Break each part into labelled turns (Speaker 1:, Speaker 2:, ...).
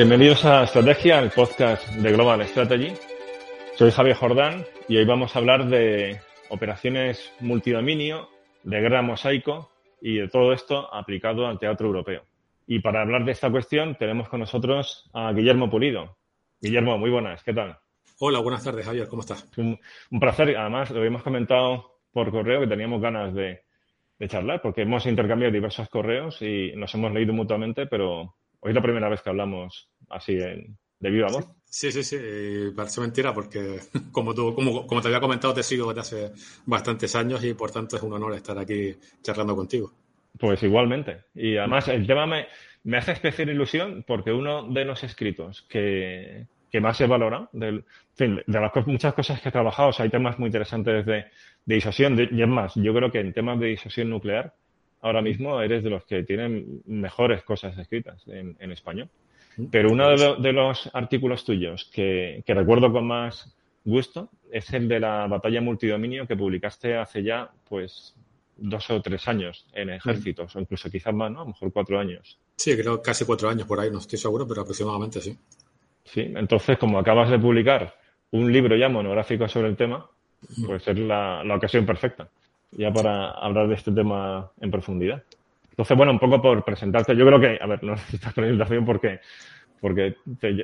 Speaker 1: Bienvenidos a Estrategia, el podcast de Global Strategy. Soy Javier Jordán y hoy vamos a hablar de operaciones multidominio, de gran mosaico y de todo esto aplicado al teatro europeo. Y para hablar de esta cuestión tenemos con nosotros a Guillermo Pulido. Guillermo, muy buenas, ¿qué tal?
Speaker 2: Hola, buenas tardes, Javier, ¿cómo estás?
Speaker 1: Un, placer, además lo habíamos comentado por correo que teníamos ganas de, de charlar porque hemos intercambiado diversos correos y nos hemos leído mutuamente, pero Hoy es la primera vez que hablamos así en, de viva voz.
Speaker 2: Sí, sí, sí. Parece mentira porque, como, tú, como, como te había comentado, te sigo desde hace bastantes años y por tanto es un honor estar aquí charlando contigo.
Speaker 1: Pues igualmente. Y además el tema me, me hace especial ilusión porque uno de los escritos que, que más se valora, de, de las muchas cosas que he trabajado, o sea, hay temas muy interesantes de, de disuasión. y es más, yo creo que en temas de disuasión nuclear ahora mismo eres de los que tienen mejores cosas escritas en, español. Pero uno de, los artículos tuyos que, recuerdo con más gusto es el de la batalla multidominio que publicaste hace ya, pues, dos o tres años en ejércitos, o incluso quizás más, ¿no? A lo mejor cuatro años.
Speaker 2: Sí, creo casi cuatro años por ahí, no estoy seguro, pero aproximadamente sí.
Speaker 1: Sí, entonces, como acabas de publicar un libro ya monográfico sobre el tema, pues es la ocasión perfecta ya para hablar de este tema en profundidad. Entonces, bueno, un poco por presentarte, yo creo que, a ver, no necesitas presentación porque, porque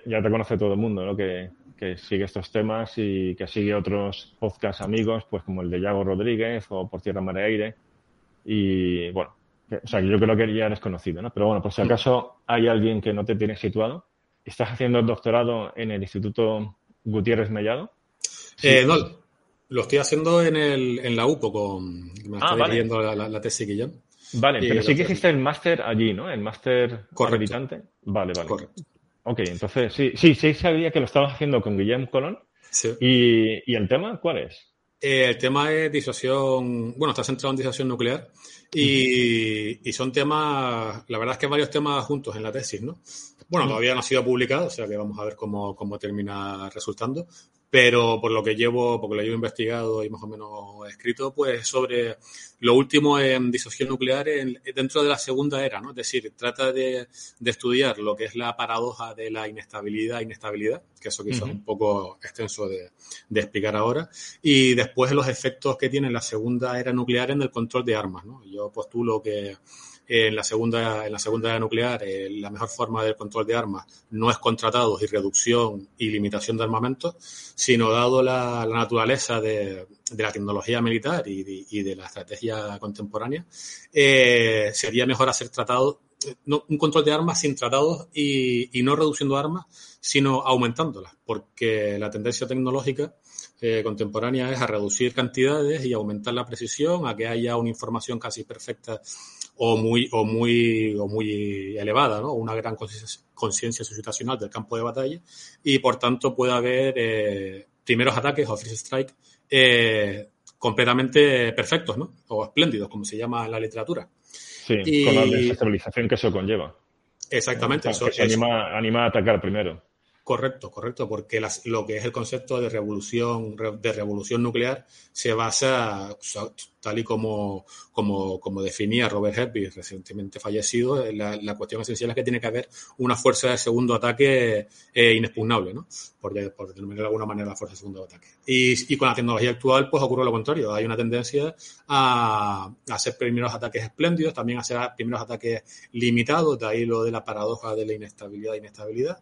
Speaker 1: ya te conoce todo el mundo, ¿no? Que, que, sigue estos temas y que sigue otros podcast amigos, pues como el de Yago Rodríguez o Por Tierra Mar Aire. Y bueno, o sea, yo creo que ya eres conocido, ¿no? Pero bueno, por si acaso hay alguien que no te tiene situado, ¿estás haciendo el doctorado en el Instituto Gutiérrez Mellado?
Speaker 2: Eh, no, lo estoy haciendo en, el, en la UPO, con, me ah, estoy la, la, tesis Guillén.
Speaker 1: Vale, pero sí que hiciste el máster allí, ¿no? El máster habilitante. Vale, vale. Correcto. Ok, entonces sí, sí, sí sabía que lo estabas haciendo con Guillem Colón. Sí. ¿Y, ¿Y, el tema cuál es?
Speaker 2: Eh, el tema es disuasión, bueno, está centrado en disuasión nuclear y, y, son temas, la verdad es que varios temas juntos en la tesis, ¿no? Bueno, todavía no ha sido publicado, o sea que vamos a ver cómo, cómo termina resultando, pero por lo que llevo, porque lo llevo investigado y más o menos escrito, pues sobre lo último en disociación nuclear dentro de la segunda era, ¿no? Es decir, trata de, estudiar lo que es la paradoja de la inestabilidad, inestabilidad, que eso quizás es un poco extenso de, explicar ahora, y después los efectos que tiene la segunda era nuclear en el control de armas, ¿no? Yo postulo que en la segunda, en la segunda nuclear, eh, la mejor forma del control de armas no es contratados y reducción y limitación de armamento, sino dado la, naturaleza de, la tecnología militar y de, la estrategia contemporánea, eh, sería mejor hacer tratados, un control de armas sin tratados y, y no reduciendo armas, sino aumentándolas, porque la tendencia tecnológica eh, contemporánea es a reducir cantidades y aumentar la precisión, a que haya una información casi perfecta o muy, o muy, o muy elevada, ¿no? Una gran conciencia situacional del campo de batalla y por tanto puede haber eh, primeros ataques o first strike eh, completamente perfectos, ¿no? O espléndidos, como se llama en la literatura.
Speaker 1: Sí, con la desestabilización que eso conlleva.
Speaker 2: Exactamente.
Speaker 1: eso, se anima, anima a atacar primero.
Speaker 2: Correcto, correcto, porque lo que es el concepto de revolución, de revolución nuclear se basa, tal y como, como, como definía Robert Hepburn, recientemente fallecido, la, la, cuestión esencial es que tiene que haber una fuerza de segundo ataque eh, inexpugnable, ¿no? Por, por denominar de alguna manera la fuerza de segundo ataque. Y, y, con la tecnología actual, pues ocurre lo contrario. Hay una tendencia a, a hacer primeros ataques espléndidos, también a hacer primeros ataques limitados, de ahí lo de la paradoja de la inestabilidad e inestabilidad.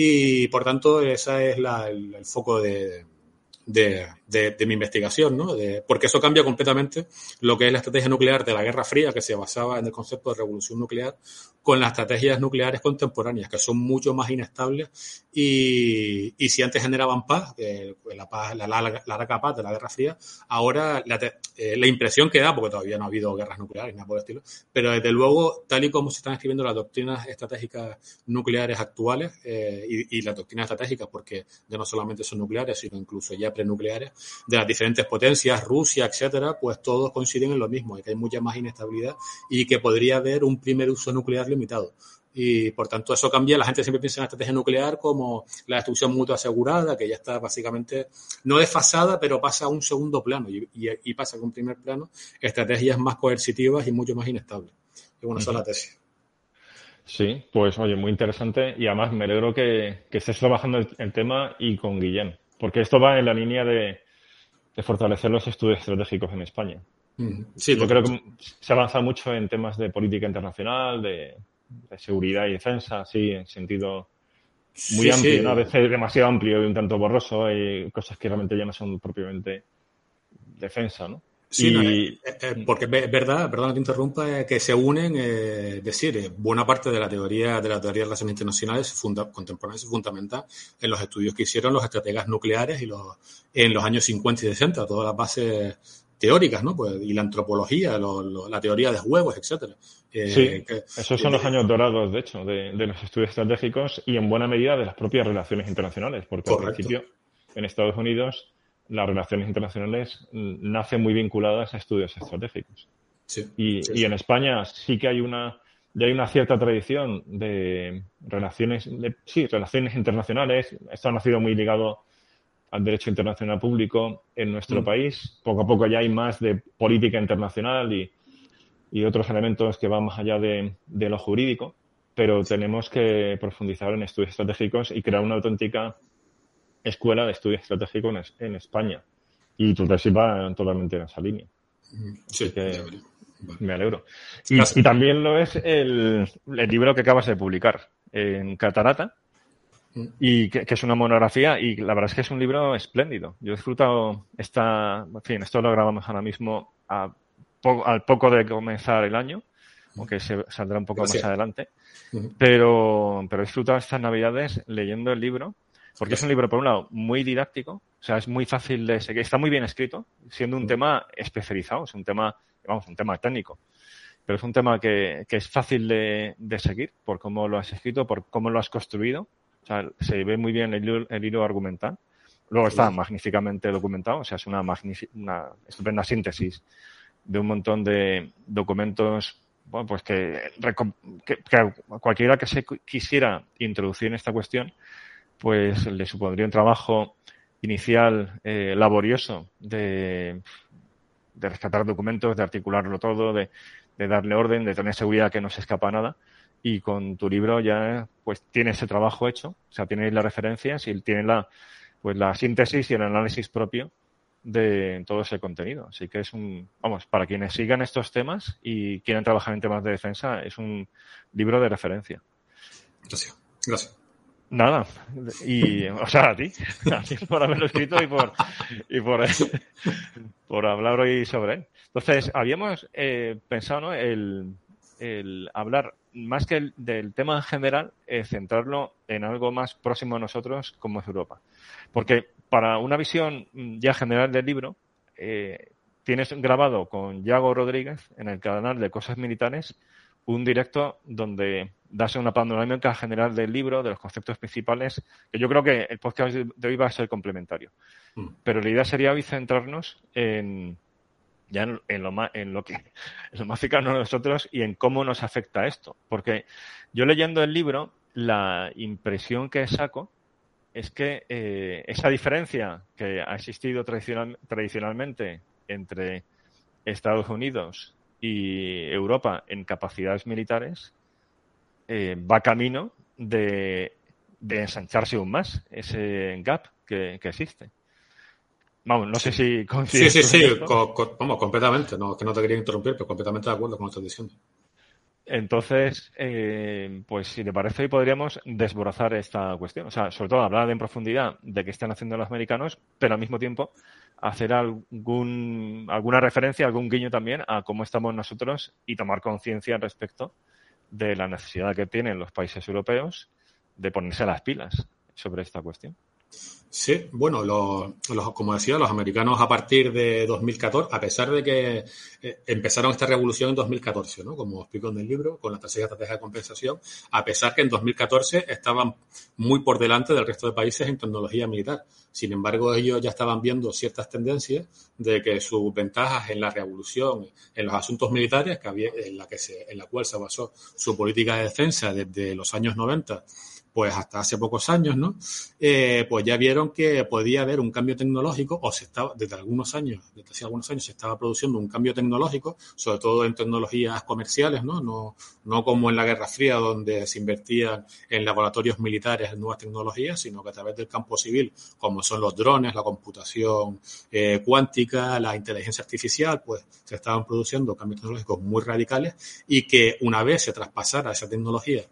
Speaker 2: Y por tanto, ese es la, el, foco de, de, de, mi investigación, ¿no? De, porque eso cambia completamente lo que es la estrategia nuclear de la Guerra Fría, que se basaba en el concepto de revolución nuclear, con las estrategias nucleares contemporáneas, que son mucho más inestables y, y si antes generaban paz, eh, la paz, la, larga paz de la Guerra Fría, ahora la, eh, la, impresión que da, porque todavía no ha habido guerras nucleares, nada por el estilo, pero desde luego, tal y como se están escribiendo las doctrinas estratégicas nucleares actuales eh, y, y, las doctrinas estratégicas, porque ya no solamente son nucleares, sino incluso ya prenucleares, de las diferentes potencias, Rusia, etcétera, pues todos coinciden en lo mismo, que hay mucha más inestabilidad y que podría haber un primer uso nuclear limitado. Y por tanto eso cambia, la gente siempre piensa en la estrategia nuclear como la destrucción mutua asegurada, que ya está básicamente no desfasada, pero pasa a un segundo plano y, y, pasa a un primer plano estrategias más coercitivas y mucho más inestables. Es una sola tesis.
Speaker 1: Sí, pues oye, muy interesante y además me alegro que, estés trabajando el, tema y con Guillén, porque esto va en la línea de, fortalecer los estudios estratégicos en España. Sí, Yo creo que se avanza mucho en temas de política internacional, de, seguridad y defensa, sí, en sentido muy amplio, a veces demasiado amplio y un tanto borroso, hay cosas que realmente ya no son propiamente defensa, ¿no?
Speaker 2: Sí, eh, eh, eh, porque es verdad, perdón que te interrumpa, que se unen, es decir, buena parte de la teoría de la teoría de relaciones internacionales funda, contemporáneas se fundamenta en los estudios que hicieron los estrategas nucleares y los en los años 50 y 60, todas las bases teóricas, ¿no? Pues, y la antropología, la teoría de juegos, etcétera.
Speaker 1: sí, esos son los años dorados, de hecho, de, los estudios estratégicos y en buena medida de las propias relaciones internacionales, porque al principio en Estados Unidos las relaciones internacionales nacen muy vinculadas a estudios estratégicos. y, en España sí que hay una, ya hay una cierta tradición de relaciones, de, sí, relaciones internacionales. Esto ha nacido muy ligado al derecho internacional público en nuestro mm. país. Poco a poco ya hay más de política internacional y, y otros elementos que van más allá de, de, lo jurídico, pero tenemos que profundizar en estudios estratégicos y crear una auténtica escuela de estudio estratégico en, España. Y tu tesis va totalmente en esa línea. Sí, me alegro. Y, también lo es el, libro que acabas de publicar en Catarata, mm. y que, es una monografía y la verdad es que es un libro espléndido. Yo he disfrutado esta, en fin, esto lo grabamos ahora mismo a al poco de comenzar el año, aunque se saldrá un poco más adelante, pero, pero he disfrutado estas navidades leyendo el libro porque es un libro, por un lado, muy didáctico, o sea, es muy fácil de seguir, está muy bien escrito, siendo un tema especializado, es un tema, vamos, un tema técnico. Pero es un tema que, que es fácil de, de, seguir por cómo lo has escrito, por cómo lo has construido. O sea, se ve muy bien el, el hilo argumental. Luego está magníficamente documentado, o sea, es una, una estupenda síntesis de un montón de documentos bueno, pues que, que, que, cualquiera que se quisiera introducir en esta cuestión pues le supondría un trabajo inicial eh, laborioso de, de, rescatar documentos, de articularlo todo, de, de, darle orden, de tener seguridad que no se escapa nada. Y con tu libro ya pues tiene ese trabajo hecho, o sea, tiene las referencias y tiene la, pues la síntesis y el análisis propio de todo ese contenido. Así que es un, vamos, para quienes sigan estos temas y quieran trabajar en temas de defensa, es un libro de referencia.
Speaker 2: Gracias. Gracias.
Speaker 1: Nada, y, o sea, a ti, a ti por haberlo escrito y por, y por, por hablar hoy sobre él. Entonces, habíamos eh, pensado ¿no? el, el hablar más que el, del tema en general, eh, centrarlo en algo más próximo a nosotros como es Europa. Porque para una visión ya general del libro, eh, tienes grabado con Yago Rodríguez en el canal de Cosas Militares un directo donde das una panorámica general del libro, de los conceptos principales, que yo creo que el podcast de hoy va a ser complementario. Mm. Pero la idea sería hoy centrarnos en ya en, lo más, en lo que en lo más cercano a nosotros y en cómo nos afecta esto. Porque yo leyendo el libro, la impresión que saco es que eh, esa diferencia que ha existido tradicional, tradicionalmente entre Estados Unidos y Europa en capacidades militares eh, va camino de, de, ensancharse aún más ese gap que, que existe. Vamos, no sé si
Speaker 2: coincides. Sí, sí, sí, vamos, completamente. No, que no te quería interrumpir, pero completamente de acuerdo con lo que estás diciendo.
Speaker 1: Entonces, eh, pues si te parece, hoy podríamos desbrozar esta cuestión. O sea, sobre todo hablar en profundidad de qué están haciendo los americanos, pero al mismo tiempo hacer algún, alguna referencia, algún guiño también a cómo estamos nosotros y tomar conciencia respecto de la necesidad que tienen los países europeos de ponerse las pilas sobre esta cuestión.
Speaker 2: Sí, bueno, como decía, los americanos a partir de 2014, a pesar de que eh, empezaron esta revolución en 2014, ¿no? como explico en el libro, con la tercera estrategia de compensación, a pesar que en 2014 estaban muy por delante del resto de países en tecnología militar. Sin embargo, ellos ya estaban viendo ciertas tendencias de que sus ventajas en la revolución, en los asuntos militares, que había, en, la que se, en la cual se basó su política de defensa desde los años 90, pues hasta hace pocos años, ¿no? Eh, pues ya vieron que podía haber un cambio tecnológico, o se estaba, desde algunos años, desde hace algunos años se estaba produciendo un cambio tecnológico, sobre todo en tecnologías comerciales, ¿no? No, no como en la Guerra Fría, donde se invertían en laboratorios militares en nuevas tecnologías, sino que a través del campo civil, como son los drones, la computación eh, cuántica, la inteligencia artificial, pues se estaban produciendo cambios tecnológicos muy radicales y que una vez se traspasara esa tecnología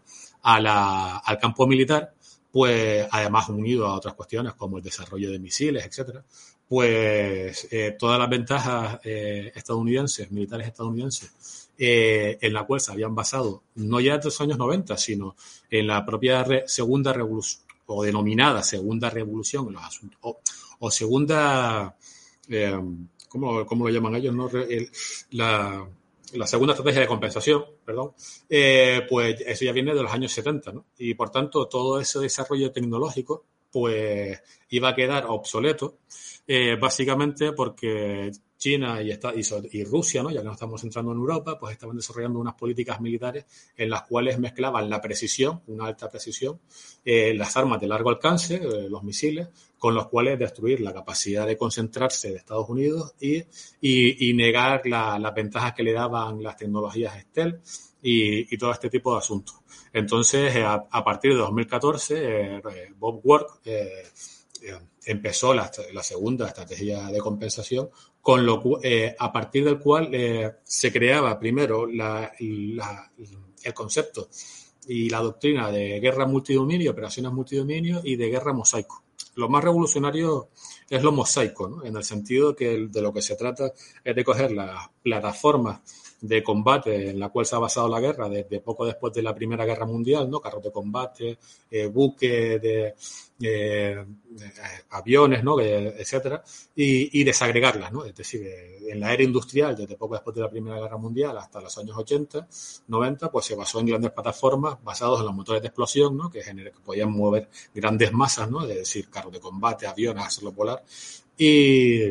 Speaker 2: a la, al campo militar, pues además unido a otras cuestiones como el desarrollo de misiles, etcétera, pues eh, todas las ventajas eh, estadounidenses, militares estadounidenses, eh, en la cual se habían basado no ya en los años 90, sino en la propia segunda revolución, o denominada segunda revolución, los asuntos, o, segunda, ¿cómo, ¿cómo, lo llaman ellos? No? la, la segunda estrategia de compensación, perdón, eh, pues eso ya viene de los años 70, ¿no? Y por tanto, todo ese desarrollo tecnológico, pues iba a quedar obsoleto, eh, básicamente porque China y, y, Rusia, ¿no? ya que no estamos entrando en Europa, pues estaban desarrollando unas políticas militares en las cuales mezclaban la precisión, una alta precisión, eh, las armas de largo alcance, eh, los misiles, con los cuales destruir la capacidad de concentrarse de Estados Unidos y, negar las ventajas que le daban las tecnologías Estel y, todo este tipo de asuntos. Entonces, eh, a, partir de 2014, Bob Work empezó la, segunda estrategia de compensación, con lo eh, a partir del cual eh, se creaba primero el concepto y la doctrina de guerra multidominio, operaciones multidominio y de guerra mosaico. Lo más revolucionario es lo mosaico, en el sentido que de lo que se trata es de coger las plataformas de combate en la cual se ha basado la guerra desde poco después de la Primera Guerra Mundial, ¿no? Carros de combate, eh, buques de, eh, aviones, ¿no? etcétera, y, desagregarlas, ¿no? Es decir, eh, en la era industrial, desde poco después de la Primera Guerra Mundial hasta los años 80, 90, pues se basó en grandes plataformas basados en los motores de explosión, ¿no? Que, que podían mover grandes masas, ¿no? Es decir, carros de combate, aviones, hacerlo volar. Y,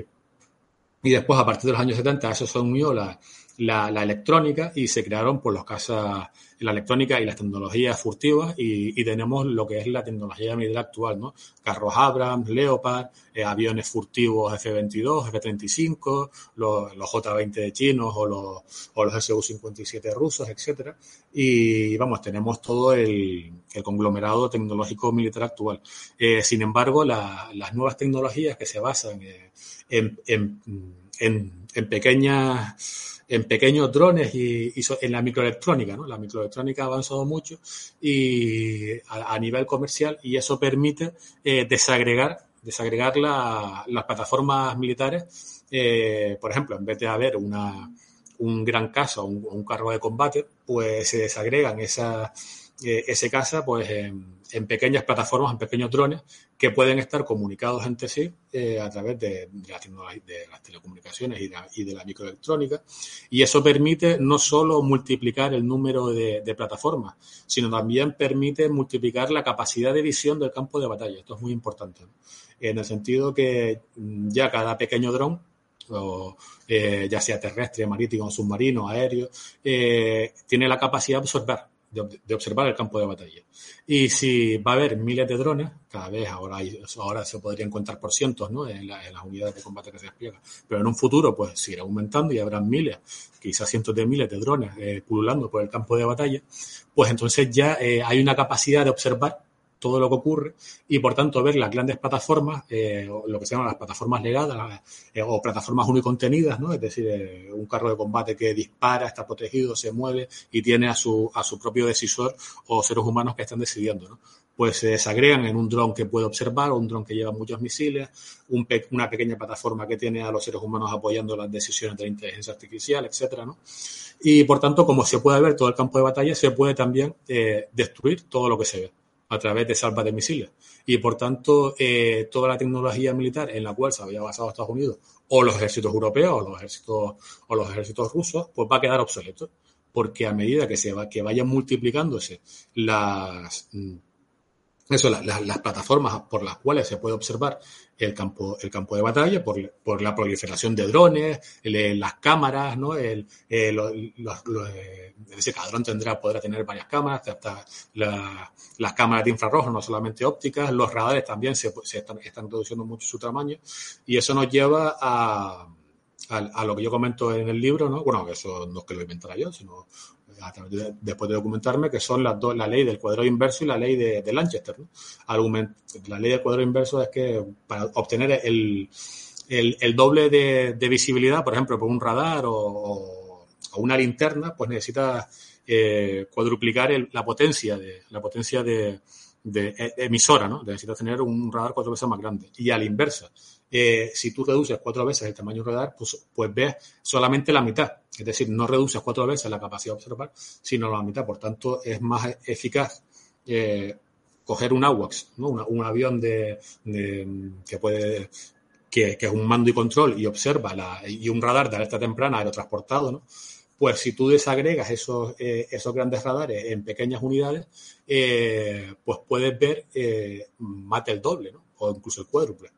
Speaker 2: y después, a partir de los años 70, eso se unió la, la, electrónica y se crearon por los casas, la electrónica y las tecnologías furtivas y, tenemos lo que es la tecnología militar actual, ¿no? Carros Abrams, Leopard, eh, aviones furtivos F-22, F-35, los, J-20 de chinos o los, o los Su-57 rusos, etcétera. Y vamos, tenemos todo el, conglomerado tecnológico militar actual. Eh, sin embargo, las nuevas tecnologías que se basan eh, en, en, en, en pequeñas en pequeños drones y, en la microelectrónica. ¿no? La microelectrónica ha avanzado mucho y a, nivel comercial y eso permite eh, desagregar, desagregar las plataformas militares. Eh, por ejemplo, en vez de haber una, un gran caso o un, carro de combate, pues se desagregan esas, eh, ese caza pues, en en pequeñas plataformas, en pequeños drones, que pueden estar comunicados entre sí eh, a través de, de, las telecomunicaciones y de, la microelectrónica. Y eso permite no solo multiplicar el número de, plataformas, sino también permite multiplicar la capacidad de visión del campo de batalla. Esto es muy importante. En el sentido que mm, ya cada pequeño dron eh, ya sea terrestre, marítimo, submarino, aéreo, eh, tiene la capacidad de absorber de, observar el campo de batalla. Y si va a haber miles de drones, cada vez ahora, ahora se podrían contar por cientos ¿no? en, las unidades de combate que se despliegan, pero en un futuro pues seguirá aumentando y habrá miles, quizás cientos de miles de drones eh, pululando por el campo de batalla, pues entonces ya eh, hay una capacidad de observar todo lo que ocurre y por tanto ver las grandes plataformas, eh, lo que se llaman las plataformas legadas eh, o plataformas unicontenidas, ¿no? Es decir, eh, un carro de combate que dispara, está protegido, se mueve y tiene a su, a su propio decisor o seres humanos que están decidiendo, ¿no? Pues se desagregan en un dron que puede observar, un dron que lleva muchos misiles, una pequeña plataforma que tiene a los seres humanos apoyando las decisiones de la inteligencia artificial, etcétera, ¿no? Y por tanto, como se puede ver todo el campo de batalla, se puede también destruir todo lo que se ve a través de salvas de misiles. Y por tanto, eh, toda la tecnología militar en la cual se había basado Estados Unidos, o los ejércitos europeos, o los ejércitos, o los ejércitos rusos, pues va a quedar obsoleto. Porque a medida que se va, que vayan multiplicándose las, mm, eso, las plataformas por las cuales se puede observar el campo, el campo de batalla, por, por la proliferación de drones, las cámaras, ¿no? El, eh, eh, cada dron tendrá, podrá tener varias cámaras, hasta las cámaras de infrarrojo, no solamente ópticas, los radares también se, están, están, reduciendo mucho su tamaño, y eso nos lleva a, a, lo que yo comento en el libro, ¿no? Bueno, eso no es que lo inventara yo, sino después de documentarme, que son las dos, la ley del cuadrado inverso y la ley de, de Lanchester. la ley del cuadrado inverso es que para obtener el, el, doble de, visibilidad, por ejemplo, por un radar o, una linterna, pues necesita eh, cuadruplicar la potencia de la potencia de, de, emisora, ¿no? Necesita tener un radar cuatro veces más grande. Y a la inversa, eh, si tú reduces cuatro veces el tamaño del radar, pues, pues ves solamente la mitad. Es decir, no reduces cuatro veces la capacidad de observar, sino la mitad. Por tanto, es más eficaz eh, coger un AWACS, ¿no? un avión de, que puede que, es un mando y control y observa la, y un radar de alerta temprana aerotransportado, ¿no? Pues si tú desagregas esos, eh, esos grandes radares en pequeñas unidades, pues puedes ver más del doble, ¿no? O incluso el cuádruple.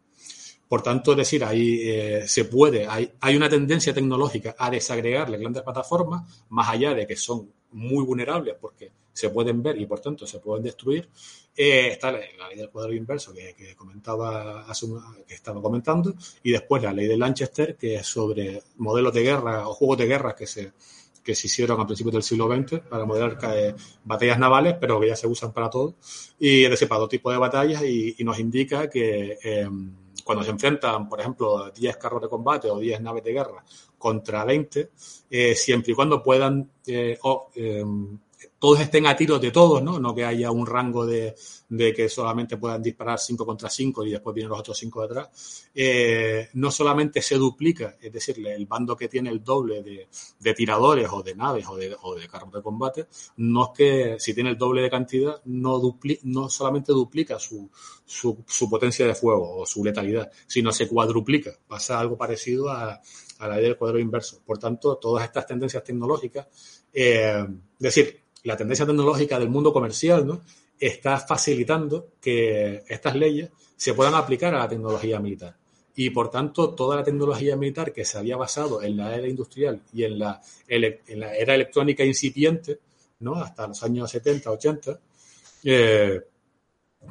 Speaker 2: Por tanto, es decir, ahí eh, se puede, hay, hay, una tendencia tecnológica a desagregar las grandes plataformas, más allá de que son muy vulnerables porque se pueden ver y por tanto se pueden destruir. Eh, está la, ley del cuadro inverso que, comentaba hace que estaba comentando, y después la ley de Lanchester, que es sobre modelos de guerra o juegos de guerra que se, que se hicieron a principios del siglo XX para modelar eh, batallas navales, pero que ya se usan para todo, y es decir, para todo tipo de batallas, y, nos indica que em, cuando se enfrentan, por ejemplo, 10 carros de combate o 10 naves de guerra contra 20, eh, siempre y cuando puedan eh, em, todos estén a tiros de todos, ¿no? No que haya un rango de, que solamente puedan disparar 5 contra 5 y después vienen los otros 5 detrás. Eh, no solamente se duplica, es decir, el bando que tiene el doble de, tiradores o de naves o de, o de, carros de combate, no es que si tiene el doble de cantidad, no, no solamente duplica su, su, potencia de fuego o su letalidad, sino se cuadruplica. Pasa algo parecido a, la idea del cuadro inverso. Por tanto, todas estas tendencias tecnológicas, eh, es decir, la tendencia tecnológica del mundo comercial ¿no? está facilitando que estas leyes se puedan aplicar a la tecnología militar. Y por tanto, toda la tecnología militar que se había basado en la era industrial y en la, era electrónica incipiente, ¿no? hasta los años 70, 80, eh,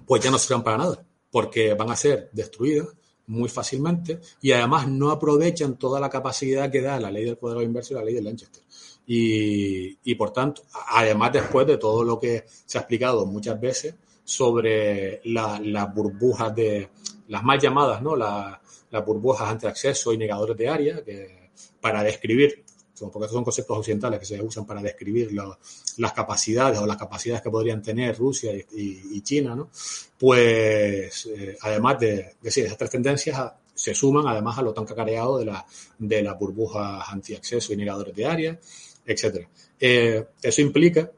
Speaker 2: pues ya no sirven para nada, porque van a ser destruidas muy fácilmente y además no aprovechan toda la capacidad que da la ley del cuadrado inverso y la ley de Lanchester. Y, por tanto, además después de todo lo que se ha explicado muchas veces sobre las burbujas de, las más llamadas, ¿no? las burbujas ante acceso y negadores de área, que para describir, porque estos son conceptos occidentales que se usan para describir las capacidades o las capacidades que podrían tener Rusia y, China, ¿no? pues eh, además de, decir, esas tres tendencias se suman además a lo tan cacareado de, la, de las burbujas anti-acceso y negadores de área, etcétera. Eh, eso implica,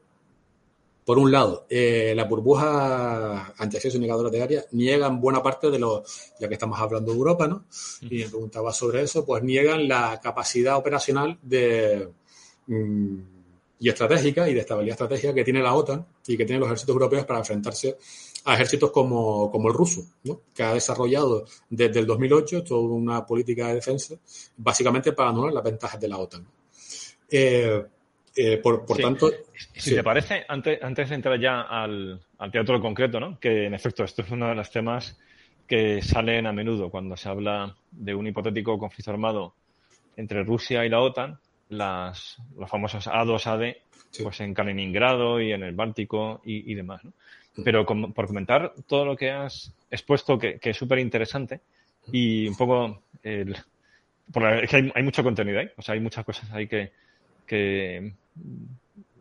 Speaker 2: por un lado, eh, la burbuja antiacceso y de área niegan buena parte de lo, ya que estamos hablando de Europa, ¿no? Y me preguntaba sobre eso, pues niegan la capacidad operacional mm, y estratégica y de estabilidad estratégica que tiene la OTAN y que tienen los ejércitos europeos para enfrentarse a ejércitos como, como el ruso, ¿no? que ha desarrollado desde el 2008 toda una política de defensa básicamente para anular las ventajas de la OTAN. Eh, eh, por, tanto.
Speaker 1: Si te parece, antes, antes de entrar ya al, teatro concreto, ¿no? que en efecto esto es uno de los temas que salen a menudo cuando se habla de un hipotético conflicto armado entre Rusia y la OTAN, las, los famosos A2AD, pues en Kaliningrado y en el Báltico y, demás. Pero por comentar todo lo que has expuesto, que, que es súper interesante, y un poco el, es que hay, hay, mucho contenido ahí, o sea, hay muchas cosas ahí que, que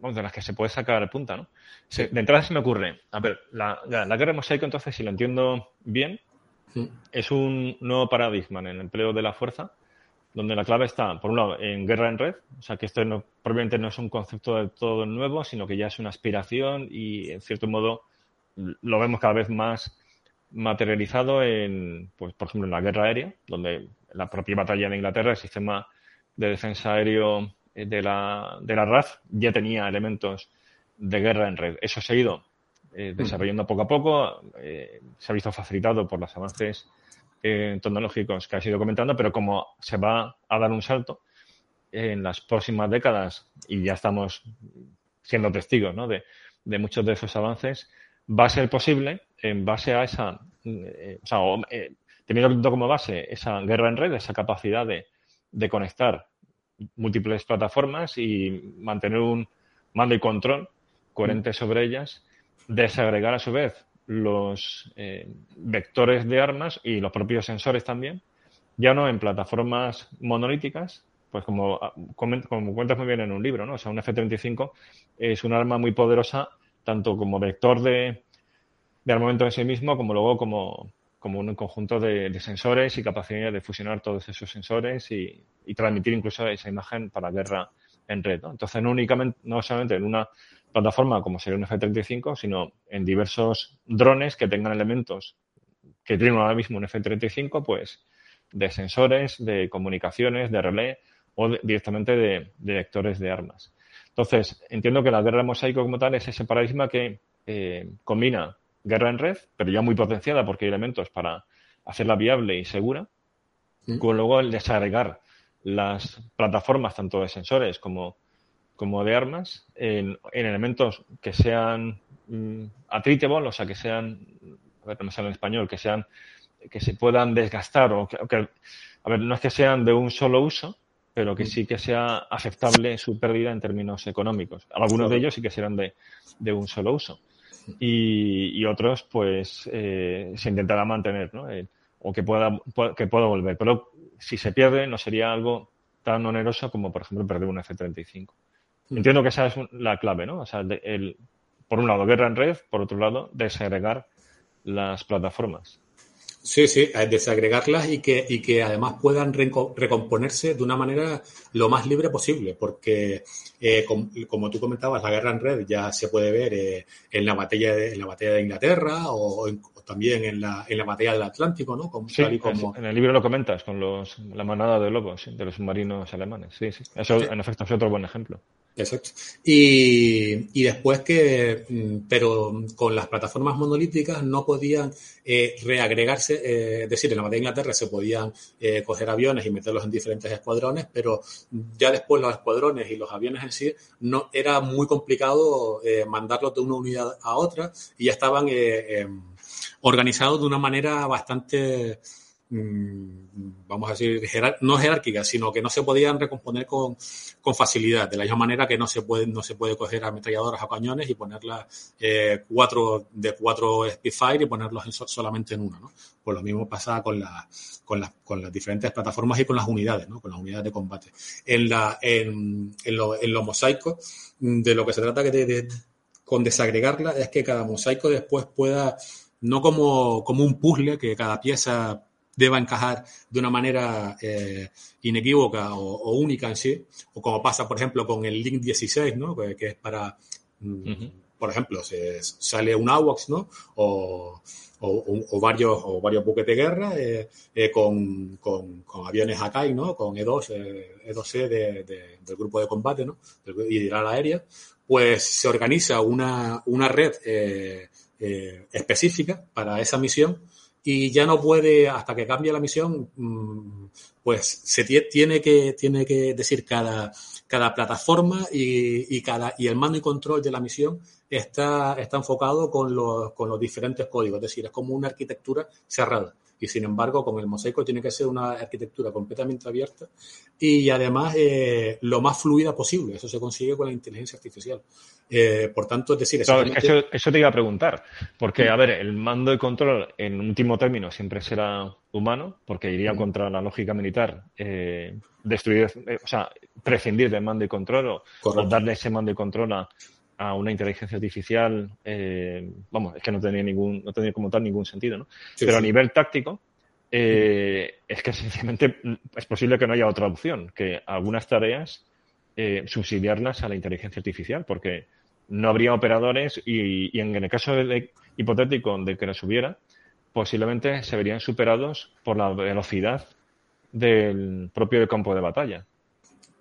Speaker 1: de las que se puede sacar punta, ¿no? de entrada se me ocurre, a ver, la, la, guerra de mosaico, entonces, si lo entiendo bien, es un nuevo paradigma en el empleo de la fuerza, donde la clave está, por un lado, en guerra en red, o sea, que esto no, probablemente no es un concepto de todo nuevo, sino que ya es una aspiración y, en cierto modo, lo vemos cada vez más materializado en, pues, por ejemplo, en la guerra aérea, donde la propia batalla de Inglaterra, el sistema de defensa aéreo de la, de la RAF ya tenía elementos de guerra en red. Eso se ha ido eh, desarrollando poco a poco. Eh, se ha visto facilitado por los avances eh, tecnológicos que ha ido comentando, pero como se va a dar un salto en las próximas décadas, y ya estamos siendo testigos ¿no? de, de, muchos de esos avances, va a ser posible, en base a esa, o sea, teniendo como base esa guerra en red, esa capacidad de, de conectar múltiples plataformas y mantener un mando y control coherente sobre ellas, desagregar a su vez los eh, vectores de armas y los propios sensores también, ya no en plataformas monolíticas, pues como, como cuentas muy bien en un libro, ¿no? O sea, un F-35 es un arma muy poderosa tanto como vector de, de armamento en sí mismo como luego como, como un conjunto de, sensores y capacidad de fusionar todos esos sensores y, transmitir incluso esa imagen para guerra en red. Entonces, no únicamente, no solamente en una plataforma como sería un F-35, sino en diversos drones que tengan elementos que tienen ahora mismo un F-35, pues de sensores, de comunicaciones, de relé o directamente de, vectores de armas. Entonces, entiendo que la guerra de mosaico como tal es ese paradigma que eh, combina guerra en red, pero ya muy potenciada porque hay elementos para hacerla viable y segura. Con luego el desagregar las plataformas, tanto de sensores como, como de armas, en, elementos que sean mm, o sea, que sean, a ver, no me sale en español, que sean, que se puedan desgastar o que, a ver, no es que sean de un solo uso, pero que sí que sea aceptable su pérdida en términos económicos. Algunos de ellos sí que serán de, de un solo uso y, otros pues eh, se intentará mantener ¿no? Eh, o que pueda, que pueda volver. Pero si se pierde no sería algo tan oneroso como por ejemplo perder un F-35. Mm. Entiendo que esa es la clave, ¿no? O sea, el, por un lado guerra en red, por otro lado desagregar las plataformas.
Speaker 2: Sí, sí, desagregarlas y que, y que además puedan recomponerse de una manera lo más libre posible, porque eh, como tú comentabas, la guerra en red ya se puede ver eh, en, la batalla de, en la batalla de Inglaterra o, también en la, en la batalla del Atlántico, ¿no?
Speaker 1: Como, como... En el libro lo comentas, con los, la manada de lobos de los submarinos alemanes. Sí, sí. Eso, en efecto, es otro buen ejemplo.
Speaker 2: Exacto. Y, después que, mm, pero con las plataformas monolíticas no podían eh, reagregarse, eh, es decir, en la batalla de Inglaterra se podían eh, coger aviones y meterlos en diferentes escuadrones, pero ya después los escuadrones y los aviones en sí no era muy complicado mandarlos de una unidad a otra y ya estaban em, organizados de una manera bastante Mm, vamos a decir, no jerárquicas, sino que no se podían recomponer con, facilidad, de la misma manera que no se puede, no se puede coger ametralladoras o cañones y ponerlas eh, cuatro, de cuatro Spitfire y ponerlos solamente en una, ¿no? Pues lo mismo pasa con, la, con, las, con las diferentes plataformas y con las unidades, ¿no? Con las unidades de combate. En, la, en, lo, en los mosaicos, de lo que se trata que con desagregarla es que cada mosaico después pueda, no como, como un puzzle, que cada pieza deba encajar de una manera eh, inequívoca o, única en sí, o como pasa, por ejemplo, con el Link 16, ¿no? que, es para, mm, por ejemplo, se, sale un AWACS, ¿no? O, o, varios, o varios buques de guerra eh, eh, con, con, aviones Akai, ¿no? Con E2, E2C de, del grupo de combate, ¿no? Y de la aérea, pues se organiza una, una red específica para esa misión y ya no puede, hasta que cambie la misión, mm, pues se tiene que, tiene que decir cada, cada plataforma y, y, cada, y el mando y control de la misión está, está enfocado con los, con los diferentes códigos, es decir, es como una arquitectura cerrada. Y sin embargo, con el mosaico tiene que ser una arquitectura completamente abierta y además eh, lo más fluida posible. Eso se consigue con la inteligencia artificial. Eh, por tanto, es decir,
Speaker 1: eso, te iba a preguntar, porque, a ver, el mando de control en último término siempre será humano, porque iría contra la lógica militar, eh, destruir, o sea, prescindir del mando de control o, darle ese mando de control a, una inteligencia artificial, vamos, es que no tenía ningún, no tenía como tal ningún sentido, ¿no? Pero a nivel táctico, es que sencillamente es posible que no haya otra opción, que algunas tareas subsidiarlas a la inteligencia artificial, porque no habría operadores y, en el caso hipotético de que las hubiera, posiblemente se verían superados por la velocidad del propio campo de batalla.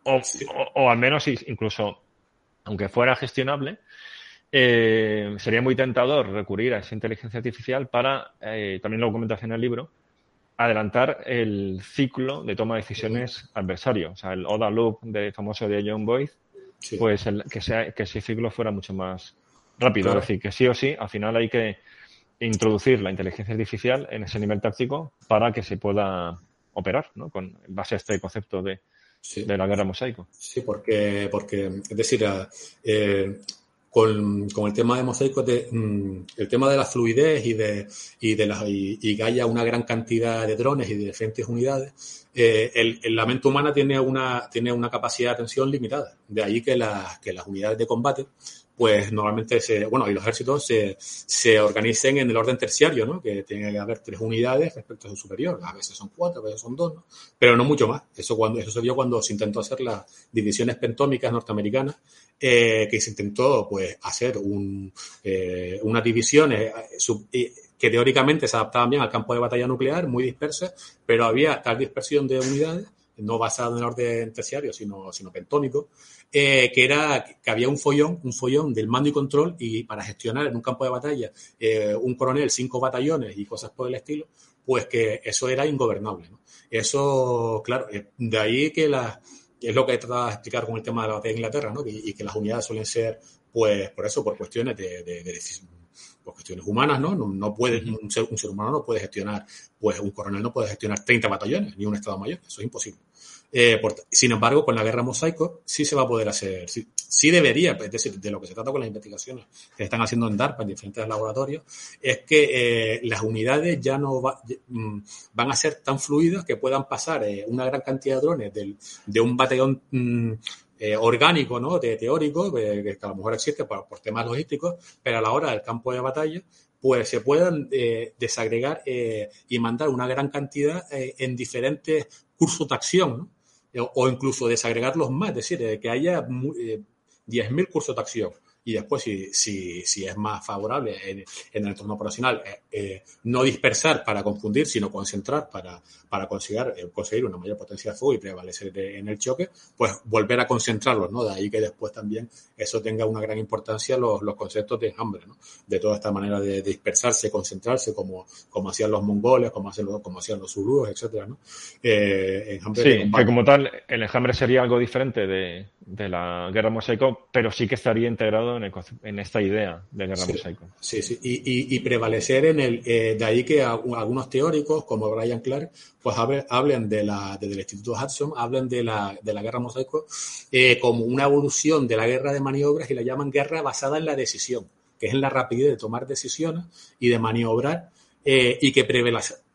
Speaker 1: O, al menos incluso, aunque fuera gestionable, eh, sería muy tentador recurrir a esa inteligencia artificial para, eh, también lo comentas en el libro, adelantar el ciclo de toma de decisiones adversario. O sea, el ODA loop de famoso de John Pues que, sea, que ese ciclo fuera mucho más rápido. Es decir, que sí o sí, al final hay que introducir la inteligencia artificial en ese nivel táctico para que se pueda operar, ¿no? Con base a este concepto de, de la guerra mosaico.
Speaker 2: Sí, porque, porque es decir, eh, con, el tema de mosaico, mm, el tema de la fluidez y de, y de la, y, que haya una gran cantidad de drones y de diferentes unidades, eh, el, la mente humana tiene una, tiene una capacidad de atención limitada. De ahí que, que las unidades de combate pues normalmente se, bueno, y los ejércitos se, se organicen en el orden terciario, ¿no? Que tiene que haber tres unidades respecto a su superior. A veces son cuatro, a veces son dos, ¿no? Pero no mucho más. Eso cuando, eso se vio cuando se intentó hacer las divisiones pentómicas norteamericanas, eh, que se intentó, pues, hacer un, eh, unas divisiones eh, que teóricamente se adaptaban bien al campo de batalla nuclear, muy dispersas, pero había tal dispersión de unidades no basado en el orden terciario, sino, sino pentónico, eh, que era que había un follón, un follón del mando y control y para gestionar en un campo de batalla eh, un coronel, cinco batallones y cosas por el estilo, pues que eso era ingobernable. Eso, claro, eh, de ahí que la, es lo que he tratado de explicar con el tema de la batalla de Inglaterra, ¿no? y, que las unidades suelen ser, pues, por eso, por cuestiones de, de, por cuestiones humanas, ¿no? No, puede, un, ser, un ser humano no puede gestionar, pues un coronel no puede gestionar 30 batallones, ni un Estado mayor, eso es imposible. Eh, sin embargo, con la guerra mosaico sí se va a poder hacer, sí, debería, es decir, de lo que se trata con las investigaciones que están haciendo en DARPA en diferentes laboratorios, es que eh, las unidades ya no mm, van a ser tan fluidas que puedan pasar eh, una gran cantidad de drones de un batallón mm, orgánico, ¿no? De, teórico, que a lo mejor existe por, temas logísticos, pero a la hora del campo de batalla, pues se puedan desagregar y mandar una gran cantidad en diferentes cursos de acción, ¿no? O incluso desagregarlos más, es decir, que haya 10.000 eh, cursos de acción y después, si, si, si es más favorable en, el entorno operacional, eh, eh, no dispersar para confundir, sino concentrar para, para conseguir, eh, conseguir una mayor potencia de fuego y prevalecer en el choque, pues volver a concentrarlos, ¿no? De ahí que después también eso tenga una gran importancia los, los conceptos de enjambre, ¿no? De toda esta manera de, dispersarse, concentrarse, como, como hacían los mongoles, como hacían los, como hacían los zulúes, etcétera, ¿no?
Speaker 1: enjambre sí, que como tal, el enjambre sería algo diferente de, de la guerra mosaico, pero sí que estaría integrado en, esta idea de guerra mosaico.
Speaker 2: Sí, sí, y, prevalecer en el, eh, de ahí que algunos teóricos, como Brian Clark, pues hablen de la, desde el Instituto Hudson, hablen de la, de la guerra mosaico eh, como una evolución de la guerra de maniobras y la llaman guerra basada en la decisión, que es en la rapidez de tomar decisiones y de maniobrar eh, y que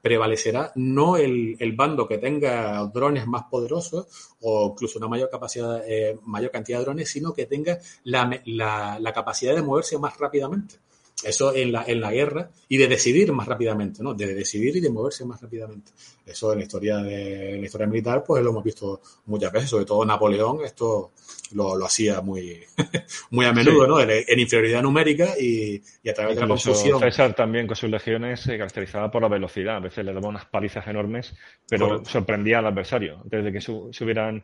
Speaker 2: prevalecerá no el, bando que tenga drones más poderosos o incluso una mayor capacidad, eh, mayor cantidad de drones, sino que tenga la, la, capacidad de moverse más rápidamente. Eso en la, en la guerra y de decidir más rápidamente, ¿no? De decidir y de moverse más rápidamente. Eso en la historia de la historia militar, pues lo hemos visto muchas veces, sobre todo Napoleón, esto lo, lo hacía muy, muy a menudo, ¿no? En, inferioridad numérica y, y a través de la confusión.
Speaker 1: César también con sus legiones se caracterizaba por la velocidad, a veces le daba unas palizas enormes, pero sorprendía al adversario. Desde que se, hubieran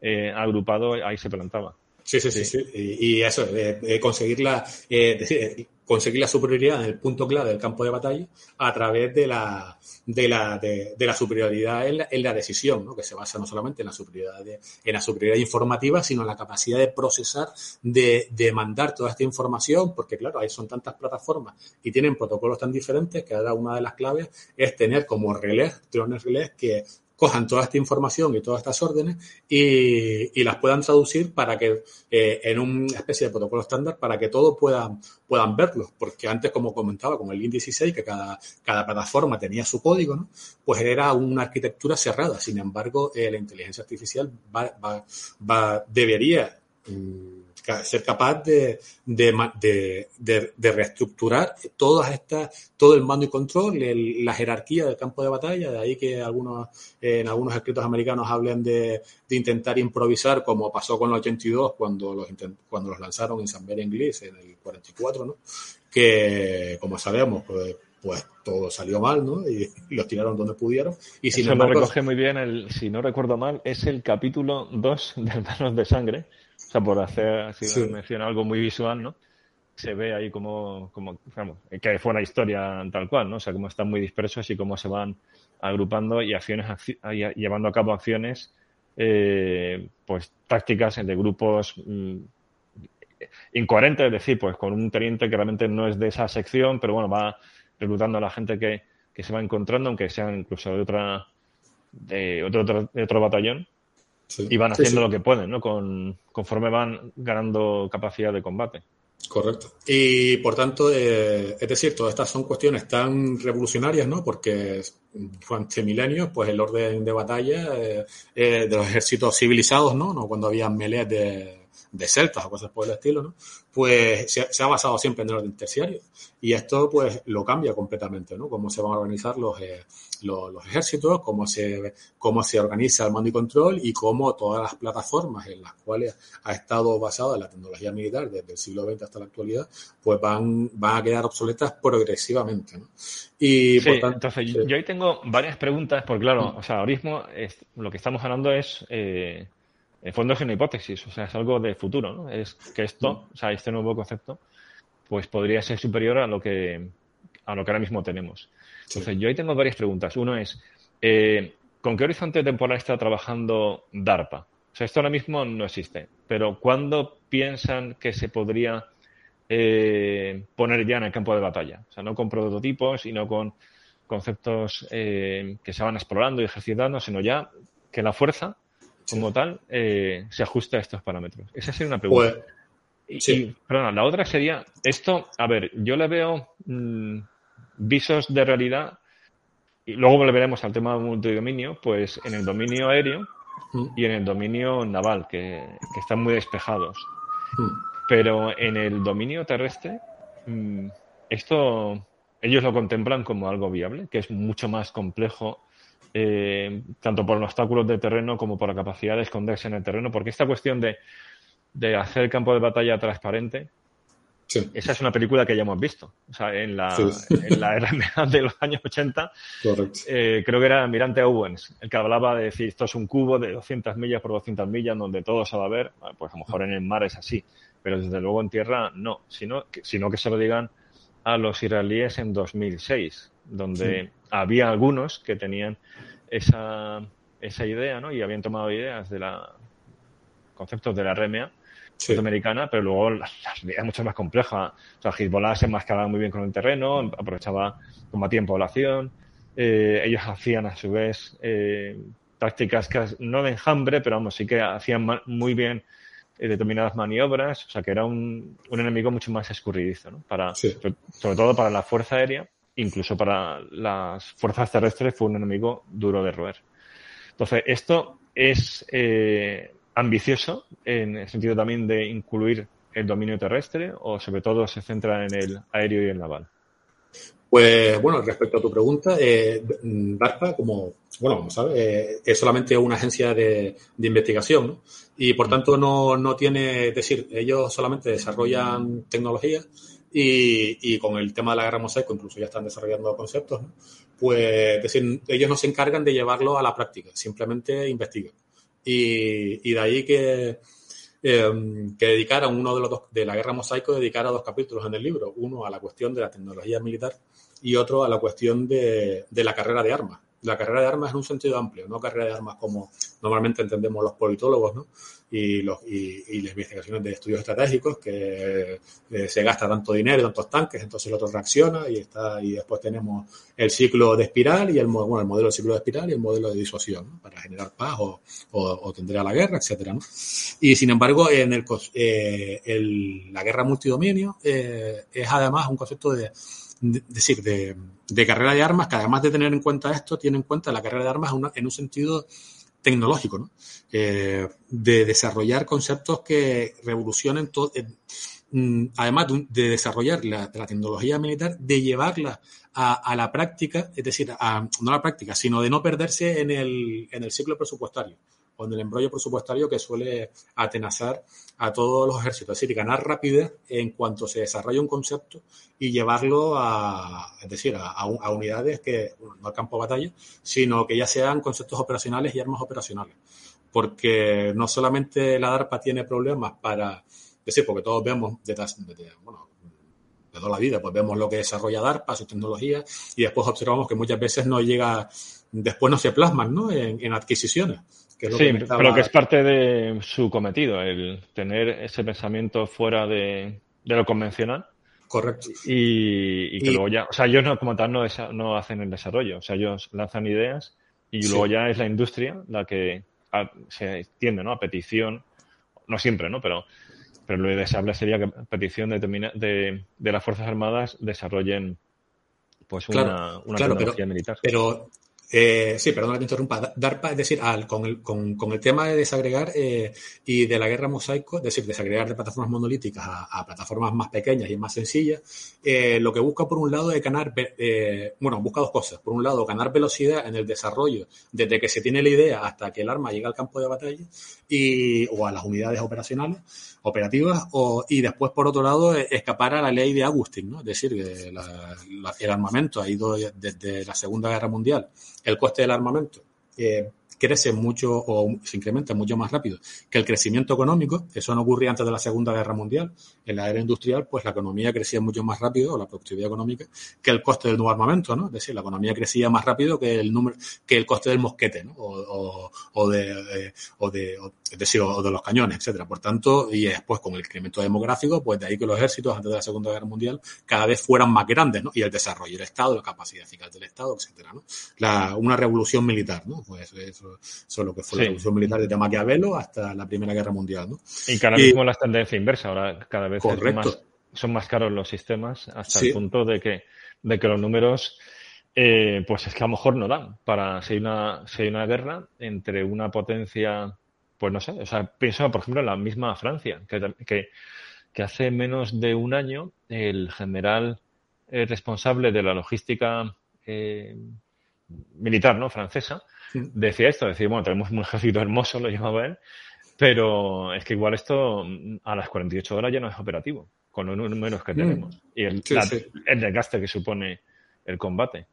Speaker 1: eh, agrupado, ahí se plantaba.
Speaker 2: Sí, sí, sí, sí. Y, eso, eh, conseguir la, eh, conseguir la superioridad en el punto clave del campo de batalla a través de la, de la, de, la superioridad en la, en la, decisión, ¿no? que se basa no solamente en la superioridad, en la superioridad informativa, sino en la capacidad de procesar, de, de mandar toda esta información, porque claro, ahí son tantas plataformas y tienen protocolos tan diferentes que ahora una de las claves es tener como relés, drones relés que cojan toda esta información y todas estas órdenes y, y las puedan traducir para que eh, en una especie de protocolo estándar para que todos puedan, puedan verlos. Porque antes, como comentaba, con el IN 16, que cada, cada plataforma tenía su código, ¿no? pues era una arquitectura cerrada. Sin embargo, eh, la inteligencia artificial va, va, va debería mm, ser capaz de, de, de, de, reestructurar todas estas, todo el mando y control, la jerarquía del campo de batalla, de ahí que algunos, en algunos escritos americanos hablen de, intentar improvisar, como pasó con los 82 cuando los, cuando los lanzaron en San Inglés en el 44, ¿no? que como sabemos, pues, pues todo salió mal, ¿no? Y, los tiraron donde pudieron. Y
Speaker 1: sin Eso lo recoge muy bien, el, si no recuerdo mal, es el capítulo 2 de Manos de Sangre, o sea, por hacer, si menciona algo muy visual, ¿no? se ve ahí como, como digamos, que fue la historia tal cual, ¿no? O sea, cómo están muy dispersos y cómo se van agrupando y acciones, llevando a cabo acciones, eh, pues tácticas de grupos mm, incoherentes, es decir, pues con un teniente que realmente no es de esa sección, pero bueno, va reclutando a la gente que, que se va encontrando, aunque sean incluso de otra de otro, de otro batallón, y van haciendo lo que pueden, ¿no? Con, conforme van ganando capacidad de combate.
Speaker 2: Correcto. Y por tanto, eh, es decir, todas estas son cuestiones tan revolucionarias, ¿no? Porque durante milenios, pues el orden de batalla eh, eh, de los ejércitos civilizados, ¿no? ¿no? Cuando había melees de, de celtas o cosas por el estilo, ¿no? Pues se, ha basado siempre en el orden terciario. Y esto, pues, lo cambia completamente, ¿no? Cómo se van a organizar los, eh, los, ejércitos, cómo se, cómo se organiza el mando y control y cómo todas las plataformas en las cuales ha estado basada la tecnología militar desde el siglo XX hasta la actualidad, pues van, van a quedar obsoletas progresivamente, ¿no?
Speaker 1: Y por tanto, entonces yo ahí tengo varias preguntas, porque claro, o sea, ahora mismo es, lo que estamos hablando es eh, en fondo es una hipótesis, o sea, es algo de futuro, ¿no? Es que esto, o sea, este nuevo concepto, pues podría ser superior a lo que, a lo que ahora mismo tenemos. Entonces, yo ahí tengo varias preguntas. Uno es, eh, ¿con qué horizonte temporal está trabajando DARPA? O sea, esto ahora mismo no existe, pero ¿cuándo piensan que se podría eh, poner ya en el campo de batalla? O sea, no con prototipos y no con conceptos eh, que se van explorando y ejercitando, sino ya que la fuerza como tal eh, se ajusta a estos parámetros? Esa sería una pregunta. Pues, y, perdona, la otra sería, esto, a ver, yo le veo mm, visos de realidad y luego le veremos al tema multidominio, pues en el dominio aéreo mm. y en el dominio naval, que, están muy despejados. Mm. Pero en el dominio terrestre, esto ellos lo contemplan como algo viable, que es mucho más complejo eh, tanto por los obstáculos de terreno como por la capacidad de esconderse en el terreno, porque esta cuestión de, de hacer el campo de batalla transparente, esa es una película que ya hemos visto. O sea, en la, en la RMA de los años 80, eh, creo que era Mirante Owens, el que hablaba de decir, esto es un cubo de 200 millas por 200 millas donde todo se va a ver. Pues a lo mejor en el mar es así, pero desde luego en tierra no, sino que, sino que se lo digan a los israelíes en 2006, donde había algunos que tenían esa, esa idea, ¿no? Y habían tomado ideas de la conceptos de la RMA americana, pero luego la, la mucho más compleja. O sea, Hezbollah se enmascaraba muy bien con el terreno, aprovechaba, combatía en población. Eh, ellos hacían a su vez eh, tácticas que no de enjambre, pero vamos, sí que hacían muy bien eh, determinadas maniobras, o sea que era un, un enemigo mucho más escurridizo, ¿no? Para, sobre todo para la fuerza aérea incluso para las fuerzas terrestres fue un enemigo duro de roer. Entonces, esto es eh, ambicioso en el sentido también de incluir el dominio terrestre o sobre todo se centra en el aéreo y el naval.
Speaker 2: Pues bueno, respecto a tu pregunta, eh, DARPA, como, bueno, como sabes, eh, es solamente una agencia de, investigación ¿no? y por tanto no, no tiene, es decir, ellos solamente desarrollan tecnología y, con el tema de la guerra mosaico, incluso ya están desarrollando conceptos, pues decir, ellos no se encargan de llevarlo a la práctica, simplemente investigan. Y, de ahí que, eh, que dedicaron uno de los dos, de la guerra mosaico, dedicara dos capítulos en el libro, uno a la cuestión de la tecnología militar y otro a la cuestión de, de la carrera de armas. La carrera de armas en un sentido amplio, no carrera de armas como normalmente entendemos los politólogos, ¿no? Y, los, y, las investigaciones de estudios estratégicos, que eh, se gasta tanto dinero, tantos tanques, entonces el otro reacciona y está y después tenemos el ciclo de espiral y el, bueno, el modelo de ciclo de espiral y el modelo de disuasión para generar paz o, o, tender a la guerra, etcétera. ¿no? Y sin embargo, en el, eh, el la guerra multidominio eh, es además un concepto de, decir, de, de, carrera de armas que además de tener en cuenta esto, tiene en cuenta la carrera de armas en un sentido tecnológico, ¿no? Eh, de desarrollar conceptos que revolucionen todo. Eh, mm, además de, desarrollar la, tecnología militar, de llevarla a, la práctica, es decir, a, no a la práctica, sino de no perderse en el, en el ciclo presupuestario o en el embrollo presupuestario que suele atenazar a todos los ejércitos. Es decir, ganar rapidez en cuanto se desarrolla un concepto y llevarlo a, es decir, a, unidades que, no al campo de batalla, sino que ya sean conceptos operacionales y armas operacionales. Porque no solamente la DARPA tiene problemas para, decir, porque todos vemos de toda la vida. Pues vemos lo que desarrolla DARPA, su tecnología, y después observamos que muchas veces no llega, después no se plasman ¿no? En, adquisiciones.
Speaker 1: Que sí, pero que es parte de su cometido, el tener ese pensamiento fuera de, lo convencional.
Speaker 2: Correcto.
Speaker 1: Y, que luego ya, o sea, ellos no, como tal no, no hacen el desarrollo, o sea, ellos lanzan ideas y luego ya es la industria la que se extiende, ¿no? A petición, no siempre, ¿no? Pero, pero lo deseable sería que a petición de, de, de las Fuerzas Armadas desarrollen pues una, una tecnología militar.
Speaker 2: Pero eh, sí, perdón que te interrumpa. DARPA, es decir, al, con, el, con, el tema de desagregar eh, y de la guerra mosaico, es decir, desagregar de plataformas monolíticas a, plataformas más pequeñas y más sencillas, eh, lo que busca por un lado es ganar, eh, bueno, busca dos cosas. Por un lado, ganar velocidad en el desarrollo desde que se tiene la idea hasta que el arma llega al campo de batalla y, o a las unidades operacionales, operativas, o, y después, por otro lado, escapar a la ley de Agustín, ¿no? Es decir, que el armamento ha ido desde la Segunda Guerra Mundial el coste del armamento. Eh, crece mucho o se incrementa mucho más rápido que el crecimiento económico. Eso no ocurría antes de la Segunda Guerra Mundial. En la era industrial, pues la economía crecía mucho más rápido, o la productividad económica, que el coste del nuevo armamento, ¿no? Es decir, la economía crecía más rápido que el número, que el coste del mosquete, ¿no? O, o, de, eh, o de, es decir, o de los cañones, etcétera. Por tanto, y después con el incremento demográfico, pues de ahí que los ejércitos antes de la Segunda Guerra Mundial cada vez fueran más grandes, ¿no? Y el desarrollo del Estado, la capacidad eficaz del Estado, etcétera, ¿no? La, una revolución militar, ¿no? Pues eso, es lo que fue la revolución militar desde Maquiavelo hasta la Primera Guerra Mundial, ¿no?
Speaker 1: Y cada vez la tendencia inversa, ahora cada vez son más caros los sistemas hasta el punto de que, de que los números eh, pues es que a lo mejor no dan para si hay una, si hay una guerra entre una potencia pues no sé, o sea, pienso, por ejemplo, en la misma Francia, que, que, hace menos de un año el general eh, responsable de la logística eh, militar, ¿no? Francesa, decía esto, decía, bueno, tenemos un ejército hermoso, lo llamaba él, pero es que igual esto a las 48 horas ya no es operativo, con los números que mm. tenemos y el, el desgaste que supone el combate.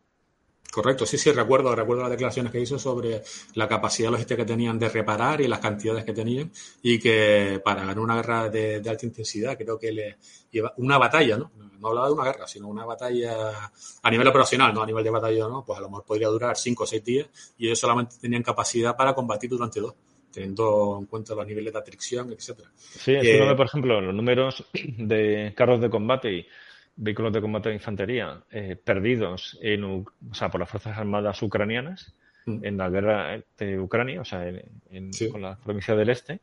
Speaker 2: Correcto, sí, sí, recuerdo, recuerdo las declaraciones que hizo sobre la capacidad logística que tenían de reparar y las cantidades que tenían y que para ganar una guerra de, alta intensidad creo que le lleva una batalla, ¿no? No hablaba de una guerra, sino una batalla a nivel operacional, no a nivel de batalla, ¿no? Pues a lo mejor podría durar cinco o seis días y ellos solamente tenían capacidad para combatir durante dos teniendo en cuenta los niveles de atracción, etcétera.
Speaker 1: Sí, eh, por ejemplo, los números de carros de combate y vehículos de combate de infantería eh, perdidos en, o sea, por las Fuerzas Armadas ucranianas mm. en la guerra de Ucrania, o sea, en, con la provincia del Este.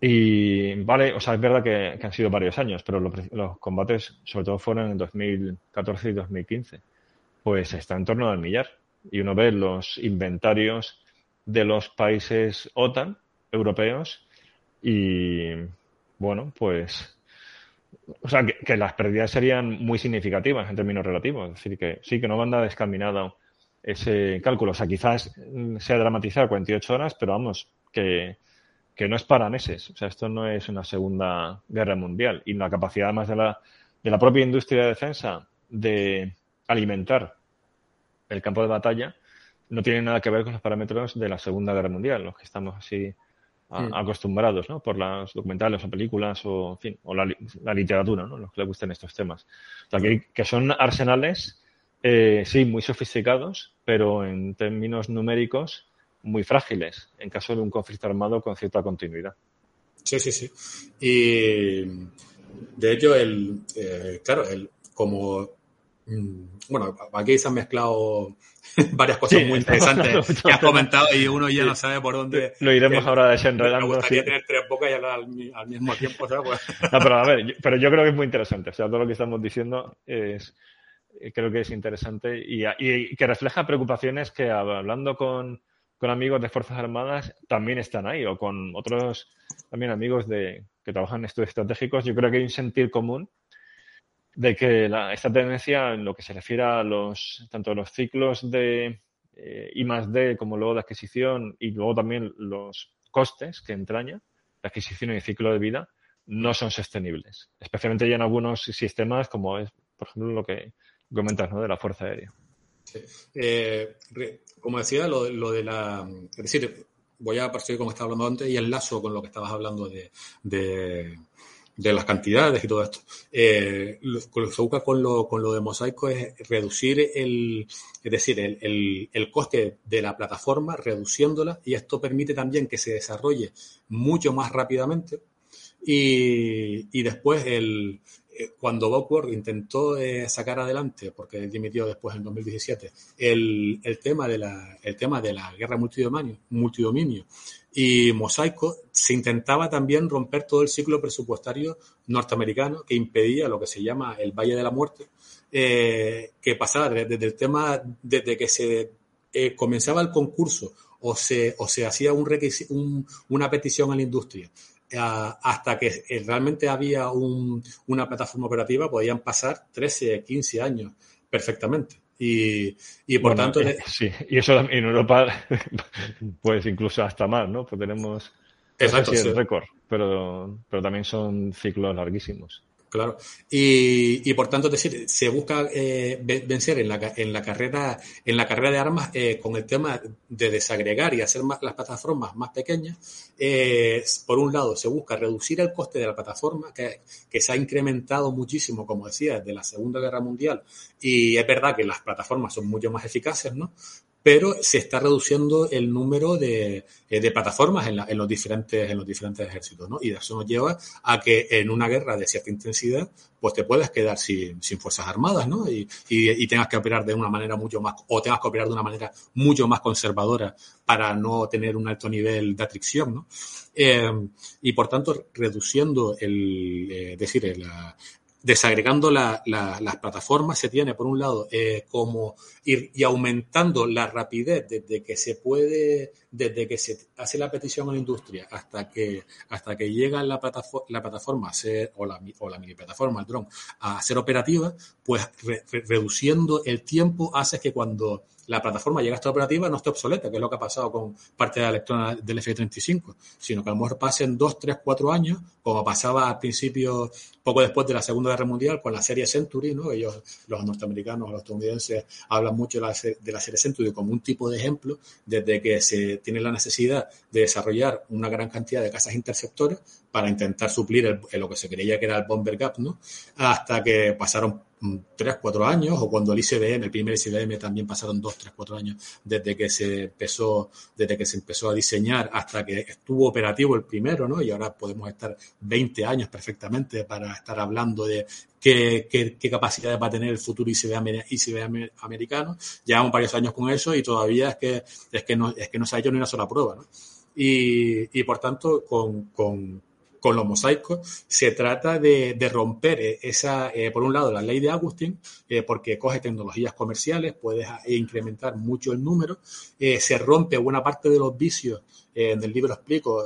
Speaker 1: Y vale, o sea, es verdad que, han sido varios años, pero los, combates sobre todo fueron en 2014 y 2015. Pues está en torno al millar. Y uno ve los inventarios de los países OTAN, europeos, y bueno, pues o sea, que, las pérdidas serían muy significativas en términos relativos. Es decir, que sí, que no manda descaminado ese cálculo. O sea, quizás sea dramatizar 48 horas, pero vamos, que, no es para meses. O sea, esto no es una segunda guerra mundial. Y la capacidad además de la, de la propia industria de defensa de alimentar el campo de batalla no tiene nada que ver con los parámetros de la Segunda Guerra Mundial, los que estamos así Acostumbrados, ¿no? Por las documentales o películas o, en fin, o la, literatura, ¿no? Los que le gusten estos temas. O sea, que, son arsenales, eh, sí, muy sofisticados, pero en términos numéricos muy frágiles en caso de un conflicto armado con cierta continuidad.
Speaker 2: Sí, sí, sí. Y de hecho, el, eh, claro, el, como, bueno, aquí se han mezclado varias cosas muy interesantes que has comentado y uno ya no sabe por dónde.
Speaker 1: Lo iremos ahora desenredando.
Speaker 2: Me gustaría tener tres bocas y hablar al, mismo tiempo, ¿sabes?
Speaker 1: No, pero a ver, pero yo creo que es muy interesante. O sea, todo lo que estamos diciendo es, creo que es interesante y, y que refleja preocupaciones que hablando con, con amigos de Fuerzas Armadas también están ahí o con otros también amigos de, que trabajan en estudios estratégicos. Yo creo que hay un sentir común de que esta tendencia en lo que se refiere a los tanto los ciclos de eh, I más D como luego de adquisición y luego también los costes que entraña la adquisición y el ciclo de vida no son sostenibles, especialmente ya en algunos sistemas como es, por ejemplo, lo que comentas ¿no? de la Fuerza Aérea.
Speaker 2: Eh, como decía, lo, de la... Es decir, voy a partir como estaba hablando antes y enlazo con lo que estabas hablando de de las cantidades y todo esto. Eh, lo, que se busca con lo, con lo de mosaico es reducir el, es decir, el, el, el, coste de la plataforma, reduciéndola, y esto permite también que se desarrolle mucho más rápidamente. Y, y después el, eh, cuando Bockward intentó eh, sacar adelante, porque dimitió después en 2017, el, el, tema de la, el tema de la guerra multidominio, multidominio y Mosaico, se intentaba también romper todo el ciclo presupuestario norteamericano que impedía lo que se llama el Valle de la Muerte, eh, que pasaba desde, el tema, desde que se eh, comenzaba el concurso o se, o se hacía un, un una petición a la industria hasta que eh, realmente había un, una plataforma operativa, podían pasar 13, 15 años perfectamente. Y, y por tanto.
Speaker 1: Eh, sí, y eso en Europa, pues incluso hasta más, ¿no? Pues tenemos.
Speaker 2: Exacto,
Speaker 1: sí, récord, pero, pero también son ciclos larguísimos.
Speaker 2: Claro. Y, por tanto, es decir, se busca eh, vencer en la, en la carrera, en la carrera de armas eh, con el tema de desagregar y hacer más, las plataformas más pequeñas. Eh, por un lado, se busca reducir el coste de la plataforma, que, que, se ha incrementado muchísimo, como decía, desde la Segunda Guerra Mundial. Y es verdad que las plataformas son mucho más eficaces, ¿no? Pero se está reduciendo el número de, eh, de plataformas en, los diferentes, en los diferentes ejércitos, ¿no? Y eso nos lleva a que en una guerra de cierta intensidad, pues te puedes quedar sin, sin fuerzas armadas, ¿no? Y, y, tengas que operar de una manera mucho más, o tengas que operar de una manera mucho más conservadora para no tener un alto nivel de atricción, ¿no? Eh, y por tanto, reduciendo el, eh, decir, la, desagregando la, la, las plataformas, se tiene, por un lado, como ir y aumentando la rapidez desde que se puede, desde que se hace la petición a la industria hasta que, hasta que llega la plataforma, la plataforma a ser, o la, o la mini plataforma, el dron, a ser operativa, pues re, re, reduciendo el tiempo hace que cuando la plataforma llega a estar operativa no esté obsoleta, que es lo que ha pasado con parte de la electrona del F-35, sino que a lo mejor pasen dos, tres, cuatro años, como pasaba al principio, poco después de la Segunda Guerra Mundial, con la serie Century, ¿no? Ellos, los norteamericanos, los estadounidenses, hablan mucho de la, serie Century como un tipo de ejemplo, desde que se tiene la necesidad de desarrollar una gran cantidad de casas interceptores para intentar suplir lo que se creía que era el bomber gap, ¿no? Hasta que pasaron tres, cuatro años, o cuando el ICBM, el primer ICBM también pasaron dos, tres, cuatro años desde que se empezó, desde que se empezó a diseñar hasta que estuvo operativo el primero, ¿no? Y ahora podemos estar 20 años perfectamente para estar hablando de qué, qué, qué capacidades va a tener el futuro ICBM, ICBM americano. Llevamos varios años con eso y todavía es que, es que no, es que no se ha hecho ni una sola prueba, ¿no? Y, y por tanto, con, con los mosaicos, se trata de, de romper esa, eh, por un lado, la ley de Agustín, eh, porque coge tecnologías comerciales, puedes incrementar mucho el número, eh, se rompe buena parte de los vicios, en el libro explico,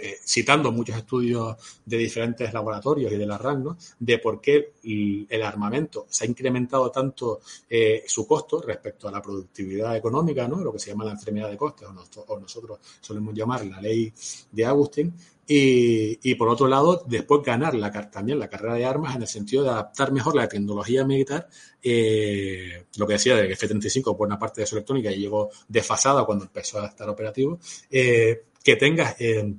Speaker 2: eh, citando muchos estudios de diferentes laboratorios y de la RAN, de por qué el armamento se ha incrementado tanto eh, su costo respecto a la productividad económica, ¿no? lo que se llama la enfermedad de costes, o nosotros solemos llamar la ley de Agustín, y, y, por otro lado, después ganar la, también la carrera de armas en el sentido de adaptar mejor la tecnología militar, eh, lo que decía de F-35, por una parte de su electrónica, llegó desfasada cuando empezó a estar operativo, eh, que tengas eh,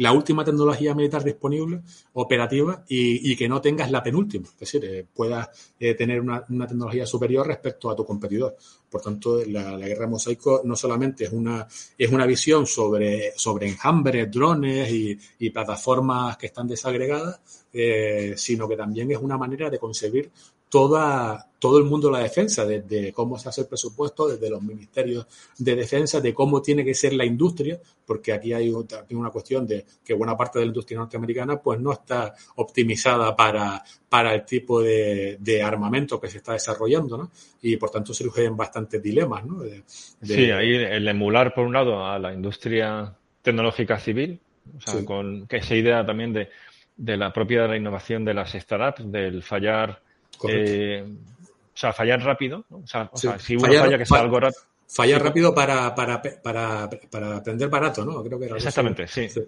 Speaker 2: la última tecnología militar disponible, operativa, y, que no tengas la penúltima, es decir, eh, puedas eh, tener una, tecnología superior respecto a tu competidor. Por tanto, la, guerra mosaico no solamente es una, es una visión sobre, sobre enjambres, drones y, y plataformas que están desagregadas, eh, sino que también es una manera de concebir toda, todo el mundo de la defensa, desde cómo se hace el presupuesto, desde los ministerios de defensa, de cómo tiene que ser la industria, porque aquí hay una cuestión de que buena parte de la industria norteamericana pues no está optimizada para, para el tipo de, de armamento que se está desarrollando, ¿no? Y por tanto surgen bastantes dilemas, ¿no? De,
Speaker 1: de... Sí, ahí el emular, por un lado, a la industria tecnológica civil, o sea, sí. con esa idea también de, de la propia la innovación de las startups, del fallar eh, o sea, fallar rápido. ¿no? O, sea, o
Speaker 2: sí.
Speaker 1: sea, si uno fallar, falla, que sea algo rápido.
Speaker 2: Fallar rápido para, para, para, para, aprender barato, ¿no? Creo que era
Speaker 1: Exactamente, sí. sí.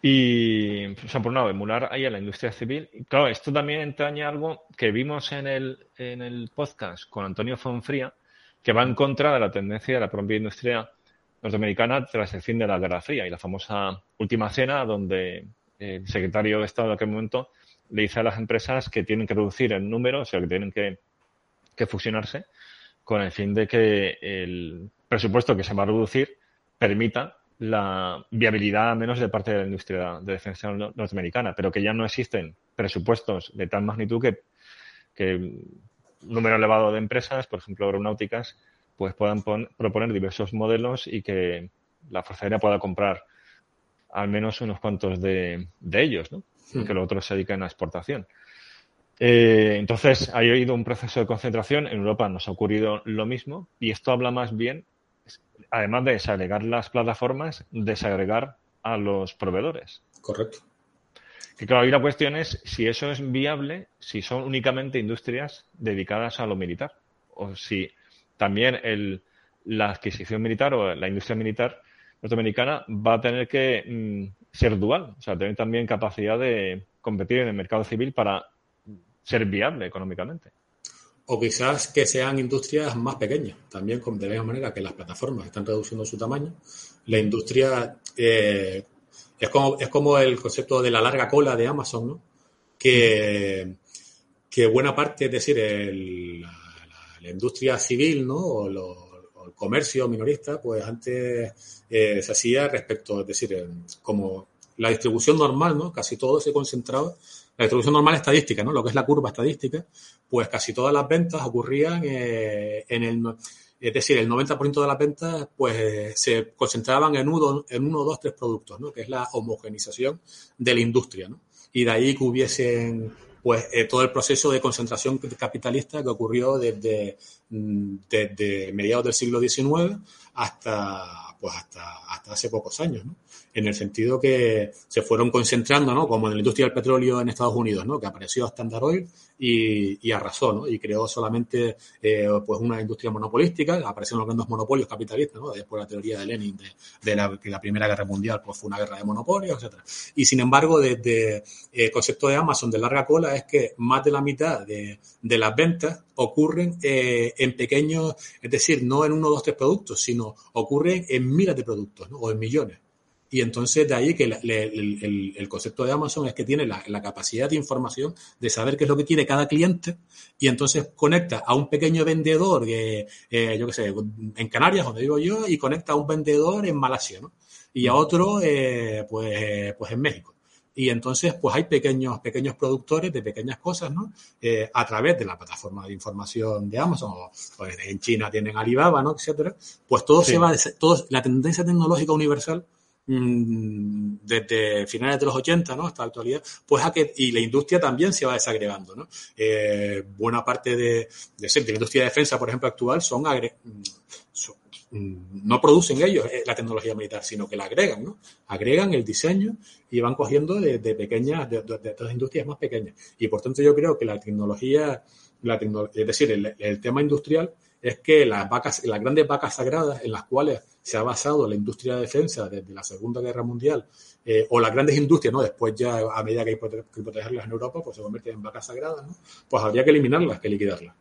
Speaker 1: Y, o sea, por un lado, emular ahí a la industria civil. Y claro, esto también entraña algo que vimos en el, en el podcast con Antonio Fonfría, que va en contra de la tendencia de la propia industria norteamericana tras el fin de la Guerra Fría y la famosa última cena, donde el secretario de Estado de aquel momento le dice a las empresas que tienen que reducir el número, o sea, que tienen que, que fusionarse con el fin de que el presupuesto que se va a reducir permita la viabilidad menos de parte de la industria de defensa norteamericana, pero que ya no existen presupuestos de tal magnitud que, que un número elevado de empresas, por ejemplo aeronáuticas, pues puedan proponer diversos modelos y que la Fuerza Aérea pueda comprar al menos unos cuantos de, ellos, ¿no? Hmm. que los otros se dedican a exportación. Eh, entonces, ha habido un proceso de concentración. En Europa nos ha ocurrido lo mismo y esto habla más bien, además de desagregar las plataformas, desagregar a los proveedores.
Speaker 2: Correcto.
Speaker 1: Que claro, ahí la cuestión es si eso es viable, si son únicamente industrias dedicadas a lo militar o si también el, la adquisición militar o la industria militar norteamericana va a tener que mm, ser dual, o sea, tener también capacidad de competir en el mercado civil para ser viable económicamente.
Speaker 2: O quizás que sean industrias más pequeñas, también de la misma manera que las plataformas están reduciendo su tamaño. La industria eh, es, como, es como el concepto de la larga cola de Amazon, ¿no? Que, que buena parte, es decir, la, industria civil, ¿no? O, comercio minorista, pues antes eh, se hacía respecto, es decir, como la distribución normal, ¿no? Casi todo se concentraba la distribución normal estadística, ¿no? Lo que es la curva estadística, pues casi todas las ventas ocurrían eh, en el es decir, el 90% de las ventas pues se concentraban en uno, en uno, dos, tres productos, ¿no? Que es la homogenización de la industria, ¿no? Y de ahí que hubiesen pues eh, todo el proceso de concentración capitalista que ocurrió desde, mm, desde mediados del siglo XIX hasta pues hasta, hasta hace pocos años, en el sentido que se fueron concentrando, ¿no? Como en la industria del petróleo en Estados Unidos, ¿no? Que apareció Standard Oil y, arrasó, ¿no? Y creó solamente, eh, pues, una industria monopolística, aparecieron los grandes monopolios capitalistas, ¿no? Después la teoría de Lenin de, la, que la Primera Guerra Mundial, pues, fue una guerra de monopolios, etcétera. Y sin embargo, desde el concepto de Amazon de larga cola es que más de la mitad de, las ventas ocurren eh, en pequeños, es decir, no en uno, dos, tres productos, sino ocurren en miles de productos, ¿no? O en millones. Y entonces de ahí que el, concepto de Amazon es que tiene la, capacidad de información de saber qué es lo que quiere cada cliente y entonces conecta a un pequeño vendedor, que, eh, yo qué sé, en Canarias, donde vivo yo, y conecta a un vendedor en Malasia, ¿no? Y a otro, eh, pues, pues en México. Y entonces, pues hay pequeños, pequeños productores de pequeñas cosas, ¿no? Eh, a través de la plataforma de información de Amazon, o pues, en China tienen Alibaba, ¿no? Etcétera. Pues todo se va, todo, la tendencia tecnológica universal Mm, desde finales de los 80 ¿no? hasta la actualidad, pues a que, y la industria también se va desagregando. ¿no? Eh, buena parte de, de, la industria de defensa, por ejemplo, actual, son, mm, mm, no producen ellos eh, la tecnología militar, sino que la agregan, ¿no? Agregan el diseño y van cogiendo de, pequeñas, de, otras industrias más pequeñas. Y por tanto yo creo que la tecnología, la es decir, el tema industrial es que las vacas, las grandes vacas sagradas en las cuales se ha basado la industria de defensa desde la Segunda Guerra Mundial, eh, o las grandes industrias, ¿no? Después ya, a medida que hay que protegerlas en Europa, pues se convierten en vacas sagradas, ¿no? Pues habría que eliminarlas, que liquidarlas.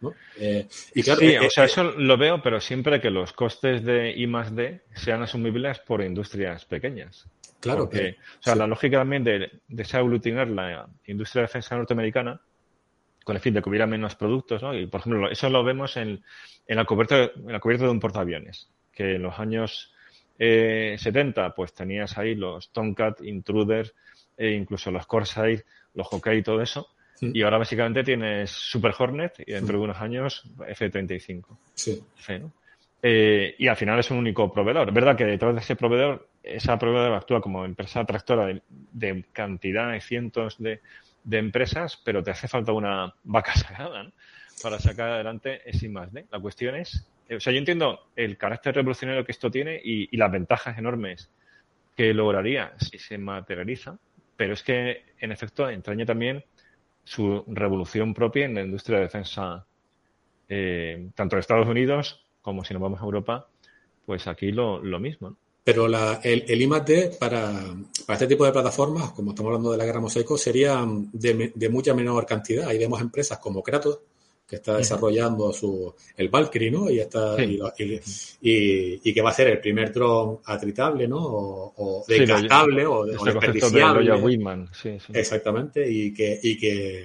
Speaker 2: ¿no?
Speaker 1: Eh, y claro, sí, eh, o sea, eso lo veo, pero siempre que los costes de I más D sean asumibles por industrias pequeñas.
Speaker 2: Claro.
Speaker 1: Porque, o sea, la lógica también de, de aglutinar la industria de defensa norteamericana con el fin de que hubiera menos productos, ¿no? Y, por ejemplo, eso lo vemos en, en, la, cubierta, en la cubierta de un portaaviones, que en los años eh, 70, pues tenías ahí los Tomcat, Intruder, e incluso los Corsair, los Hockey y todo eso. Y ahora básicamente tienes Super Hornet y dentro de unos años F-35.
Speaker 2: Sí.
Speaker 1: Eh, y al final es un único proveedor. Es verdad que detrás de ese proveedor, esa proveedor actúa como empresa tractora de, de cantidad de cientos de, de empresas, pero te hace falta una vaca sagrada para sacar adelante ese más D. La cuestión es, o sea, yo entiendo el carácter revolucionario que esto tiene y, las ventajas enormes que lograría si se materializa, pero es que, en efecto, entraña también su revolución propia en la industria de defensa, eh, tanto de Estados Unidos como si nos vamos a Europa, pues aquí lo, lo mismo.
Speaker 2: Pero la, el, el I+D para, para, este tipo de plataformas, como estamos hablando de la guerra mosaico, sería de, de, mucha menor cantidad. Ahí vemos empresas como Kratos, que está desarrollando su, el Valkyrie, ¿no? Y, está, y, que va a ser el primer dron atritable, ¿no? O, desgastable o,
Speaker 1: este desperdiciable. De
Speaker 2: Exactamente, y que, y que,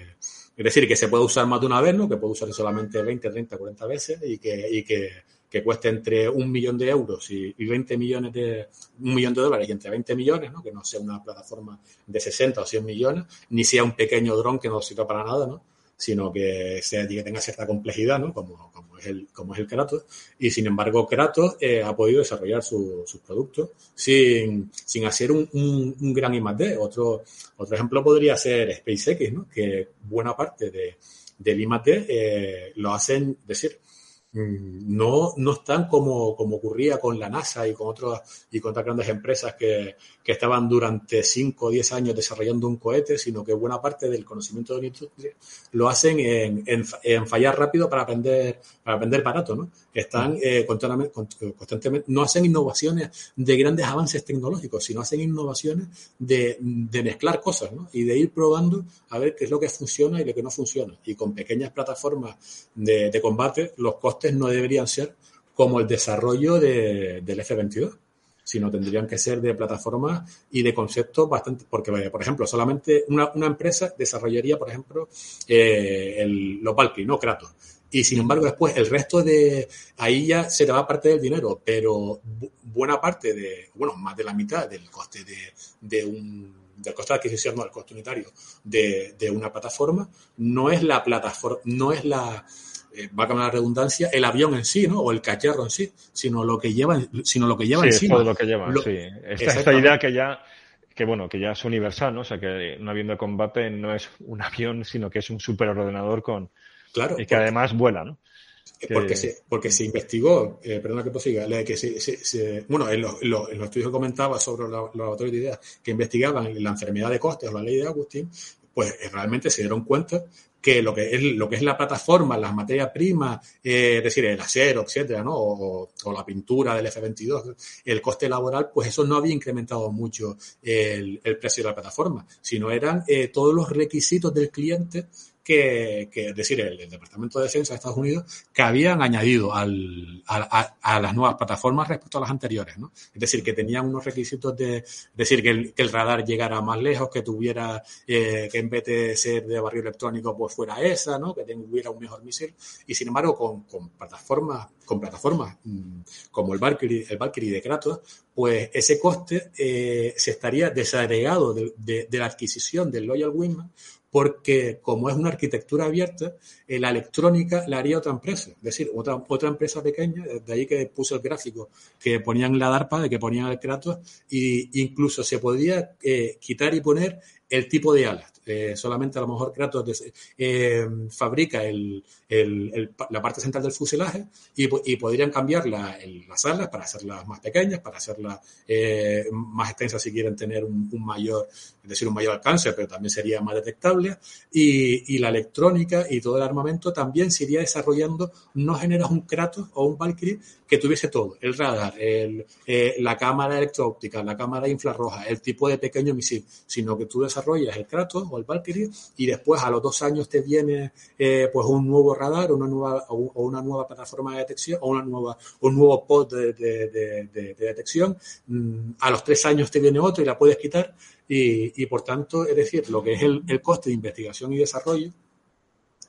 Speaker 2: es decir, que se puede usar más de una vez, ¿no? Que puede usar solamente 20, 30, 40 veces y que, y que, que cueste entre un millón de euros y, 20 millones de, un millón de dólares y entre 20 millones, ¿no? Que no sea una plataforma de 60 o 100 millones, ni sea un pequeño dron que no sirva para nada, ¿no? sino que, sea, que tenga cierta complejidad, ¿no? como, como, es el, como es el Kratos. Y sin embargo, Kratos eh, ha podido desarrollar sus productos sin, sin hacer un, un, gran I+.D. Otro, otro ejemplo podría ser SpaceX, ¿no? que buena parte de, del I+.D. Eh, lo hacen, decir, no, no están como, como ocurría con la NASA y con, otras y con otras grandes empresas que, que estaban durante 5 o 10 años desarrollando un cohete, sino que buena parte del conocimiento de la industria lo hacen en, en, fallar rápido para aprender, para aprender barato, ¿no? Están eh, constantemente, no hacen innovaciones de grandes avances tecnológicos, sino hacen innovaciones de, de mezclar cosas, ¿no? Y de ir probando a ver qué es lo que funciona y lo que no funciona. Y con pequeñas plataformas de, de combate, los costos no deberían ser como el desarrollo del F-22, sino tendrían que ser de plataformas y de conceptos bastante, porque, por ejemplo, solamente una, empresa desarrollaría, por ejemplo, eh, el, los Valkyrie, no Kratos. Y sin embargo, después el resto de ahí ya se te va parte del dinero, pero buena parte de, bueno, más de la mitad del coste de, de un del coste de adquisición, no, del coste unitario de, de una plataforma, no es la plataforma, no es la, eh, va a cambiar la redundancia, el avión en sí, ¿no? O el cacharro en sí, sino lo que lleva, sino lo que lleva
Speaker 1: sí,
Speaker 2: encima.
Speaker 1: todo lo que lleva, sí. Esta, esta idea que ya que bueno, que ya es universal, ¿no? O sea, que un avión de combate no es un avión, sino que es un superordenador con
Speaker 2: claro,
Speaker 1: y que además vuela, ¿no?
Speaker 2: Porque, se, porque se investigó, eh, perdona que prosiga, que se, se, bueno, en, los estudios que comentaba sobre los laboratorios de ideas que investigaban la enfermedad de costes o la ley de Agustín, pues eh, realmente se dieron cuenta que lo que es lo que es la plataforma, las materias primas, eh, es decir, el acero, etcétera, ¿no? O, la pintura del F22, el coste laboral, pues eso no había incrementado mucho el, precio de la plataforma, sino eran eh, todos los requisitos del cliente que, es decir, el, Departamento de Defensa de Estados Unidos, que habían añadido al, a, las nuevas plataformas respecto a las anteriores, ¿no? Es decir, que tenían unos requisitos de, decir, que el, que el radar llegara más lejos, que tuviera, eh, que en vez de ser de barrio electrónico, pues fuera esa, ¿no? Que tuviera un mejor misil. Y sin embargo, con, con plataformas, con plataformas mm, como el Valkyrie, el Valkyrie de Kratos, pues ese coste eh, se estaría desagregado de, de, de, la adquisición del Loyal Wingman porque como es una arquitectura abierta, eh, la electrónica la haría otra empresa, es decir, otra, otra empresa pequeña, de ahí que puso el gráfico, que ponían la DARPA, de que ponían el Kratos, e incluso se podía eh, quitar y poner el tipo de alas. Eh, solamente a lo mejor Kratos eh, fabrica el, el, la parte central del fuselaje y, podrían cambiar la, las alas para hacerlas más pequeñas, para hacerlas eh, más extensas si quieren tener un, mayor, es decir, un mayor alcance, pero también sería más detectable. Y, la electrónica y todo el armamento también se iría desarrollando. No generas un Kratos o un Valkyrie que tuviese todo, el radar, el, eh, la cámara electro-óptica, la cámara infrarroja, el tipo de pequeño misil, sino que tú desarrollas el Kratos o el Valkyrie y después a los dos años te viene eh, pues un nuevo radar una nueva, o una nueva plataforma de detección o una nueva, un nuevo pod de, de, detección. Mm, a los tres años te viene otro y la puedes quitar y, por tanto, es decir, lo que es el, el coste de investigación y desarrollo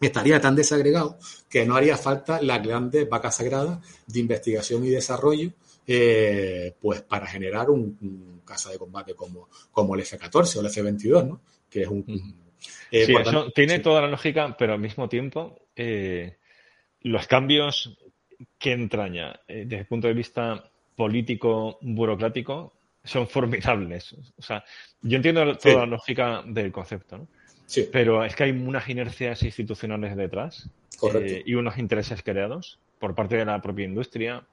Speaker 2: estaría tan desagregado que no haría falta la grande vaca sagrada de investigación y desarrollo eh, pues para generar un, un, caza de combate como, como el F-14 o el F-22, ¿no? que es un,
Speaker 1: eh, sí, eso tiene toda la lógica, pero al mismo tiempo eh, los cambios que entraña desde el punto de vista político, burocrático, son formidables. O sea, yo entiendo toda la lógica del concepto, ¿no? Sí. Pero es que hay unas inercias institucionales detrás eh, y unos intereses creados por parte de la propia industria,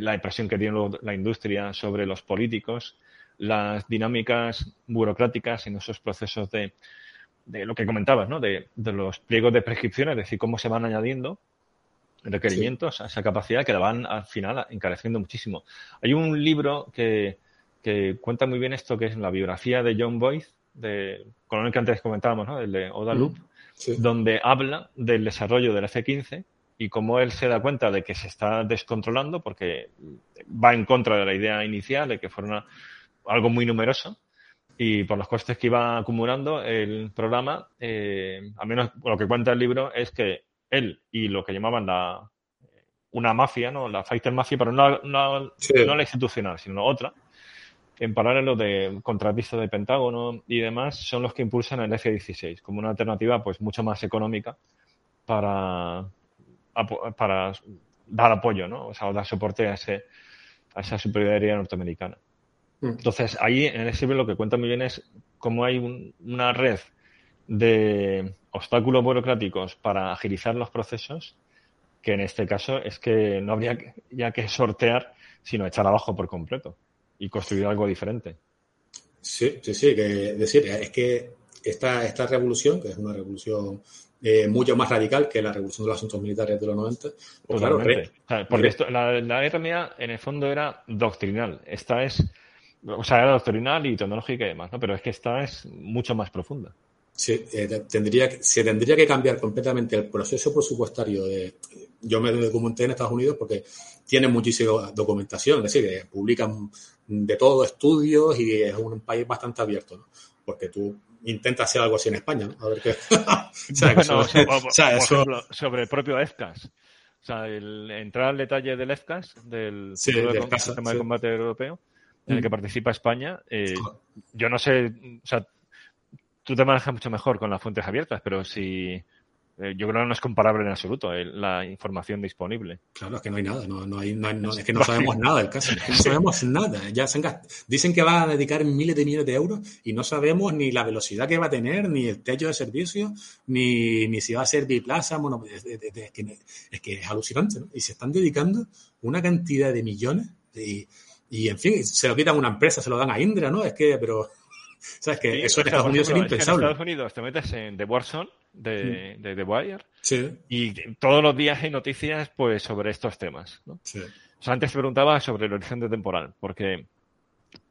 Speaker 1: la impresión que tiene la industria sobre los políticos, las dinámicas burocráticas en esos procesos de, de lo que comentabas, ¿no? De, de, los pliegos de prescripciones, es decir, cómo se van añadiendo requerimientos sí. a esa capacidad que la van al final encareciendo muchísimo. Hay un libro que, que cuenta muy bien esto, que es la biografía de John Boyd, de, con el que antes comentábamos, ¿no? El de Oda Loop, mm. donde habla del desarrollo del F-15 y cómo él se da cuenta de que se está descontrolando porque va en contra de la idea inicial de que fuera algo muy numeroso y por los costes que iba acumulando el programa, eh, al menos lo que cuenta el libro es que él y lo que llamaban la una mafia, ¿no? La Fighter Mafia, pero no, no, no la institucional, sino otra, en paralelo de contratistas de Pentágono y demás, son los que impulsan el F-16 como una alternativa pues mucho más económica para, para dar apoyo, ¿no? O sea, dar soporte a, ese, a esa superioridad norteamericana. Mm. Entonces, ahí en ese libro lo que cuenta muy bien es cómo hay una red de obstáculos burocráticos para agilizar los procesos, que en este caso es que no habría ya que sortear, sino echar abajo por completo y construir algo diferente.
Speaker 2: Sí, sí, sí, que decir, es que esta, esta revolución, que es una revolución eh, mucho más radical que la revolución de los asuntos militares de los 90.
Speaker 1: Pues claro, porque esto, la, la RMA en el fondo era doctrinal. Esta es, o sea, era doctrinal y tecnológica y demás, ¿no? Pero es que esta es mucho más profunda.
Speaker 2: Sí, eh, tendría, se tendría que cambiar completamente el proceso presupuestario de. Yo me documenté en Estados Unidos porque tienen muchísima documentación, es decir, publican de todo estudios y es un país bastante abierto, ¿no? Porque tú intenta hacer algo así en España, ¿no? A ver qué.
Speaker 1: sobre el propio EFCAS. O sea, el, entrar al detalle del EFCAS, del, Sistema de Combate Europeo, en el que mm. participa España, eh, yo no sé, o sea, tú te manejas mucho mejor con las fuentes abiertas, pero si eh, yo creo que no es comparable en absoluto eh, la información disponible.
Speaker 2: Claro, es que no hay nada, no, no hay, es que no sabemos nada del caso, no sabemos nada. Ya dicen que va a dedicar miles de millones de euros y no sabemos ni la velocidad que va a tener, ni el techo de servicio, ni, ni si va a ser biplaza. Bueno, es, que, es alucinante, ¿no? Y se están dedicando una cantidad de millones y, y, en fin, se lo quitan a una empresa, se lo dan a Indra, ¿no? Es que, pero ¿Sabes que Eso en Estados Unidos es impensable.
Speaker 1: En Estados Unidos te metes en The Warzone de, de The Wire y todos los días hay noticias pues sobre estos temas. ¿no? antes te preguntaba sobre el horizonte temporal, porque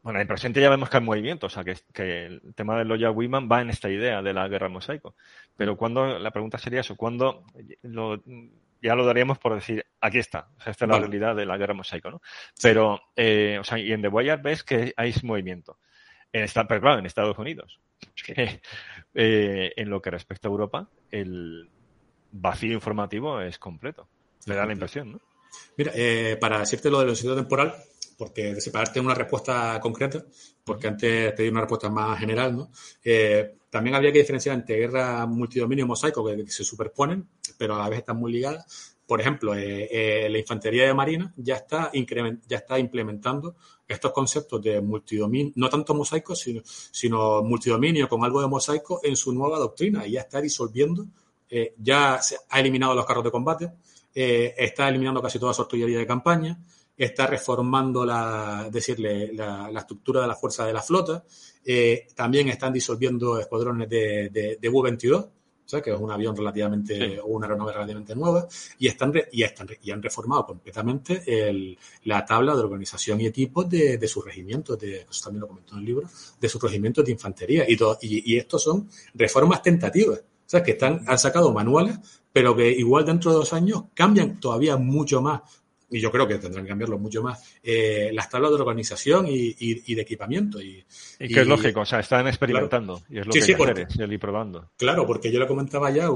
Speaker 1: bueno, en el presente ya vemos que hay movimiento, o sea, que, que el tema de Loya Wiman va en esta idea de la guerra mosaico. Pero cuando, la pregunta sería eso, ¿cuándo lo, ya lo daríamos por decir, aquí está, o sea, esta es la realidad de la guerra mosaico, ¿no? Pero, eh, o sea, y en The Wire ves que hay movimiento. En pero claro, en Estados Unidos. Eh, en lo que respecta a Europa, el vacío informativo es completo. Le da la impresión, ¿no?
Speaker 2: Mira, eh, para decirte lo del sitio temporal, porque para darte una respuesta concreta, porque antes te di una respuesta más general, ¿no? Eh, también habría que diferenciar entre guerra multidominio y mosaico, que, se superponen, pero a la vez están muy ligadas. Por ejemplo, la infantería de marina ya está, ya está implementando estos conceptos de multidominio, no tanto mosaico, sino, sino multidominio con algo de mosaico en su nueva doctrina. Y ya está disolviendo, eh, ya se ha eliminado los carros de combate, eh, está eliminando casi toda su artillería de campaña, está reformando la, decirle, la, estructura de la fuerza de la flota, eh, también están disolviendo escuadrones de, de, de U-22, que es un avión relativamente, o una aeronave relativamente nueva, y, están, y, están y han reformado completamente el, la tabla de organización y equipos de, de sus regimientos, de, eso también lo comentó en el libro, de sus regimientos de infantería. Y, todo, y, y estos son reformas tentativas, o sea, que están, han sacado manuales, pero que igual dentro de dos años cambian todavía mucho más y yo creo que tendrán que cambiarlo mucho más, eh, las tablas de organización y, de equipamiento. Y,
Speaker 1: que es lógico, o sea, están experimentando y es lo que hay que hacer, ir probando.
Speaker 2: Claro, porque yo le comentaba ya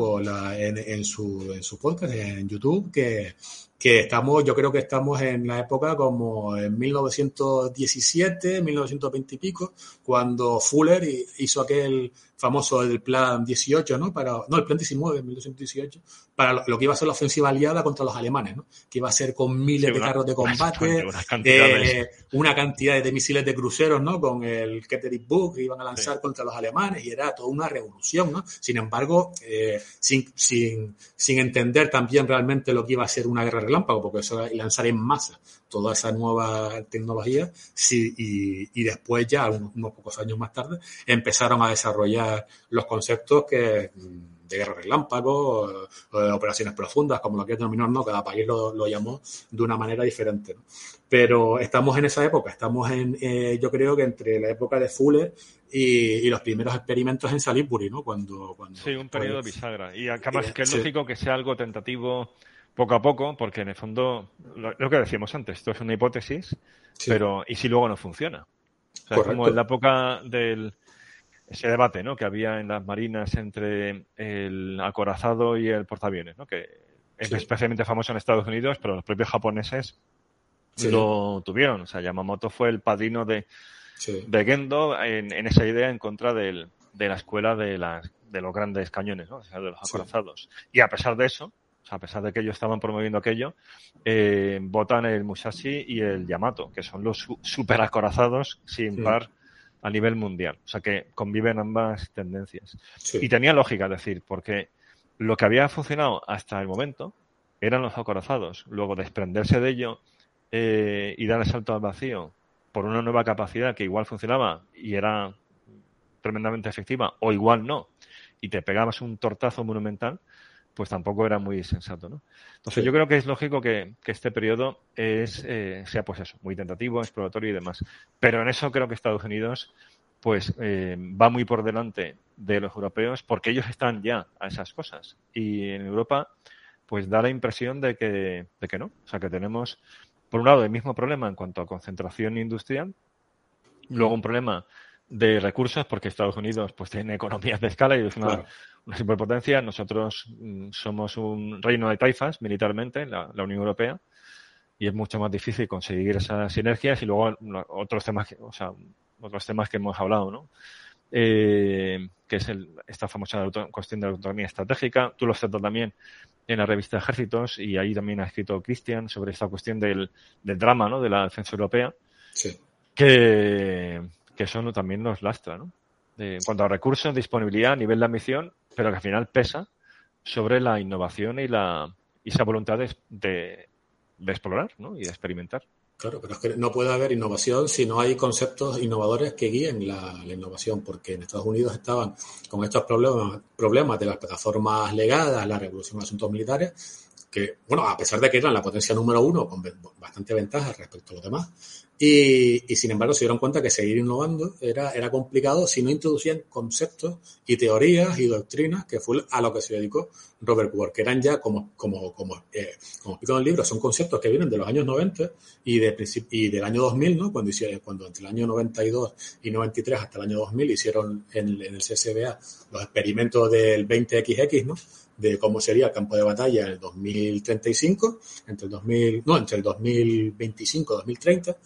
Speaker 2: en, en, su, en su podcast, en YouTube, que, que estamos, yo creo que estamos en la época como en 1917, 1920 y pico, cuando Fuller hizo aquel famoso el plan 18, ¿no? Para, no, el plan 19, 1918, para lo, que iba a ser la ofensiva aliada contra los alemanes, ¿no? Que iba a ser con miles de carros de combate, eh, una cantidad de misiles de cruceros, ¿no? Con el Kettering Book que iban a lanzar contra los alemanes y era toda una revolución, ¿no? Sin embargo, eh, sin, sin, sin entender también realmente lo que iba a ser una guerra relámpago, porque eso era lanzar en masa toda esa nueva tecnología sí, y, y, después ya, unos, unos, pocos años más tarde, empezaron a desarrollar los conceptos que de guerra relámpago, de operaciones profundas, como lo que denominar, ¿no? Cada país lo, lo, llamó de una manera diferente, ¿no? Pero estamos en esa época, estamos en, eh, yo creo que entre la época de Fuller y, y, los primeros experimentos en Salisbury, ¿no? Cuando, cuando
Speaker 1: sí, un periodo pues, bisagra. Y además eh, que es sí. lógico que sea algo tentativo poco a poco, porque en el fondo, lo, lo que decíamos antes, esto es una hipótesis, sí. pero ¿y si luego no funciona? O sea, como en la época del ese debate ¿no? que había en las marinas entre el acorazado y el portaaviones, ¿no? que es sí. especialmente famoso en Estados Unidos, pero los propios japoneses sí. lo tuvieron. O sea, Yamamoto fue el padrino de, de Gendo en, en, esa idea en contra del, de la escuela de, las, de los grandes cañones, ¿no? o sea, de los acorazados. Y a pesar de eso, o sea, a pesar de que ellos estaban promoviendo aquello, eh, votan el Musashi y el Yamato, que son los su super acorazados sin par a nivel mundial. O sea que conviven ambas tendencias. Sí. Y tenía lógica, es decir, porque lo que había funcionado hasta el momento eran los acorazados. Luego desprenderse de ello eh, y dar el salto al vacío por una nueva capacidad que igual funcionaba y era tremendamente efectiva, o igual no, y te pegabas un tortazo monumental, pues tampoco era muy sensato, ¿no? Entonces sí. yo creo que es lógico que, que este periodo es, eh, sea pues eso, muy tentativo, exploratorio y demás. Pero en eso creo que Estados Unidos pues eh, va muy por delante de los europeos porque ellos están ya a esas cosas. Y en Europa pues da la impresión de que, de que no. O sea que tenemos, por un lado, el mismo problema en cuanto a concentración industrial, luego un problema de recursos, porque Estados Unidos pues tiene economías de escala y es una, claro. una superpotencia. Nosotros mm, somos un reino de taifas militarmente, la, la, Unión Europea, y es mucho más difícil conseguir esas sinergias y luego otros temas, que, o sea, otros temas que hemos hablado, ¿no? Eh, que es el, esta famosa cuestión de la autonomía estratégica. Tú lo has tratado también en la revista Ejércitos y ahí también ha escrito Cristian sobre esta cuestión del, del drama, ¿no? De la defensa europea.
Speaker 2: Sí.
Speaker 1: Que, que eso también nos lastra, ¿no? En cuanto a recursos, disponibilidad, nivel de ambición, pero que al final pesa sobre la innovación y la y esa voluntad de, de, explorar ¿no? y de experimentar.
Speaker 2: Claro, pero es que no puede haber innovación si no hay conceptos innovadores que guíen la, la, innovación, porque en Estados Unidos estaban con estos problemas, problemas de las plataformas legadas, la revolución de asuntos militares, que, bueno, a pesar de que eran la potencia número uno, con bastante ventaja respecto a los demás, y, sin embargo se dieron cuenta que seguir innovando era, era complicado si no introducían conceptos y teorías y doctrinas, que fue a lo que se dedicó Robert Ward, que eran ya, como, como, como, eh, como explico en el libro, son conceptos que vienen de los años 90 y, de, y del año 2000, ¿no? cuando, hicieron, cuando entre el año 92 y 93 hasta el año 2000 hicieron en, en el CSBA los experimentos del 20XX, ¿no? De cómo sería el campo de batalla en el 2035, entre el 2000, no, entre el 2025 y 2030,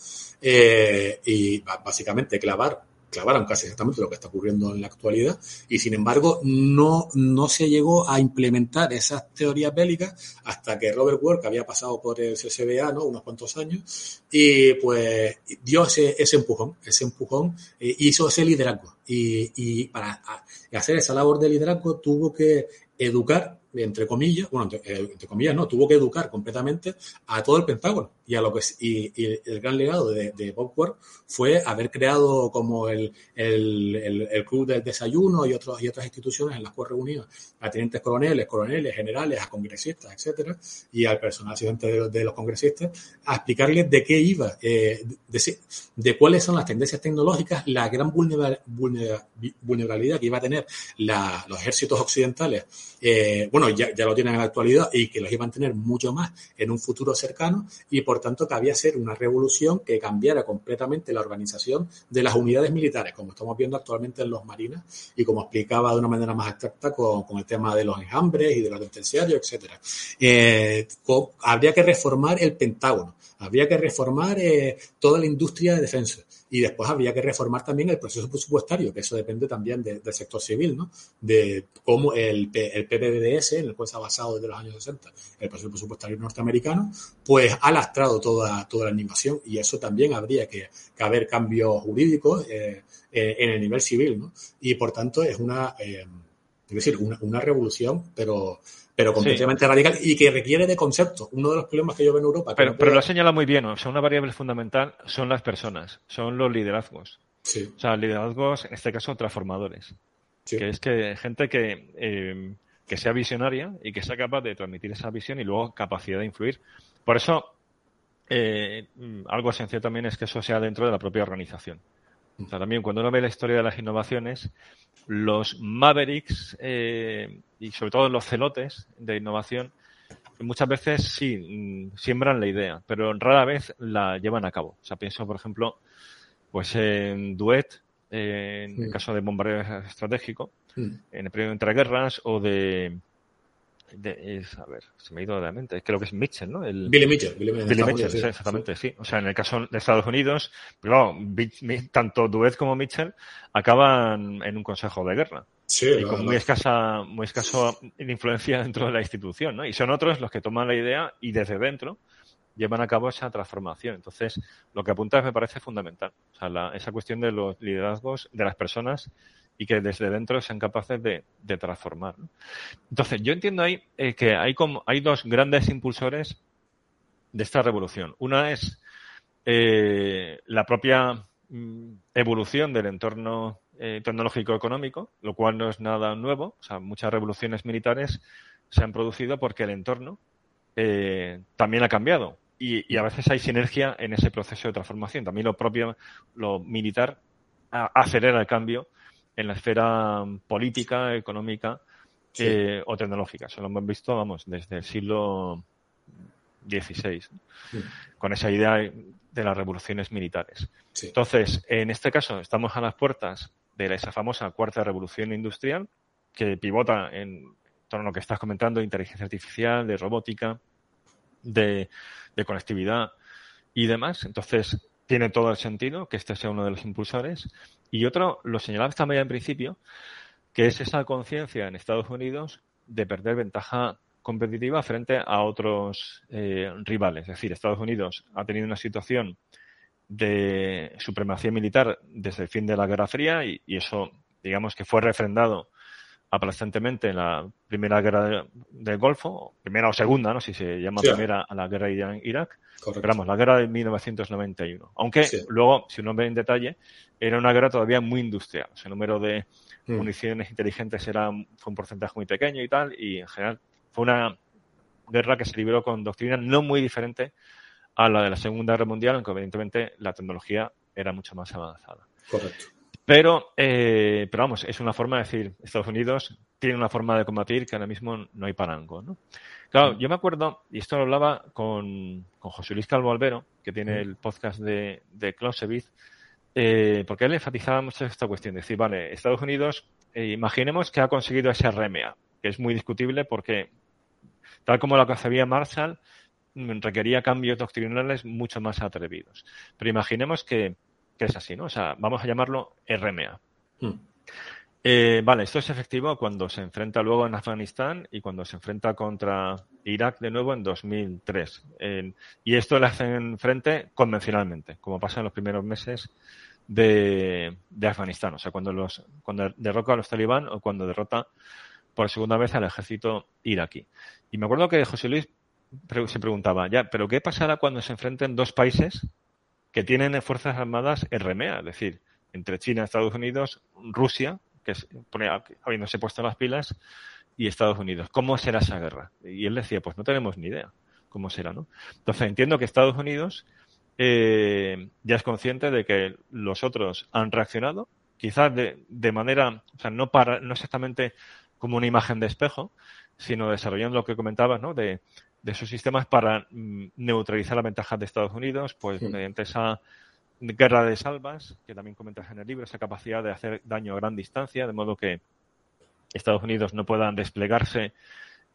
Speaker 2: eh, y básicamente clavar, clavaron casi exactamente lo que está ocurriendo en la actualidad, y sin embargo no, no se llegó a implementar esas teorías bélicas hasta que Robert que había pasado por el CSBA, ¿no? unos cuantos años, y pues dio ese, ese empujón, ese empujón, eh, hizo ese liderazgo, y, y para hacer esa labor de liderazgo tuvo que educar, entre comillas, bueno, entre, eh, entre, comillas no, tuvo que educar completamente a todo el Pentágono y a lo que y, y el gran legado de, de, Bob fue haber creado como el, el, el, club del desayuno y otros y otras instituciones en las cuales reunía a tenientes coroneles, coroneles, generales, a congresistas, etcétera, y al personal asistente de, los congresistas a explicarles de qué iba, eh, de, cuáles son las tendencias tecnológicas, la gran vulnerabilidad que iba a tener los ejércitos occidentales, eh, bueno, ya, ya lo tienen en la actualidad y que los iban a tener mucho más en un futuro cercano y por tanto que había ser una revolución que cambiara completamente la organización de las unidades militares, como estamos viendo actualmente en los marinas y como explicaba de una manera más con, con el tema de los enjambres y de los penitenciarios, etcétera. Eh, habría que reformar el Pentágono, habría que reformar eh, toda la industria de defensa y después habría que reformar también el proceso presupuestario, que eso depende también de, del sector civil, ¿no? De cómo el, el PPDS, en el cual se ha basado desde los años 60, el proceso presupuestario norteamericano, pues ha lastrado toda, toda la animación y eso también habría que, que haber cambios jurídicos eh, eh, en el nivel civil, ¿no? Y por tanto es una, eh, es decir, una, una revolución, pero pero completamente sí. radical y que requiere de conceptos. Uno de los problemas que yo veo en Europa.
Speaker 1: Pero, no pero lo señala muy bien, o sea, una variable fundamental son las personas, son los liderazgos.
Speaker 2: Sí.
Speaker 1: O sea, liderazgos, en este caso, transformadores. Sí. Que es que gente que eh, que sea visionaria y que sea capaz de transmitir esa visión y luego capacidad de influir. Por eso, eh, algo esencial también es que eso sea dentro de la propia organización. O sea, también cuando uno ve la historia de las innovaciones, los mavericks eh, y sobre todo los celotes de innovación, muchas veces sí mm, siembran la idea, pero rara vez la llevan a cabo. O sea, pienso, por ejemplo, pues en Duet, en el caso de bombardeo estratégico, en el periodo entre guerras o de, a ver, se me ha ido de la mente, creo que es Mitchell, ¿no?
Speaker 2: El, Billy Mitchell.
Speaker 1: Billy, Mitchell, exactamente, sí. O sea, en el caso de Estados Unidos, pero tanto Duet como Mitchell acaban en un consejo de guerra.
Speaker 2: Sí,
Speaker 1: y con muy escasa, muy escaso influencia dentro de la institución, ¿no? Y son otros los que toman la idea y desde dentro llevan a cabo esa transformación. Entonces, lo que apuntas me parece fundamental. O sea, esa cuestión de los liderazgos de las personas y que desde dentro sean capaces de, transformar. Entonces, yo entiendo ahí eh, que hay, como, hay dos grandes impulsores de esta revolución. Una es eh, la propia mm, evolución del entorno eh, tecnológico económico, lo cual no es nada nuevo. O sea, muchas revoluciones militares se han producido porque el entorno también ha cambiado. Y, y, a veces hay sinergia en ese proceso de transformación. También lo propio, lo militar, acelera el cambio en la esfera política, económica eh, o tecnológica. Eso lo hemos visto, vamos, desde el siglo XVI, con esa idea de las revoluciones militares. Entonces, en este caso, estamos a las puertas de esa famosa cuarta revolución industrial, que pivota en torno a lo que estás comentando, de inteligencia artificial, de robótica, de, de conectividad y demás. Entonces, tiene todo el sentido que este sea uno de los impulsores. Y otro, lo señalaba esta mañana en principio, que es esa conciencia en Estados Unidos de perder ventaja competitiva frente a otros eh, rivales. Es decir, Estados Unidos ha tenido una situación de supremacía militar desde el fin de la Guerra Fría y, y eso, digamos que fue refrendado aplastantemente en la primera guerra del Golfo, primera o segunda, no sé si se llama primera a la guerra de Irak, pero vamos, la guerra de 1991. Aunque luego, si uno ve en detalle, era una guerra todavía muy industrial. el número de mm. municiones inteligentes era, fue un porcentaje muy pequeño y tal, y en general fue una guerra que se libró con doctrina no muy diferente a la de la Segunda Guerra Mundial, aunque evidentemente la tecnología era mucho más avanzada.
Speaker 2: Correcto.
Speaker 1: Pero, eh, pero vamos, es una forma de decir, Estados Unidos tiene una forma de combatir que ahora mismo no hay parango, ¿no? Claro, mm. yo me acuerdo, y esto lo hablaba con, con José Luis Calvo Albero, que tiene mm. el podcast de, de Clausewitz, eh, porque él enfatizaba mucho esta cuestión, de decir, vale, Estados Unidos, eh, imaginemos que ha conseguido ese RMA, que es muy discutible porque, tal como lo concebía Marshall, requería cambios doctrinales mucho más atrevidos. Pero imaginemos que que es así, ¿no? O sea, vamos a llamarlo RMA. Hmm. Eh, vale, esto es efectivo cuando se enfrenta luego en Afganistán y cuando se enfrenta contra Irak de nuevo en 2003. y esto lo hacen frente convencionalmente, como pasa en los primeros meses de, Afganistán. O sea, cuando, los, cuando derroca a los talibán o cuando derrota por segunda vez al ejército iraquí. Y me acuerdo que José Luis se preguntaba, ya, ¿pero qué pasará cuando se enfrenten dos países que tienen fuerzas armadas RMA, es decir, entre China, Estados Unidos, Rusia, que es, habiéndose puesto las pilas, y Estados Unidos. ¿Cómo será esa guerra? Y él decía, pues no tenemos ni idea cómo será, ¿no? Entonces entiendo que Estados Unidos eh, ya es consciente de que los otros han reaccionado, quizás de, de manera, o sea, no para, no exactamente como una imagen de espejo, sino desarrollando lo que comentabas, ¿no? De de sus sistemas para mm, neutralizar la ventaja de Estados Unidos, pues mediante esa guerra de salvas, que también comentas en el libro, esa capacidad de hacer daño a gran distancia, de modo que Estados Unidos no puedan desplegarse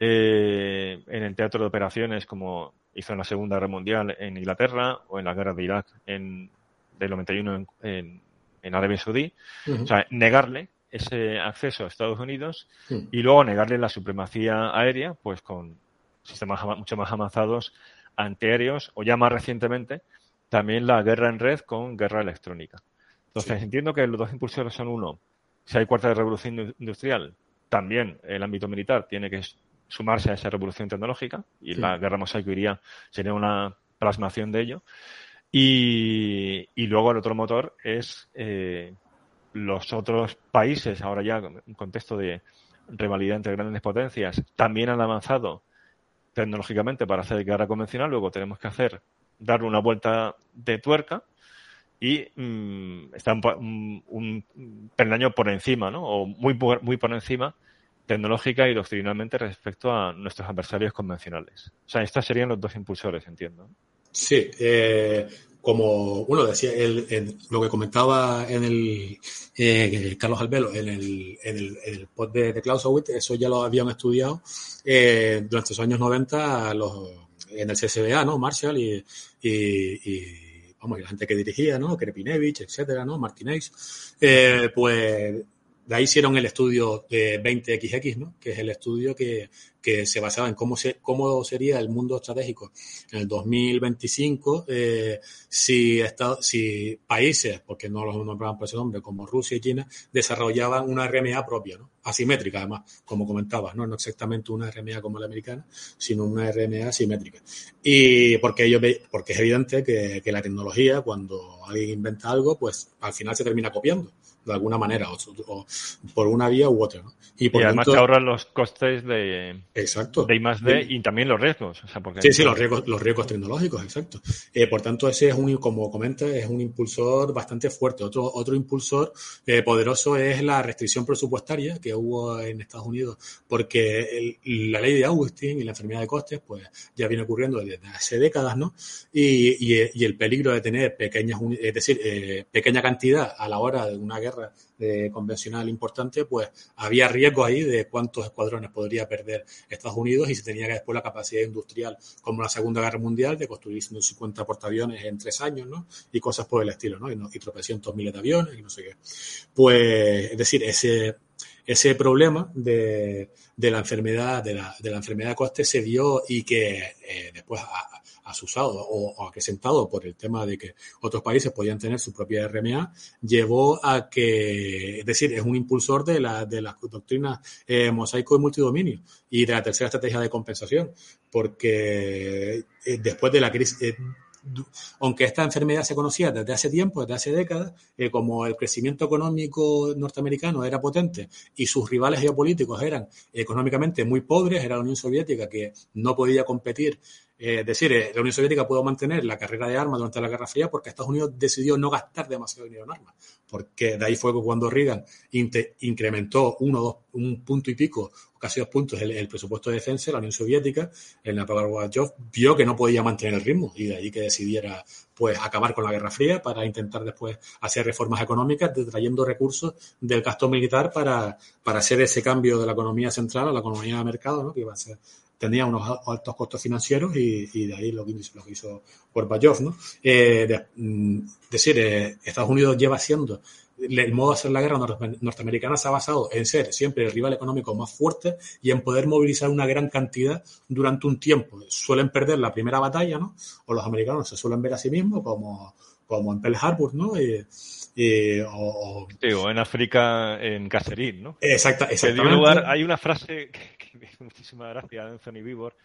Speaker 1: eh, en el teatro de operaciones como hizo en la Segunda Guerra Mundial en Inglaterra o en la guerra de Irak en, del 91 en, en, Arabia Saudí. O sea, negarle ese acceso a Estados Unidos y luego negarle la supremacía aérea, pues con sistemas mucho más avanzados antiaéreos o ya más recientemente también la guerra en red con guerra electrónica. Entonces entiendo que los dos impulsores son uno, si hay cuarta revolución industrial, también el ámbito militar tiene que sumarse a esa revolución tecnológica y la guerra mosaico iría, sería una plasmación de ello. Y, luego el otro motor es eh, los otros países, ahora ya en contexto de rivalidad entre grandes potencias también han avanzado tecnológicamente para hacer guerra convencional, luego tenemos que hacer, darle una vuelta de tuerca y mm, está un, un, peldaño por encima, ¿no? O muy, muy por encima tecnológica y doctrinalmente respecto a nuestros adversarios convencionales. O sea, estos serían los dos impulsores, entiendo.
Speaker 2: Sí, eh, como uno decía, el, lo que comentaba en el eh, Carlos Albelo en el, en el, en post de, de Clausewitz, eso ya lo habían estudiado eh, durante los años 90 los, en el CSBA, ¿no? Marshall y, y, y vamos, la gente que dirigía, ¿no? Krepinevich, etcétera, ¿no? Martinez, eh, pues de ahí hicieron el estudio de 20XX, ¿no? que es el estudio que, que se basaba en cómo, se, cómo sería el mundo estratégico en el 2025 eh, si, si países, porque no los nombraban por ese nombre, como Rusia y China, desarrollaban una RMA propia, asimétrica además, como comentabas, ¿no? no exactamente una RMA como la americana, sino una RMA asimétrica. Y porque, ellos, porque es evidente que, que la tecnología, cuando alguien inventa algo, pues al final se termina copiando de alguna manera, o, o por una vía u otra. ¿no?
Speaker 1: Y, por y además tanto, te ahorran los costes de,
Speaker 2: exacto.
Speaker 1: de I más D y también los riesgos. O sea, porque
Speaker 2: sí, sí, los riesgos, los riesgos tecnológicos, exacto. Eh, por tanto, ese es un, como comenta, es un impulsor bastante fuerte. Otro, otro impulsor eh, poderoso es la restricción presupuestaria que hubo en Estados Unidos, porque el, la ley de Augustin y la enfermedad de costes, pues ya viene ocurriendo desde hace décadas, ¿no? Y, y, y el peligro de tener pequeñas, es decir, eh, pequeña cantidad a la hora de una guerra de convencional importante, pues había riesgos ahí de cuántos escuadrones podría perder Estados Unidos y se tenía que después la capacidad industrial, como la Segunda Guerra Mundial, de construir 150 portaaviones en tres años, ¿no? Y cosas por el estilo, ¿no? Y, y tropecientos miles de aviones y no sé qué. Pues, es decir, ese, ese problema de, de la enfermedad, de la, de la enfermedad de coste se dio y que eh, después a, asusado o, acrecentado por el tema de que otros países podían tener su propia RMA, llevó a que, es decir, es un impulsor de, la, de las doctrinas eh, mosaico y multidominio y de la tercera estrategia de compensación, porque eh, después de la crisis, eh, aunque esta enfermedad se conocía desde hace tiempo, desde hace décadas, eh, como el crecimiento económico norteamericano era potente y sus rivales geopolíticos eran económicamente muy pobres, era la Unión Soviética que no podía competir es decir, la Unión Soviética pudo mantener la carrera de armas durante la Guerra Fría porque Estados Unidos decidió no gastar demasiado dinero en armas. Porque de ahí fue cuando Reagan incrementó uno, dos, un punto y pico, casi dos puntos, el, el presupuesto de defensa, la Unión Soviética, en la época vio que no podía mantener el ritmo y de ahí que decidiera pues acabar con la Guerra Fría para intentar después hacer reformas económicas, trayendo recursos del gasto militar para, para hacer ese cambio de la economía central a la economía de mercado, ¿no? que iba a ser tenía unos altos costos financieros y, de ahí lo que, lo que hizo Gorbachev, ¿no? Eh, mm, decir, eh, Estados Unidos lleva siendo el modo de hacer la guerra norteamericana se ha basado en ser siempre el rival económico más fuerte y en poder movilizar una gran cantidad durante un tiempo. Suelen perder la primera batalla, ¿no? O los americanos se suelen ver a sí mismos como, como en Pearl Harbor, ¿no? Y, o, o...
Speaker 1: Sí, o en África, en Cacerín, ¿no?
Speaker 2: Exacta, exactamente.
Speaker 1: Lugar, hay una frase que, que me hizo muchísima gracia de Anthony Vivor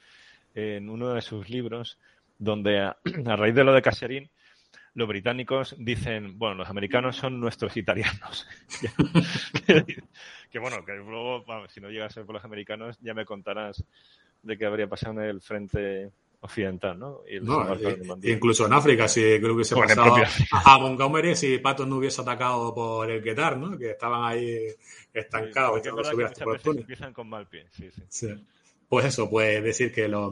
Speaker 1: en uno de sus libros, donde a, a raíz de lo de Cacerín, los británicos dicen, bueno, los americanos son nuestros italianos. que bueno, que luego, si no llega a ser por los americanos, ya me contarás de qué habría pasado en el frente occidental, ¿no?
Speaker 2: Y no eh, incluso en África, sí, creo que se pasaba a Montgomery si Patos no hubiese atacado por el Qatar, ¿no? Que estaban ahí estancados.
Speaker 1: Sí, que empiezan con mal pie, sí, sí.
Speaker 2: sí. Pues eso, pues decir que lo,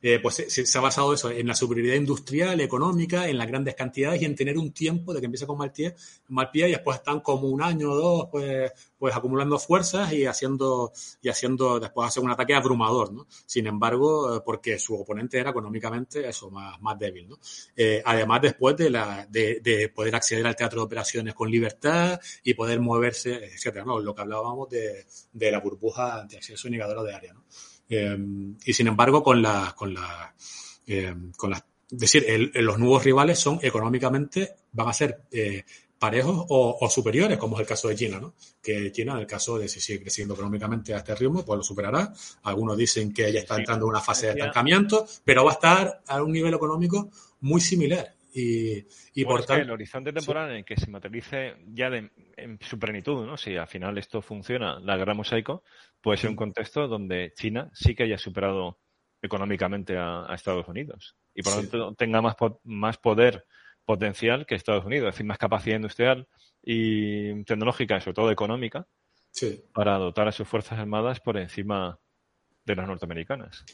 Speaker 2: eh, pues se, se, ha basado eso en la superioridad industrial, económica, en las grandes cantidades y en tener un tiempo de que empieza con mal pie, mal pie y después están como un año o dos, pues, pues acumulando fuerzas y haciendo, y haciendo después hacer un ataque abrumador, ¿no? Sin embargo, porque su oponente era económicamente eso, más, más débil, ¿no? Eh, además, después de, la, de, de, poder acceder al teatro de operaciones con libertad y poder moverse, etcétera, ¿no? Lo que hablábamos de, de la burbuja antiacceso y negadora de área, ¿no? Eh, y sin embargo, con la, con la, eh, con las, es decir, los nuevos rivales son económicamente, van a ser eh, parejos o, o, superiores, como es el caso de China, ¿no? Que China, en el caso de si sigue creciendo económicamente a este ritmo, pues lo superará. Algunos dicen que ya está entrando en una fase de estancamiento, pero va a estar a un nivel económico muy similar Y, y por
Speaker 1: tanto. El horizonte temporal en el que se materialice ya en su plenitud, ¿no? Si al final esto funciona, la guerra mosaico, puede ser un contexto donde China sí que haya superado económicamente a, Estados Unidos y por lo tanto tenga más, más poder potencial que Estados Unidos, es decir, más capacidad industrial y tecnológica, sobre todo económica, para dotar a sus Fuerzas Armadas por encima de las norteamericanas.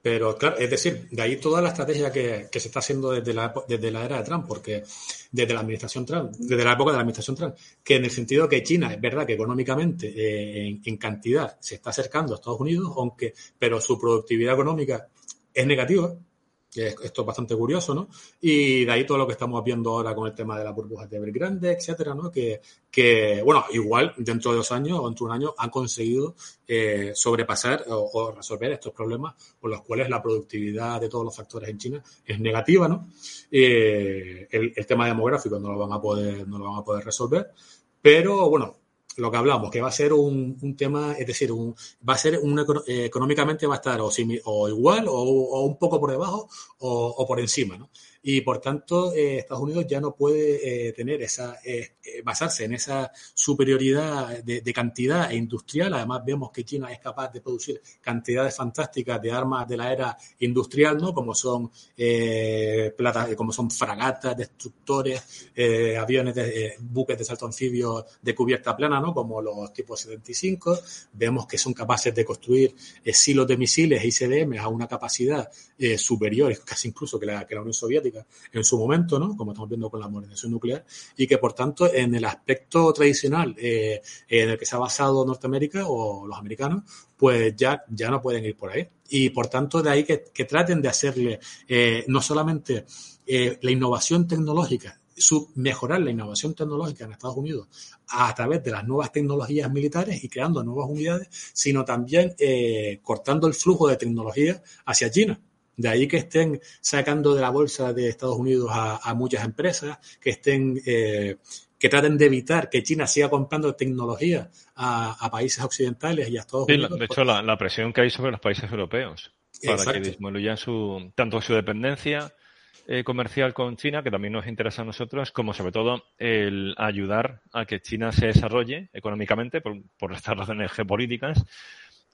Speaker 2: Pero claro, es decir, de ahí toda la estrategia que, se está haciendo desde la, desde la era de Trump, porque desde la administración Trump, desde la época de la administración Trump, que en el sentido que China es verdad que económicamente eh, en, cantidad se está acercando a Estados Unidos, aunque, pero su productividad económica es negativa, esto es bastante curioso, ¿no? Y de ahí todo lo que estamos viendo ahora con el tema de la burbuja de Evergrande, etcétera, ¿no? Que, que, bueno, igual dentro de dos años o dentro de un año han conseguido eh, sobrepasar o, resolver estos problemas por los cuales la productividad de todos los factores en China es negativa, ¿no? Eh, el, el, tema demográfico no lo van a poder, no lo van a poder resolver, pero bueno, lo que hablamos, que va a ser un, un tema, es decir, un, va a ser un, eh, económicamente va a estar o, o igual o, o, un poco por debajo o, o por encima, ¿no? Y por tanto eh, Estados Unidos ya no puede eh, tener esa eh, basarse en esa superioridad de, cantidad e industrial. Además vemos que China es capaz de producir cantidades fantásticas de armas de la era industrial, ¿no? Como son plata, como son fragatas, destructores, aviones, de, buques de salto anfibio de cubierta plana, ¿no? Como los tipos 75. Vemos que son capaces de construir silos de misiles e ICBM a una capacidad superior, casi incluso que la, que la Unión Soviética en su momento, ¿no? Como estamos viendo con la modernización nuclear, y que por tanto en el aspecto tradicional eh, en el que se ha basado Norteamérica o los americanos, pues ya, ya no pueden ir por ahí. Y por tanto de ahí que, traten de hacerle eh, no solamente eh, la innovación tecnológica, su, mejorar la innovación tecnológica en Estados Unidos a través de las nuevas tecnologías militares y creando nuevas unidades, sino también cortando el flujo de tecnología hacia China. De ahí que estén sacando de la bolsa de Estados Unidos a, muchas empresas, que estén eh, que traten de evitar que China siga comprando tecnología a, países occidentales y a Estados Unidos.
Speaker 1: de hecho, la, presión que hay sobre los países europeos para que disminuyan su, tanto su dependencia eh, comercial con China, que también nos interesa a nosotros, como sobre todo el ayudar a que China se desarrolle económicamente por, por estas razones geopolíticas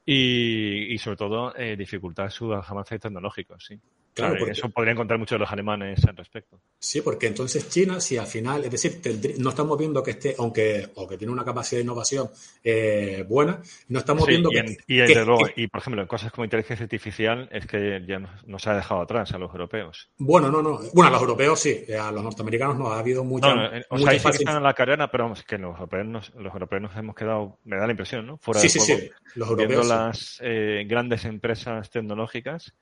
Speaker 1: y, sobre todo eh, dificultar sus avances tecnológicos, sí. Claro, porque, eso podría encontrar muchos de los alemanes al respecto.
Speaker 2: Sí, porque entonces China, si al final, es decir, no estamos viendo que esté, aunque o que tiene una capacidad de innovación eh, buena, no estamos viendo
Speaker 1: y
Speaker 2: que,
Speaker 1: y, luego, y, por ejemplo, en cosas como inteligencia artificial es que ya nos, ha dejado atrás a los europeos.
Speaker 2: Bueno, no, no. Bueno, a los europeos sí, a los norteamericanos no ha habido mucha. No,
Speaker 1: no, o sea, que están en la carrera, pero vamos, que los europeos, nos, los europeos nos hemos quedado, me da la impresión, ¿no?
Speaker 2: Fuera sí, sí, sí. Los
Speaker 1: europeos. Viendo las eh, grandes empresas tecnológicas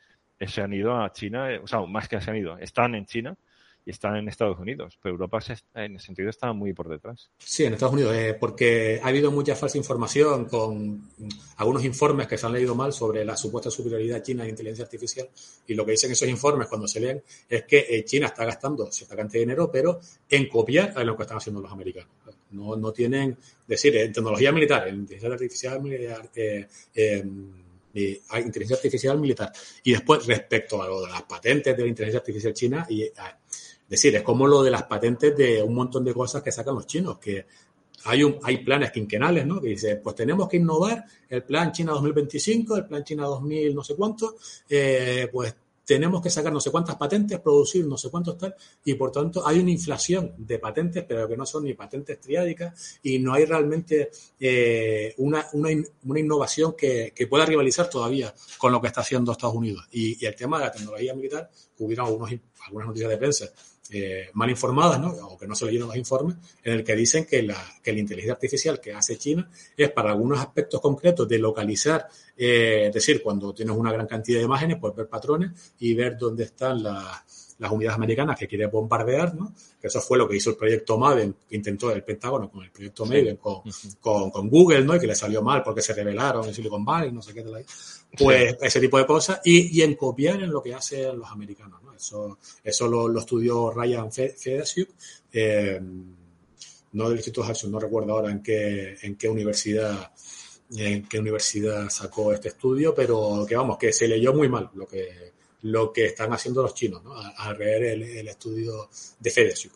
Speaker 1: se han ido a China, eh, o sea, más que se han ido, están en China y están en Estados Unidos, pero Europa en ese sentido está muy por detrás.
Speaker 2: Sí, en Estados Unidos, eh, porque ha habido mucha falsa información con algunos informes que se han leído mal sobre la supuesta superioridad china en inteligencia artificial y lo que dicen esos informes cuando se leen es que eh, China está gastando cierta cantidad de dinero, pero en copiar a lo que están haciendo los americanos. No, no tienen, decir, en tecnología militar, en inteligencia artificial militar, hay inteligencia artificial militar. Y después, respecto a lo de las patentes de la inteligencia artificial china, y es decir, es como lo de las patentes de un montón de cosas que sacan los chinos, que hay, un, hay planes quinquenales, ¿no? Que dice, pues tenemos que innovar el plan China 2025, el plan China 2000 no sé cuánto, eh, pues tenemos que sacar no sé cuántas patentes, producir no sé cuántos tal, y por tanto hay una inflación de patentes, pero que no son ni patentes triádicas, y no hay realmente eh, una, una, una, innovación que, que, pueda rivalizar todavía con lo que está haciendo Estados Unidos. Y, el tema de la tecnología militar, hubieron algunos, algunas noticias de prensa eh, mal informadas, ¿no? o que no se leyeron los informes, en el que dicen que la, que la inteligencia artificial que hace China es para algunos aspectos concretos de localizar, eh, es decir, cuando tienes una gran cantidad de imágenes, pues ver patrones y ver dónde están las las unidades americanas que quiere bombardear, ¿no? Que eso fue lo que hizo el proyecto Maven, que intentó el Pentágono con el proyecto Maven, con, con, Google, ¿no? Y que le salió mal porque se rebelaron en Silicon Valley, no sé qué tal ahí. Pues ese tipo de cosas. Y, y, en copiar en lo que hacen los americanos, ¿no? Eso, eso lo, lo estudió Ryan Fedesiuk, eh, no del Instituto Hudson, no recuerdo ahora en qué, en qué universidad en qué universidad sacó este estudio, pero que vamos, que se leyó muy mal lo que, lo que están haciendo los chinos, ¿no? al leer el, estudio de FedEx.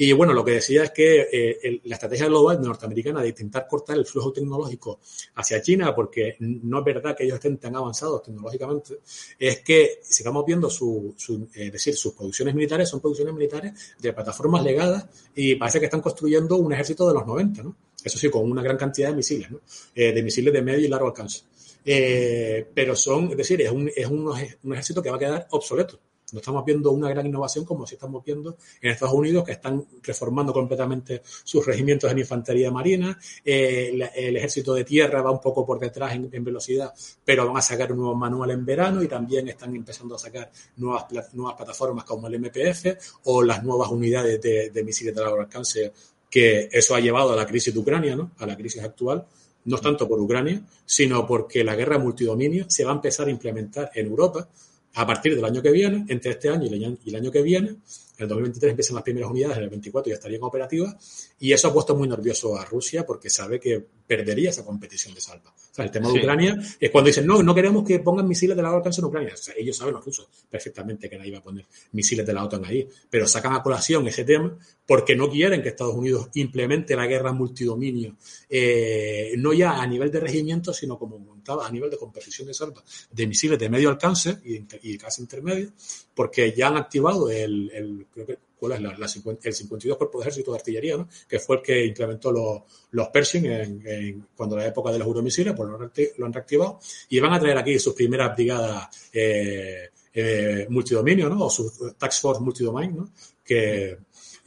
Speaker 2: Y bueno, lo que decía es que eh, la estrategia global norteamericana de intentar cortar el flujo tecnológico hacia China, porque no es verdad que ellos estén tan avanzados tecnológicamente, es que si estamos viendo su, es decir, sus producciones militares son producciones militares de plataformas legadas y parece que están construyendo un ejército de los 90, ¿no? Eso sí, con una gran cantidad de misiles. Eh, de misiles de medio y largo alcance. Eh, pero son, es decir, es un, es un ejército que va a quedar obsoleto. No estamos viendo una gran innovación como si estamos viendo en Estados Unidos, que están reformando completamente sus regimientos en infantería marina. Eh, el, ejército de tierra va un poco por detrás en, velocidad, pero van a sacar un nuevo manual en verano y también están empezando a sacar nuevas, nuevas plataformas como el MPF o las nuevas unidades de, misiles de largo alcance, que eso ha llevado a la crisis de Ucrania, ¿no? a la crisis actual no tanto por Ucrania, sino porque la guerra multidominio se va a empezar a implementar en Europa a partir del año que viene, entre este año y el año, que viene, en el 2023 empiezan las primeras unidades, en el 24 ya estarían operativas, y eso ha puesto muy nervioso a Rusia porque sabe que perdería esa competición de salva. Sea, el tema de Ucrania es cuando dicen, no, no queremos que pongan misiles de largo alcance en Ucrania. O sea, ellos saben los rusos perfectamente que nadie va a poner misiles de la OTAN ahí, pero sacan a colación ese tema porque no quieren que Estados Unidos implemente la guerra multidominio, eh, no ya a nivel de regimiento, sino como montaba a nivel de competición de salva de misiles de medio alcance y, casi intermedio, porque ya han activado el, el ¿cuál es la, el 52 Cuerpo de Ejército de Artillería, ¿no? que fue el que implementó los, los Pershing en, cuando la época de los euromisiles, pues lo, han reactivado y van a traer aquí sus primeras brigadas eh, eh, multidominio, ¿no? o su Tax Force Multidomain, ¿no? que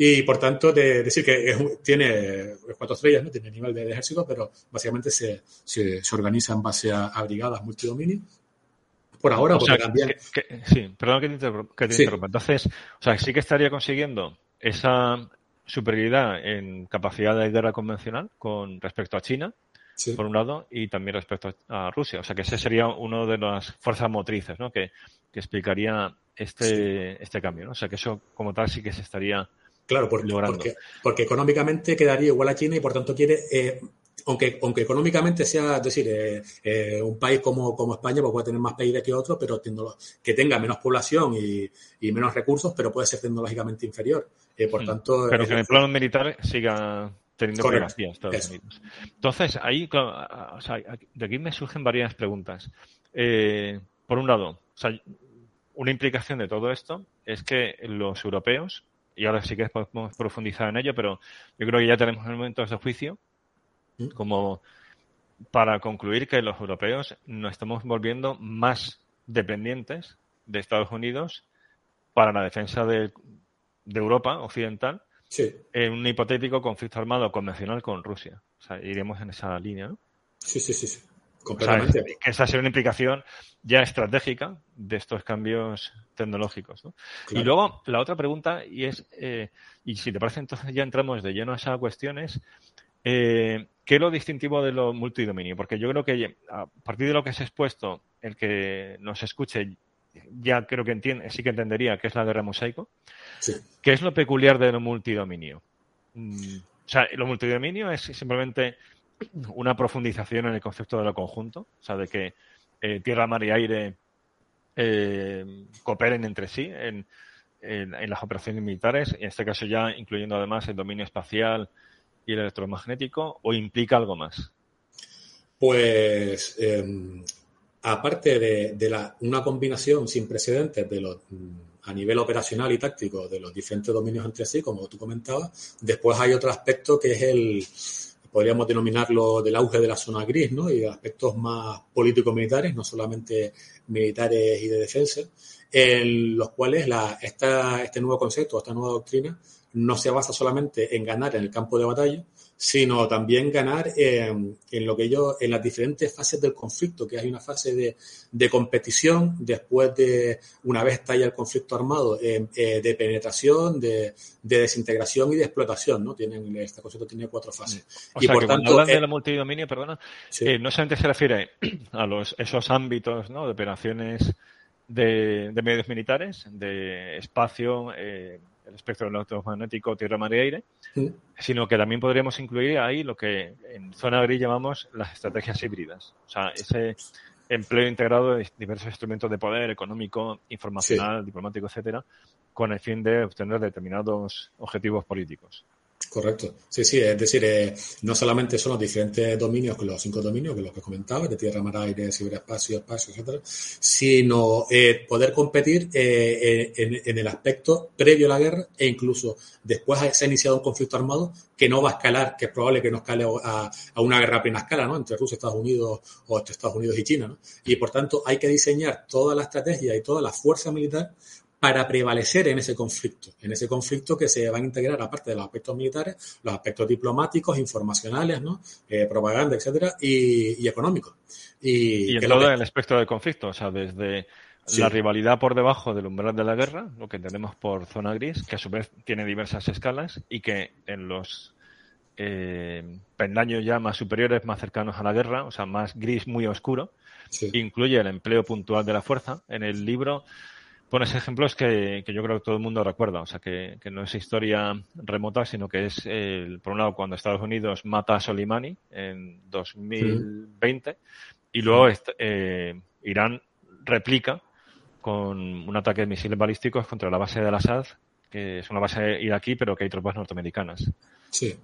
Speaker 2: y por tanto, de decir que tiene cuatro estrellas, ¿no? tiene nivel de, ejército, pero básicamente se, se, organiza en base a, brigadas multidominio por ahora, porque también...
Speaker 1: sí, perdón que te, interrumpa. Entonces, o sea, sí que estaría consiguiendo esa superioridad en capacidad de guerra convencional con respecto a China, por un lado, y también respecto a Rusia. O sea, que ese sería uno de las fuerzas motrices, ¿no? Que, que explicaría este, este cambio, ¿no? O sea, que eso como tal sí que se estaría
Speaker 2: Claro, porque, porque, económicamente quedaría igual a China y por tanto quiere eh, aunque, aunque económicamente sea, es decir, eh, eh, un país como, como España pues puede tener más PIB que otro, pero que tenga menos población y, menos recursos, pero puede ser tecnológicamente inferior. Eh, por mm. tanto,
Speaker 1: pero que en el plano militar siga teniendo primacía Estados Unidos. Entonces, ahí, de aquí me surgen varias preguntas. por un lado, una implicación de todo esto es que los europeos, y ahora sí que podemos profundizar en ello, pero yo creo que ya tenemos elementos de juicio como para concluir que los europeos nos estamos volviendo más dependientes de Estados Unidos para la defensa de, Europa occidental en un hipotético conflicto armado convencional con Rusia. O sea, iremos en esa línea, ¿no?
Speaker 2: Sí, sí, sí. sí. Completamente.
Speaker 1: que esa sería una implicación ya estratégica de estos cambios tecnológicos. Y luego la otra pregunta, y es, eh, y si te parece, entonces ya entramos de lleno a esas cuestiones, eh, ¿Qué es lo distintivo de lo multidominio? Porque yo creo que a partir de lo que se ha expuesto, el que nos escuche ya creo que entiende, sí que entendería qué es la guerra mosaico. ¿Qué es lo peculiar de lo multidominio? Mm, o sea, lo multidominio es simplemente una profundización en el concepto de lo conjunto, o sea, de que eh, tierra, mar y aire eh, cooperen entre sí en, en, las operaciones militares, en este caso ya incluyendo además el dominio espacial, y el electromagnético o implica algo más?
Speaker 2: Pues em, aparte de, la, una combinación sin precedentes de los, mm, a nivel operacional y táctico de los diferentes dominios entre sí, como tú comentabas, después hay otro aspecto que es el, podríamos denominarlo del auge de la zona gris, ¿no? Y aspectos más político-militares, no solamente militares y de defensa, en los cuales la, esta, este nuevo concepto, esta nueva doctrina, no se basa solamente en ganar en el campo de batalla, sino también ganar en, lo que yo, en las diferentes fases del conflicto, que hay una fase de, competición, después de, una vez estalla el conflicto armado, eh, eh, de penetración, de, desintegración y de explotación, ¿no? Tienen, este concepto tiene cuatro fases.
Speaker 1: y por tanto, hablan de eh, la multidominio, perdona, no solamente se refiere a los, esos ámbitos, ¿no? De operaciones de, medios militares, de espacio, el espectro electromagnético tierra, mar y aire, sino que también podríamos incluir ahí lo que en zona gris llamamos las estrategias híbridas. O sea, ese, empleo integrado de diversos instrumentos de poder económico, informacional, diplomático, etcétera, con el fin de obtener determinados objetivos políticos.
Speaker 2: Correcto. Sí, sí, es decir, eh, no solamente son los diferentes dominios, los cinco dominios, que los que comentaba, de tierra, mar, aire, ciberespacio, espacio, etcétera, sino eh, poder competir eh, en, el aspecto previo a la guerra e incluso después se ha iniciado un conflicto armado que no va a escalar, que es probable que no escale a, a una guerra a plena escala, ¿no? Entre Rusia, Estados Unidos o entre Estados Unidos y China, ¿no? Y por tanto hay que diseñar toda la estrategia y toda la fuerza militar para prevalecer en ese conflicto, en ese conflicto que se van a integrar, aparte de los aspectos militares, los aspectos diplomáticos, informacionales, ¿no? Eh, propaganda, etcétera, y, económicos.
Speaker 1: Y, en todo el aspecto del conflicto, o sea, desde la rivalidad por debajo del umbral de la guerra, lo que tenemos por zona gris, que a su vez tiene diversas escalas y que en los eh, pendaños ya más superiores, más cercanos a la guerra, o sea, más gris, muy oscuro, incluye el empleo puntual de la fuerza. En el libro pones ejemplos que, que, yo creo que todo el mundo recuerda, o sea, que, que no es historia remota, sino que es, el, por un lado, cuando Estados Unidos mata a Soleimani en 2020 y luego eh, Irán replica con un ataque de misiles balísticos contra la base de Al-Assad, que es una base iraquí, pero que hay tropas norteamericanas.
Speaker 2: Sí.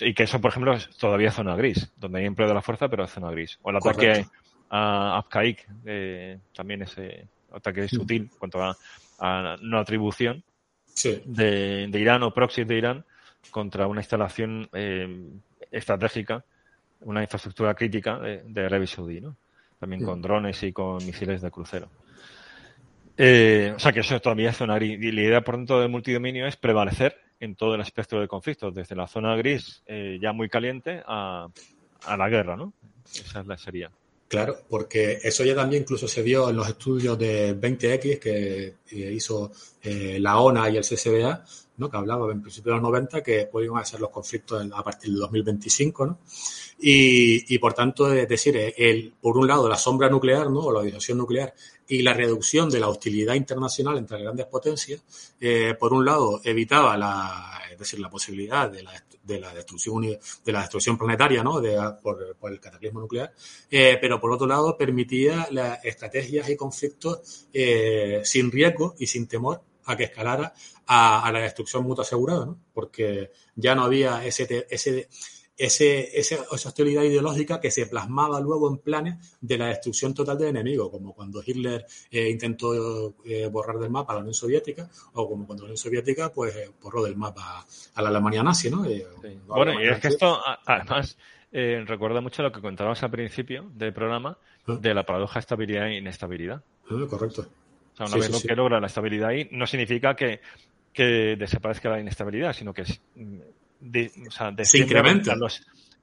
Speaker 1: y que eso, por ejemplo, es todavía zona gris, donde hay empleo de la fuerza, pero es zona gris. O el ataque a Afkaik, eh, también ese ataque mm. sutil cuanto a, a no atribución de, Irán o proxy de Irán contra una instalación eh, estratégica, una infraestructura crítica de, de Arabia Saudí, ¿no? También con drones y con misiles de crucero. Eh, o sea que eso todavía es zona gris. Y la idea, por tanto, del multidominio es prevalecer en todo el espectro de conflictos, desde la zona gris eh, ya muy caliente a, a la guerra, ¿no? Esa es la sería.
Speaker 2: Claro, porque eso ya también incluso se vio en los estudios de 20X que eh, hizo eh, la ONA y el CCBA, ¿no? que hablaba en principio de los 90 que podían ser los conflictos a partir del 2025. ¿no? Y, por tanto, es decir, el, por un lado la sombra nuclear ¿no? o la disuasión nuclear y la reducción de la hostilidad internacional entre grandes potencias, eh, por un lado evitaba la, es decir, la posibilidad de la, de la destrucción de la destrucción planetaria, ¿no? De, por, por, el cataclismo nuclear, eh, pero por otro lado permitía las estrategias y conflictos eh, sin riesgo y sin temor a que escalara a, la destrucción mutua asegurada, ¿no? Porque ya no había ese, ese ese, esa hostilidad ideológica que se plasmaba luego en planes de la destrucción total del enemigo, como cuando Hitler eh, intentó eh, borrar del mapa a la Unión Soviética, o como cuando la Unión Soviética pues eh, borró del mapa a la Alemania nazi, ¿no?
Speaker 1: Bueno, y es que esto además recuerda mucho lo que contábamos al principio del programa de la paradoja estabilidad e inestabilidad.
Speaker 2: Correcto.
Speaker 1: O sea, una vez lo que logra la estabilidad ahí, no significa que, que desaparezca la inestabilidad, sino que
Speaker 2: se incrementa.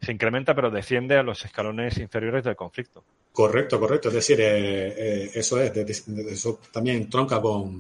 Speaker 1: se incrementa, pero desciende a los escalones inferiores del conflicto.
Speaker 2: Correcto, correcto. Es decir, eh, eh, eso es, eso también tronca con,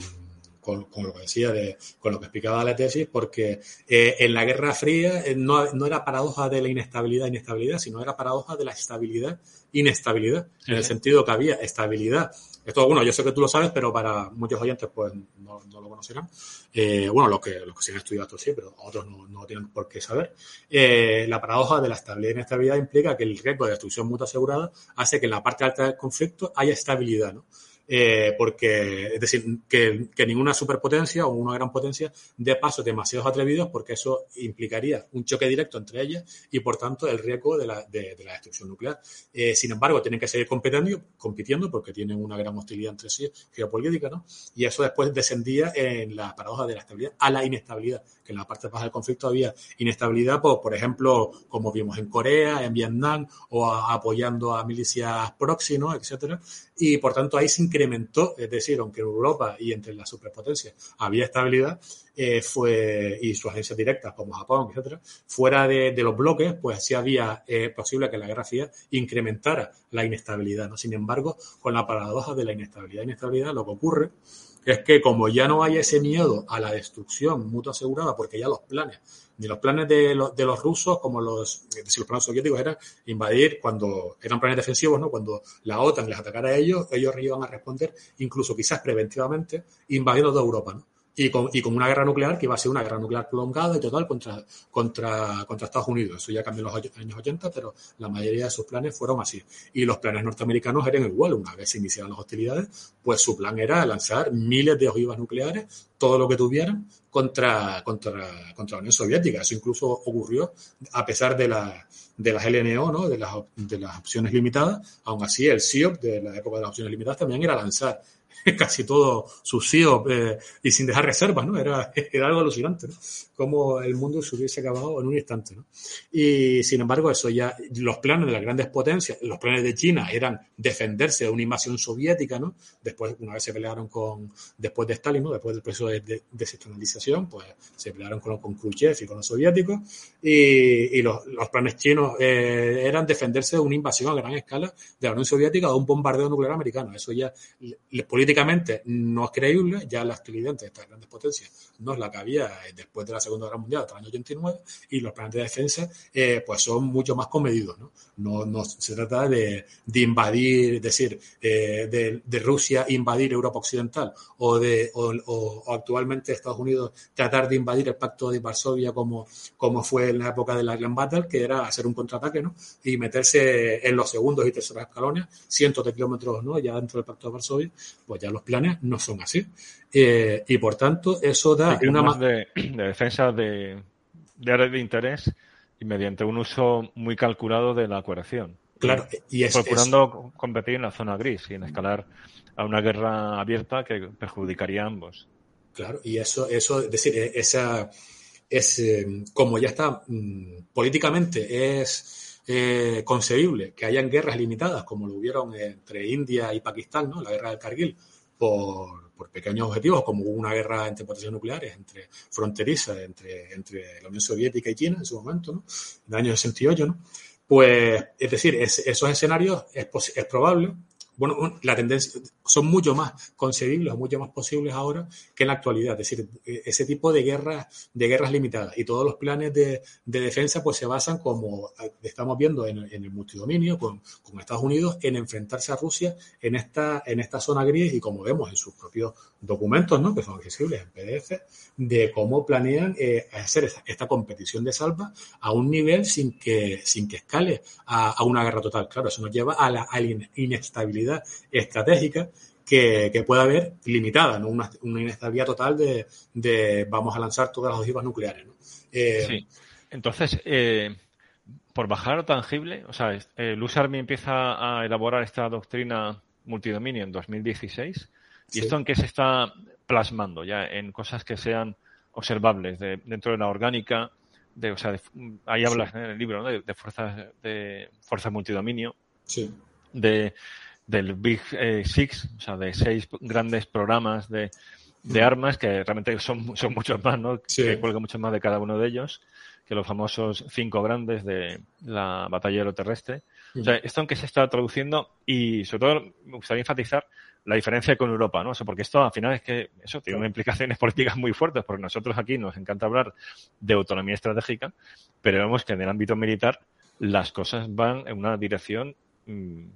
Speaker 2: con, lo que decía, de, con lo que explicaba la tesis, porque eh, en la Guerra Fría no, no, era paradoja de la inestabilidad, inestabilidad, sino era paradoja de la estabilidad, inestabilidad, en el sentido que había estabilidad esto, bueno, yo sé que tú lo sabes, pero para muchos oyentes pues no, lo conocerán. Eh, bueno, los que, los que han estudiado esto sí, pero otros no, no tienen por qué saber. Eh, la paradoja de la estabilidad y inestabilidad implica que el riesgo de destrucción mutua asegurada hace que en la parte alta del conflicto haya estabilidad, ¿no? Eh, porque, es decir, que, ninguna superpotencia o una gran potencia dé pasos demasiado atrevidos porque eso implicaría un choque directo entre ellas y, por tanto, el riesgo de la, de, de la destrucción nuclear. Eh, sin embargo, tienen que seguir compitiendo, compitiendo porque tienen una gran hostilidad entre sí geopolítica, ¿no? Y eso después descendía en la paradoja de la estabilidad a la inestabilidad, que en la parte baja del conflicto había inestabilidad, por, por ejemplo, como vimos en Corea, en Vietnam, o apoyando a milicias proxy, ¿no? etcétera. Y por tanto ahí se incrementó, es decir, aunque en Europa y entre las superpotencias había estabilidad, eh, fue, y sus agencias directas como Japón, etcétera, fuera de, los bloques, pues sí había eh, posible que la Guerra Fría incrementara la inestabilidad, ¿no? Sin embargo, con la paradoja de la inestabilidad inestabilidad, lo que ocurre es que como ya no hay ese miedo a la destrucción mutua asegurada, porque ya los planes, ni los planes de, los, de los rusos como los, si los planes soviéticos eran invadir cuando eran planes defensivos, ¿no? Cuando la OTAN les atacara a ellos, ellos iban a responder, incluso quizás preventivamente, invadiendo toda Europa, ¿no? Y con, y con una guerra nuclear que iba a ser una guerra nuclear prolongada y total contra, contra, contra Estados Unidos. Eso ya cambió en los años 80, pero la mayoría de sus planes fueron así. Y los planes norteamericanos eran igual. Una vez se iniciaron las hostilidades, pues su plan era lanzar miles de ojivas nucleares, todo lo que tuvieran, contra, contra, contra la Unión Soviética. Eso incluso ocurrió a pesar de, la, de las LNO, ¿no? de, las, de las opciones limitadas. Aún así, el SIOP de la época de las opciones limitadas también era lanzar casi todo sucio eh, y sin dejar reservas, ¿no? Era, era algo alucinante, ¿no? Cómo el mundo se hubiese acabado en un instante, ¿no? Y sin embargo, eso ya, los planes de las grandes potencias, los planes de China eran defenderse de una invasión soviética, ¿no? Después, una vez se pelearon con, después de Stalin, ¿no? Después del proceso de, de desestabilización, pues se pelearon con, con Khrushchev y con los soviéticos y, y los, los, planes chinos eh, eran defenderse de una invasión a gran escala de la Unión Soviética o un bombardeo nuclear americano. Eso ya, políticamente no es creíble, ya la hostilidad de estas grandes potencias no es la que había después de la Segunda Guerra Mundial, hasta el año 89, y los planes de defensa eh, pues son mucho más comedidos. ¿no? No, no se trata de, de invadir, es decir, eh, de, de, Rusia invadir Europa Occidental o de o, actualmente Estados Unidos tratar de invadir el Pacto de Varsovia como, como fue en la época de la Grand Battle, que era hacer un contraataque ¿no? y meterse en los segundos y terceros escalones, cientos de kilómetros ¿no? ya dentro del Pacto de Varsovia, ya los planes no son así. Eh, y por tanto, eso da
Speaker 1: una más de, de defensa de, de áreas de interés y mediante un uso muy calculado de la coerción.
Speaker 2: Claro, y es,
Speaker 1: procurando es... competir en la zona gris y en escalar a una guerra abierta que perjudicaría a ambos.
Speaker 2: Claro, y eso, eso es decir, esa es eh, como ya está mmm, políticamente es eh, concebible que hayan guerras limitadas como lo hubieron entre India y Pakistán, ¿no? La guerra del Kargil por pequeños objetivos, como hubo una guerra entre potencias nucleares, entre fronteriza, entre, entre la Unión Soviética y China en su momento, ¿no? En el año 68, ¿no? Pues, es decir, es, esos escenarios es, es probable bueno, la tendencia son mucho más concebibles, mucho más posibles ahora que en la actualidad. Es decir, ese tipo de guerras, de guerras limitadas y todos los planes de, de defensa pues se basan, como estamos viendo en, en el multidominio con, con, Estados Unidos, en enfrentarse a Rusia en esta, en esta zona gris y como vemos en sus propios documentos, ¿no? que son accesibles en PDF, de cómo planean eh, hacer esta, esta, competición de salva a un nivel sin que, sin que escale a, a una guerra total. Claro, eso nos lleva a la, a la inestabilidad estratégica que, que pueda haber limitada, ¿no? una, una inestabilidad total de, de, vamos a lanzar todas las ojivas nucleares. ¿no?
Speaker 1: Eh, sí. Entonces, eh, por bajar lo tangible, o sea, eh, Luz Army empieza a elaborar esta doctrina multidominio en 2016. ¿Y sí. esto en qué se está plasmando? Ya en cosas que sean observables de, dentro de la orgánica, de, o sea, de, ahí hablas sí. en el libro ¿no? de, de, fuerzas de fuerzas multidominio,
Speaker 2: sí.
Speaker 1: de del Big eh, Six, o sea, de seis grandes programas de, de armas, que realmente son, son muchos más, ¿no?
Speaker 2: Sí.
Speaker 1: Que cuelga mucho más de cada uno de ellos, que los famosos cinco grandes de la batalla aeroterrestre. Mm. O sea, esto en que se está traduciendo y sobre todo me gustaría enfatizar la diferencia con Europa, ¿no? O sea, porque esto al final es que eso tiene unas implicaciones políticas muy fuertes, porque nosotros aquí nos encanta hablar de autonomía estratégica, pero vemos que en el ámbito militar las cosas van en una dirección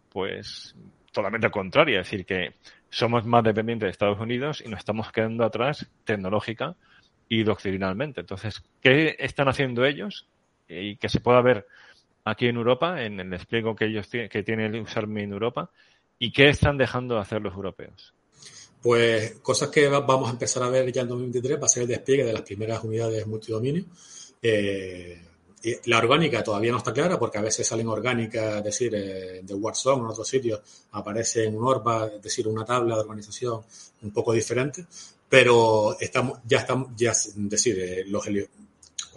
Speaker 1: pues totalmente contraria, es decir, que somos más dependientes de Estados Unidos y nos estamos quedando atrás tecnológica y doctrinalmente. Entonces, ¿qué están haciendo ellos? Y que se pueda ver aquí en Europa, en el despliegue que ellos que tiene el Usarme en Europa, y qué están dejando de hacer los europeos.
Speaker 2: Pues cosas que vamos a empezar a ver ya en 2023 va a ser el despliegue de las primeras unidades multidominio. Eh, la orgánica todavía no está clara porque a veces salen orgánicas, decir, eh, de Warzone en otros sitios aparece en un ORBA, decir, una tabla de organización un poco diferente, pero estamos, ya estamos, ya, decir, eh, los,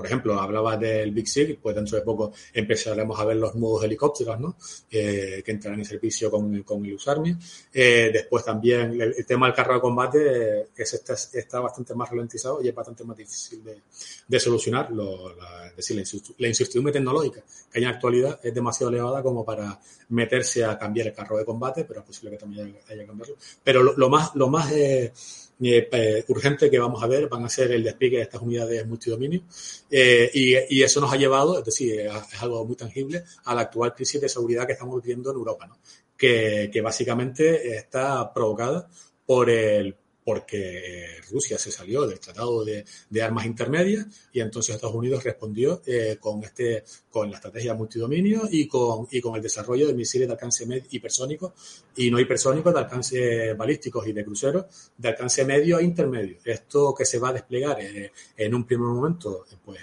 Speaker 2: por ejemplo, hablaba del Big Sig, pues dentro de poco empezaremos a ver los nuevos helicópteros, ¿no? Eh, que entrarán en servicio con, con el USARMI. Eh, después también el, el, tema del carro de combate es, está, está, bastante más ralentizado y es bastante más difícil de, de solucionar. Lo, la, es decir, la incertidumbre tecnológica que hay en la actualidad es demasiado elevada como para meterse a cambiar el carro de combate, pero es posible que también haya que cambiarlo. Pero lo, lo más, lo más eh, eh, urgente que vamos a ver van a ser el despliegue de estas unidades multidominio eh, y, y, eso nos ha llevado, es decir, es algo muy tangible, a la actual crisis de seguridad que estamos viviendo en Europa, ¿no? que, que básicamente está provocada por el porque eh, Rusia se salió del Tratado de, Armas Intermedias y entonces Estados Unidos respondió eh, con este con la estrategia multidominio y con y con el desarrollo de misiles de alcance hipersónico y no hipersónicos de alcance balísticos y de cruceros de alcance medio e intermedio. Esto que se va a desplegar en un primer momento, pues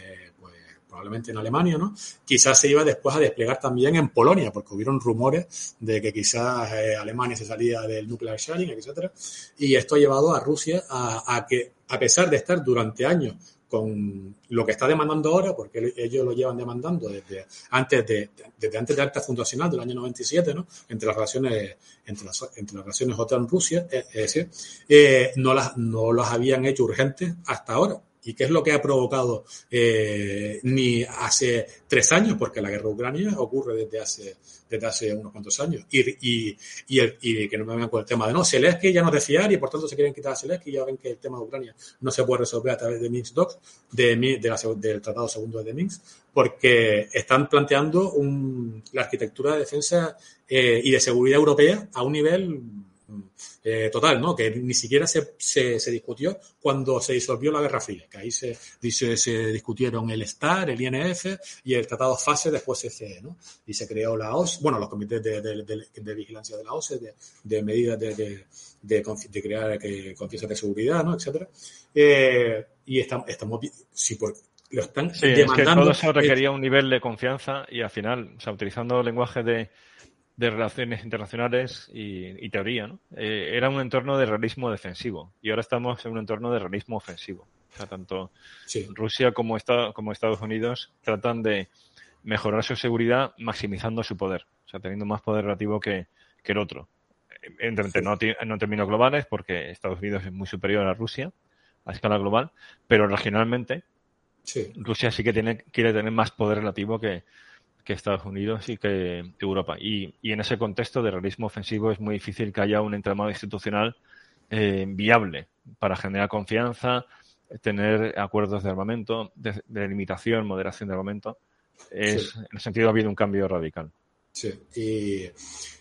Speaker 2: probablemente en Alemania, ¿no? Quizás se iba después a desplegar también en Polonia, porque hubieron rumores de que quizás eh, Alemania se salía del nuclear sharing, etcétera. Y esto ha llevado a Rusia a, que, a pesar de estar durante años con lo que está demandando ahora, porque ellos lo llevan demandando desde antes de, desde antes de acta fundacional del año 97, ¿no? Entre las relaciones, entre las, entre las relaciones OTAN-Rusia, es decir, eh, no las, no las habían hecho urgentes hasta ahora. ¿Y qué es lo que ha provocado eh, ni hace tres años? Porque la guerra de Ucrania ocurre desde hace, desde hace unos cuantos años. Y, y, y, que no me vengan con el tema de no, Zelensky ya no es fiar y por tanto se quieren quitar a Zelensky ya ven que el tema de Ucrania no se puede resolver a través de Minsk Docs, de, de del Tratado Segundo de Minsk, porque están planteando un, la arquitectura de defensa eh, y de seguridad europea a un nivel eh, total, ¿no? Que ni siquiera se, se, discutió cuando se disolvió la Guerra Fría, que ahí se, se, discutieron el STAR, el INF y el Tratado FASE después CCE, ¿no? Y se creó la OSCE, bueno, los comités de, de, vigilancia de la OSCE, de, medidas de, de, crear que, confianza de seguridad, ¿no? Etcétera. Eh, y estamos, estamos si por, lo están demandando.
Speaker 1: Es que todo eso requería un nivel de confianza y al final, o sea, utilizando lenguaje de de relaciones internacionales y, teoría, ¿no? Eh, era un entorno de realismo defensivo y ahora estamos en un entorno de realismo ofensivo. O sea, tanto Rusia como, como Estados Unidos tratan de mejorar su seguridad maximizando su poder, o sea, teniendo más poder relativo que, el otro. Entre, no, en términos globales, porque Estados Unidos es muy superior a Rusia a escala global, pero regionalmente Rusia sí que tiene, quiere tener más poder relativo que, que Estados Unidos y que Europa. Y, en ese contexto de realismo ofensivo es muy difícil que haya un entramado institucional eh, viable para generar confianza, tener acuerdos de armamento, de, limitación, moderación de armamento. Es, En ese sentido ha habido un cambio radical.
Speaker 2: Sí, y,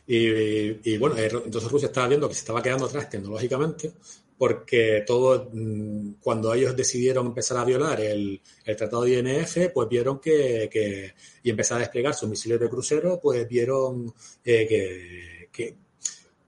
Speaker 2: y, bueno, entonces Rusia estaba viendo que se estaba quedando atrás tecnológicamente porque todo, mm, cuando ellos decidieron empezar a violar el, tratado de INF, pues vieron que, y empezar a desplegar sus misiles de crucero, pues vieron eh, que,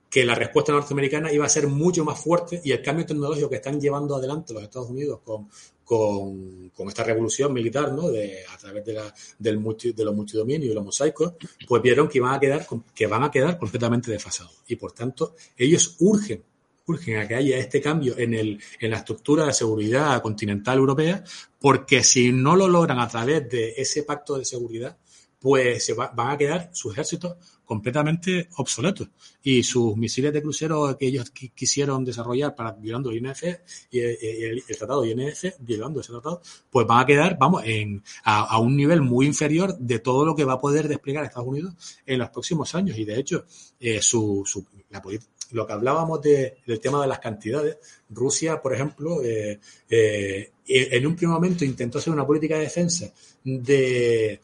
Speaker 2: que, la respuesta norteamericana iba a ser mucho más fuerte y el cambio tecnológico que están llevando adelante los Estados Unidos con, con, esta revolución militar, ¿no? De, a través de, la, del multi, de los multidominios y los mosaicos, pues vieron que, iban a quedar, que van a quedar completamente desfasados. Y por tanto, ellos urgen urgen a que haya este cambio en, el, en la estructura de seguridad continental europea, porque si no lo logran a través de ese pacto de seguridad, pues se van a quedar sus ejércitos completamente obsoletos y sus misiles de crucero que ellos quisieron desarrollar para violando el INF y el, tratado INF violando ese tratado pues van a quedar vamos en a, un nivel muy inferior de todo lo que va a poder desplegar Estados Unidos en los próximos años. Y de hecho eh, su, su la, lo que hablábamos de, del tema de las cantidades, Rusia, por ejemplo, eh, eh, en un primer momento intentó hacer una política de defensa de,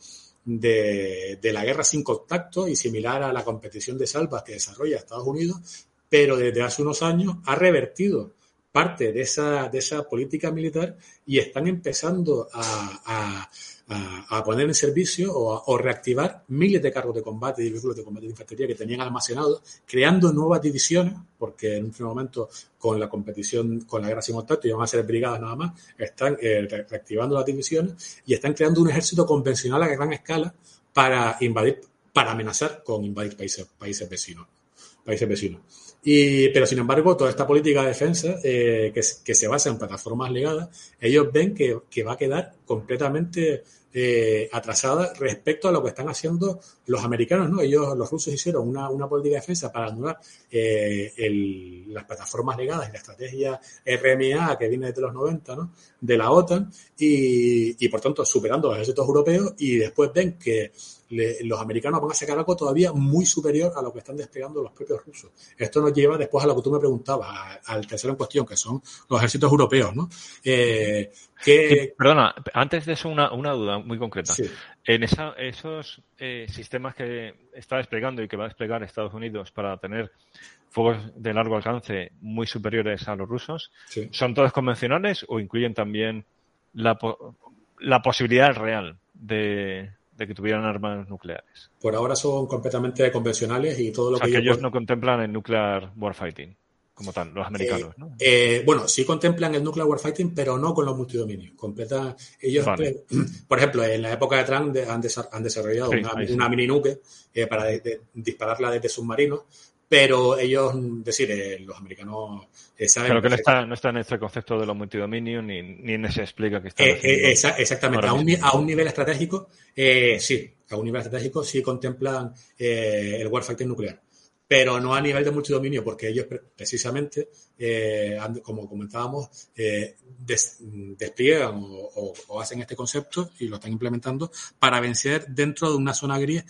Speaker 2: de, la guerra sin contacto y similar a la competición de salvas que desarrolla Estados Unidos, pero desde hace unos años ha revertido parte de esa, de esa política militar y están empezando a, poner en servicio o, reactivar miles de carros de combate y vehículos de combate de infantería que tenían almacenados, creando nuevas divisiones, porque en un primer momento con la competición, con la guerra sin contacto, iban a ser brigadas nada más, están eh, reactivando las divisiones y están creando un ejército convencional a gran escala para invadir, para amenazar con invadir países, países vecinos. Países vecinos. Y, pero sin embargo, toda esta política de defensa eh, que, se basa en plataformas legadas, ellos ven que, va a quedar completamente eh, atrasada respecto a lo que están haciendo los americanos, ¿no? Ellos, los rusos hicieron una, política de defensa para anular eh, las plataformas legadas y la estrategia RMA que viene desde los 90, ¿no? De la OTAN y por tanto superando los ejércitos europeos y después ven que los americanos van a sacar algo todavía muy superior a lo que están desplegando los propios rusos. Esto nos lleva después a lo que tú me preguntabas, al tercero en cuestión, que son los ejércitos europeos, ¿no?
Speaker 1: Eh, que... perdona, antes de eso una, duda muy concreta. En esos eh, sistemas que está desplegando y que va a desplegar Estados Unidos para tener fuegos de largo alcance muy superiores a los rusos, ¿son todos convencionales o incluyen también la, la posibilidad real de, que tuvieran armas nucleares?
Speaker 2: Por ahora son completamente convencionales y todo lo
Speaker 1: que, ellos no contemplan el nuclear warfighting como tal, los americanos, ¿no?
Speaker 2: Eh, bueno, sí contemplan el nuclear warfighting, pero no con los multidominios. Completa, ellos, por ejemplo, en la época de Trump han, desarrollado una, mini nuke eh, para dispararla desde submarinos, pero ellos, decir, eh, los americanos
Speaker 1: eh, saben... Pero que no está, no está en este concepto de los multidominios ni, ni en ese explica que está...
Speaker 2: Eh, exactamente, a un, a un, nivel estratégico, sí, a un nivel estratégico sí contemplan el warfighting nuclear, pero no a nivel de multidominio, porque ellos precisamente, como comentábamos, despliegan o, o hacen este concepto y lo están implementando para vencer dentro de una zona gris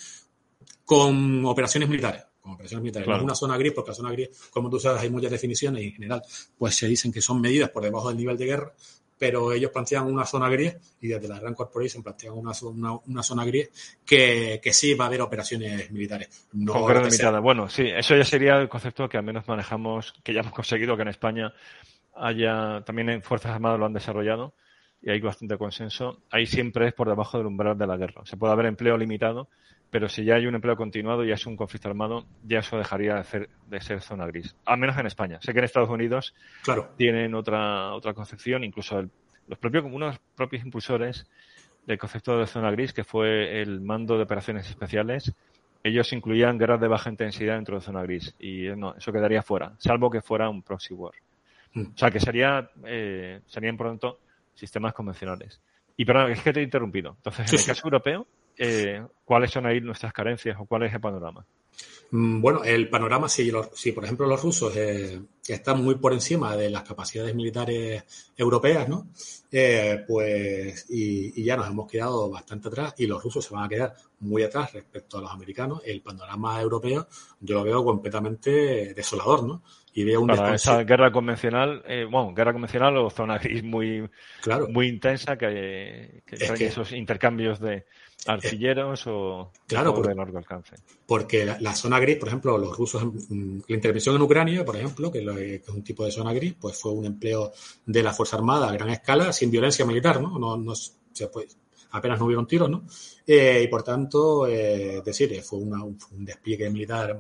Speaker 2: con operaciones militares como operaciones militares. No es una zona gris, porque la zona gris, como tú sabes, hay muchas definiciones y en general, pues se dicen que son medidas por debajo del nivel de guerra, pero ellos plantean una zona gris y desde la Gran Corporation plantean una, una, zona gris que, que, sí va a haber operaciones militares.
Speaker 1: No Bueno, sí, eso ya sería el concepto que al menos manejamos, que ya hemos conseguido que en España haya, también en Fuerzas Armadas lo han desarrollado y hay bastante consenso. Ahí siempre es por debajo del umbral de la guerra. Se puede haber empleo limitado, pero si ya hay un empleo continuado y ya es un conflicto armado, ya eso dejaría de ser, zona gris. Al menos en España. Sé que en Estados Unidos tienen otra, otra concepción, incluso los propios, unos propios impulsores del concepto de zona gris, que fue el mando de operaciones especiales, ellos incluían guerras de baja intensidad dentro de zona gris y no, eso quedaría fuera, salvo que fuera un proxy war. Mm. O sea, que sería, eh, serían pronto sistemas convencionales. Y perdón, es que te he interrumpido. Entonces, en el caso europeo, eh, cuáles son ahí nuestras carencias o cuál es el panorama.
Speaker 2: Mm, bueno, el panorama, si, si por ejemplo los rusos eh, están muy por encima de las capacidades militares europeas, ¿no? Eh, pues, y, ya nos hemos quedado bastante atrás y los rusos se van a quedar muy atrás respecto a los americanos. El panorama europeo yo lo veo completamente desolador, ¿no?
Speaker 1: Y veo un Para esa guerra convencional, bueno, guerra convencional o zona gris muy, muy intensa que, que, esos intercambios de, artilleros o
Speaker 2: claro, de largo alcance. Porque la, zona gris, por ejemplo, los rusos, la intervención en Ucrania, por ejemplo, que, es un tipo de zona gris, pues fue un empleo de la Fuerza Armada a gran escala, sin violencia militar, ¿no? no, no se puede, apenas no hubieron tiros, ¿no? Eh, y por tanto, eh, decir, fue un despliegue militar.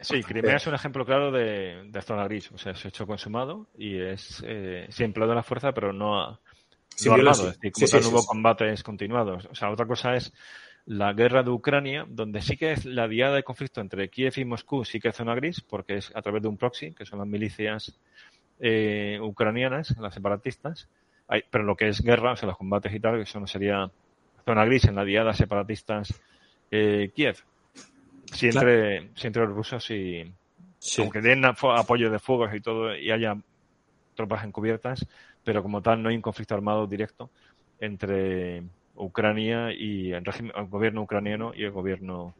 Speaker 1: Sí, Crimea es un ejemplo claro de, de, zona gris, o sea, se ha hecho consumado y es eh, empleo de la fuerza, pero no, sin no armado, es decir, como hubo combates continuados. O sea, otra cosa es la guerra de Ucrania, donde sí que es la diada de conflicto entre Kiev y Moscú, sí que es zona gris, porque es a través de un proxy, que son las milicias eh, ucranianas, las separatistas. Hay, pero lo que es guerra, o sea, los combates y tal, eso no sería zona gris en la diada separatistas eh, Kiev. Si entre, si entre los rusos y. Aunque den apoyo de fuegos y todo, y haya tropas encubiertas, pero como tal no hay un conflicto armado directo entre Ucrania y el, régimen, el gobierno ucraniano y el gobierno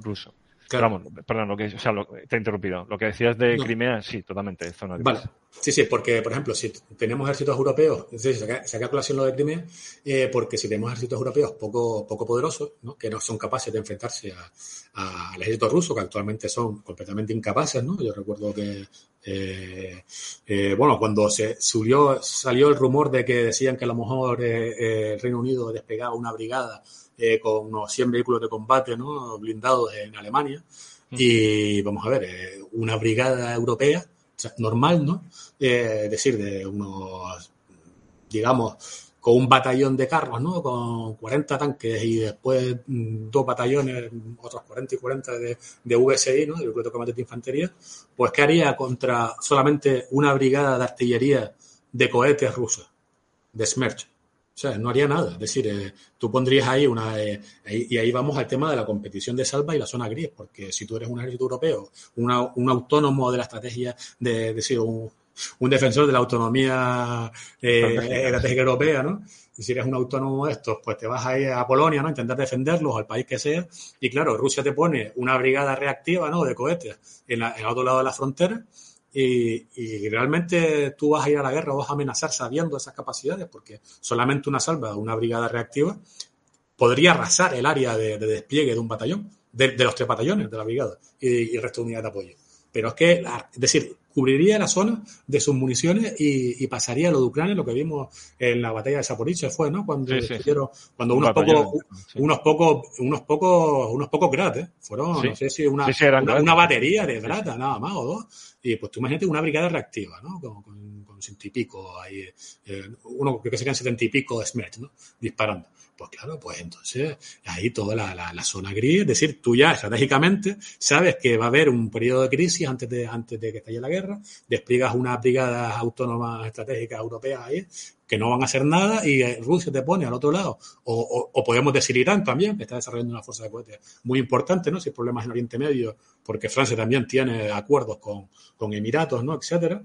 Speaker 1: ruso. Claro. perdón, lo que, o sea, te he interrumpido. Lo que decías de Crimea, sí, totalmente, zona
Speaker 2: Vale. Sí, sí, porque, por ejemplo, si tenemos ejércitos europeos, se saca, colación lo de Crimea, eh, porque si tenemos ejércitos europeos poco, poco poderosos, ¿no? que no son capaces de enfrentarse al ejército ruso, que actualmente son completamente incapaces, ¿no? Yo recuerdo que, eh, eh, bueno, cuando se subió, salió el rumor de que decían que a lo mejor el Reino Unido despegaba una brigada eh, con unos 100 vehículos de combate ¿no? blindados en Alemania. Y vamos a ver, eh, una brigada europea normal, ¿no? Eh, es decir, de unos, digamos, con un batallón de carros, ¿no? Con 40 tanques y después mm, dos batallones, otros 40 y 40 de, de VSI, ¿no? De combate de infantería, pues ¿qué haría contra solamente una brigada de artillería de cohetes rusos, de Smerch? O sea, no haría nada. Es decir, eh, tú pondrías ahí una... Eh, y ahí vamos al tema de la competición de salva y la zona gris, porque si tú eres un ejército europeo, un autónomo de la estrategia de, decir, un, un defensor de la autonomía eh, estratégica europea, ¿no? Y si eres un autónomo de estos, pues te vas a ir a Polonia, ¿no? Intentar defenderlos, al país que sea. Y claro, Rusia te pone una brigada reactiva, ¿no? De cohetes en, el otro lado de la frontera. Y, y, realmente tú vas a ir a la guerra o vas a amenazar sabiendo esas capacidades, porque solamente una salva, una brigada reactiva, podría arrasar el área de, despliegue de un batallón, de, los tres batallones de la brigada y, el resto de unidades de apoyo. Pero es que, es decir, cubriría la zona de sus municiones y, pasaría lo de Ucrania, lo que vimos en la batalla de Zaporizhia fue, ¿no? Cuando, cuando unos, pocos, unos pocos, unos pocos, unos pocos ¿eh? fueron, no sé si una, una, batería de grata, nada más o dos. Y pues tú imagínate una brigada reactiva, ¿no? Con, con, con ciento y pico ahí, eh, uno que serían setenta y pico Smerch, ¿no? Disparando. Pues claro, pues entonces ahí toda la, zona gris, es decir, tú ya estratégicamente sabes que va a haber un periodo de crisis antes de, antes de que estalle la guerra, despliegas unas brigadas autónomas estratégicas europeas ahí que no van a hacer nada y eh, Rusia te pone al otro lado. O, podemos decir Irán también, que está desarrollando una fuerza de cohetes muy importante, ¿no? Si hay problemas en Oriente Medio, porque Francia también tiene acuerdos con, con Emiratos, ¿no? Etcétera.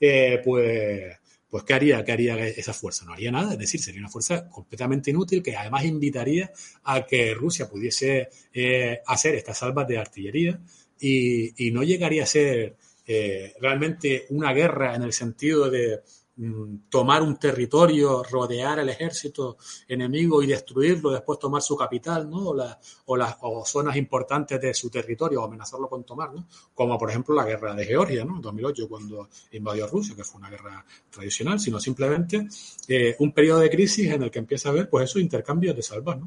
Speaker 2: Eh, pues pues ¿qué haría, ¿qué haría esa fuerza? No haría nada, es decir, sería una fuerza completamente inútil que además invitaría a que Rusia pudiese eh, hacer estas salvas de artillería y, no llegaría a ser realmente una guerra en el sentido de tomar un territorio, rodear el ejército enemigo y destruirlo, después tomar su capital, ¿no? O, las o zonas importantes de su territorio, o amenazarlo con tomar, ¿no? Como por ejemplo la guerra de Georgia, ¿no? En 2008, cuando invadió Rusia, que fue una guerra tradicional, sino simplemente eh, un periodo de crisis en el que empieza a haber, pues, esos intercambios de salvar.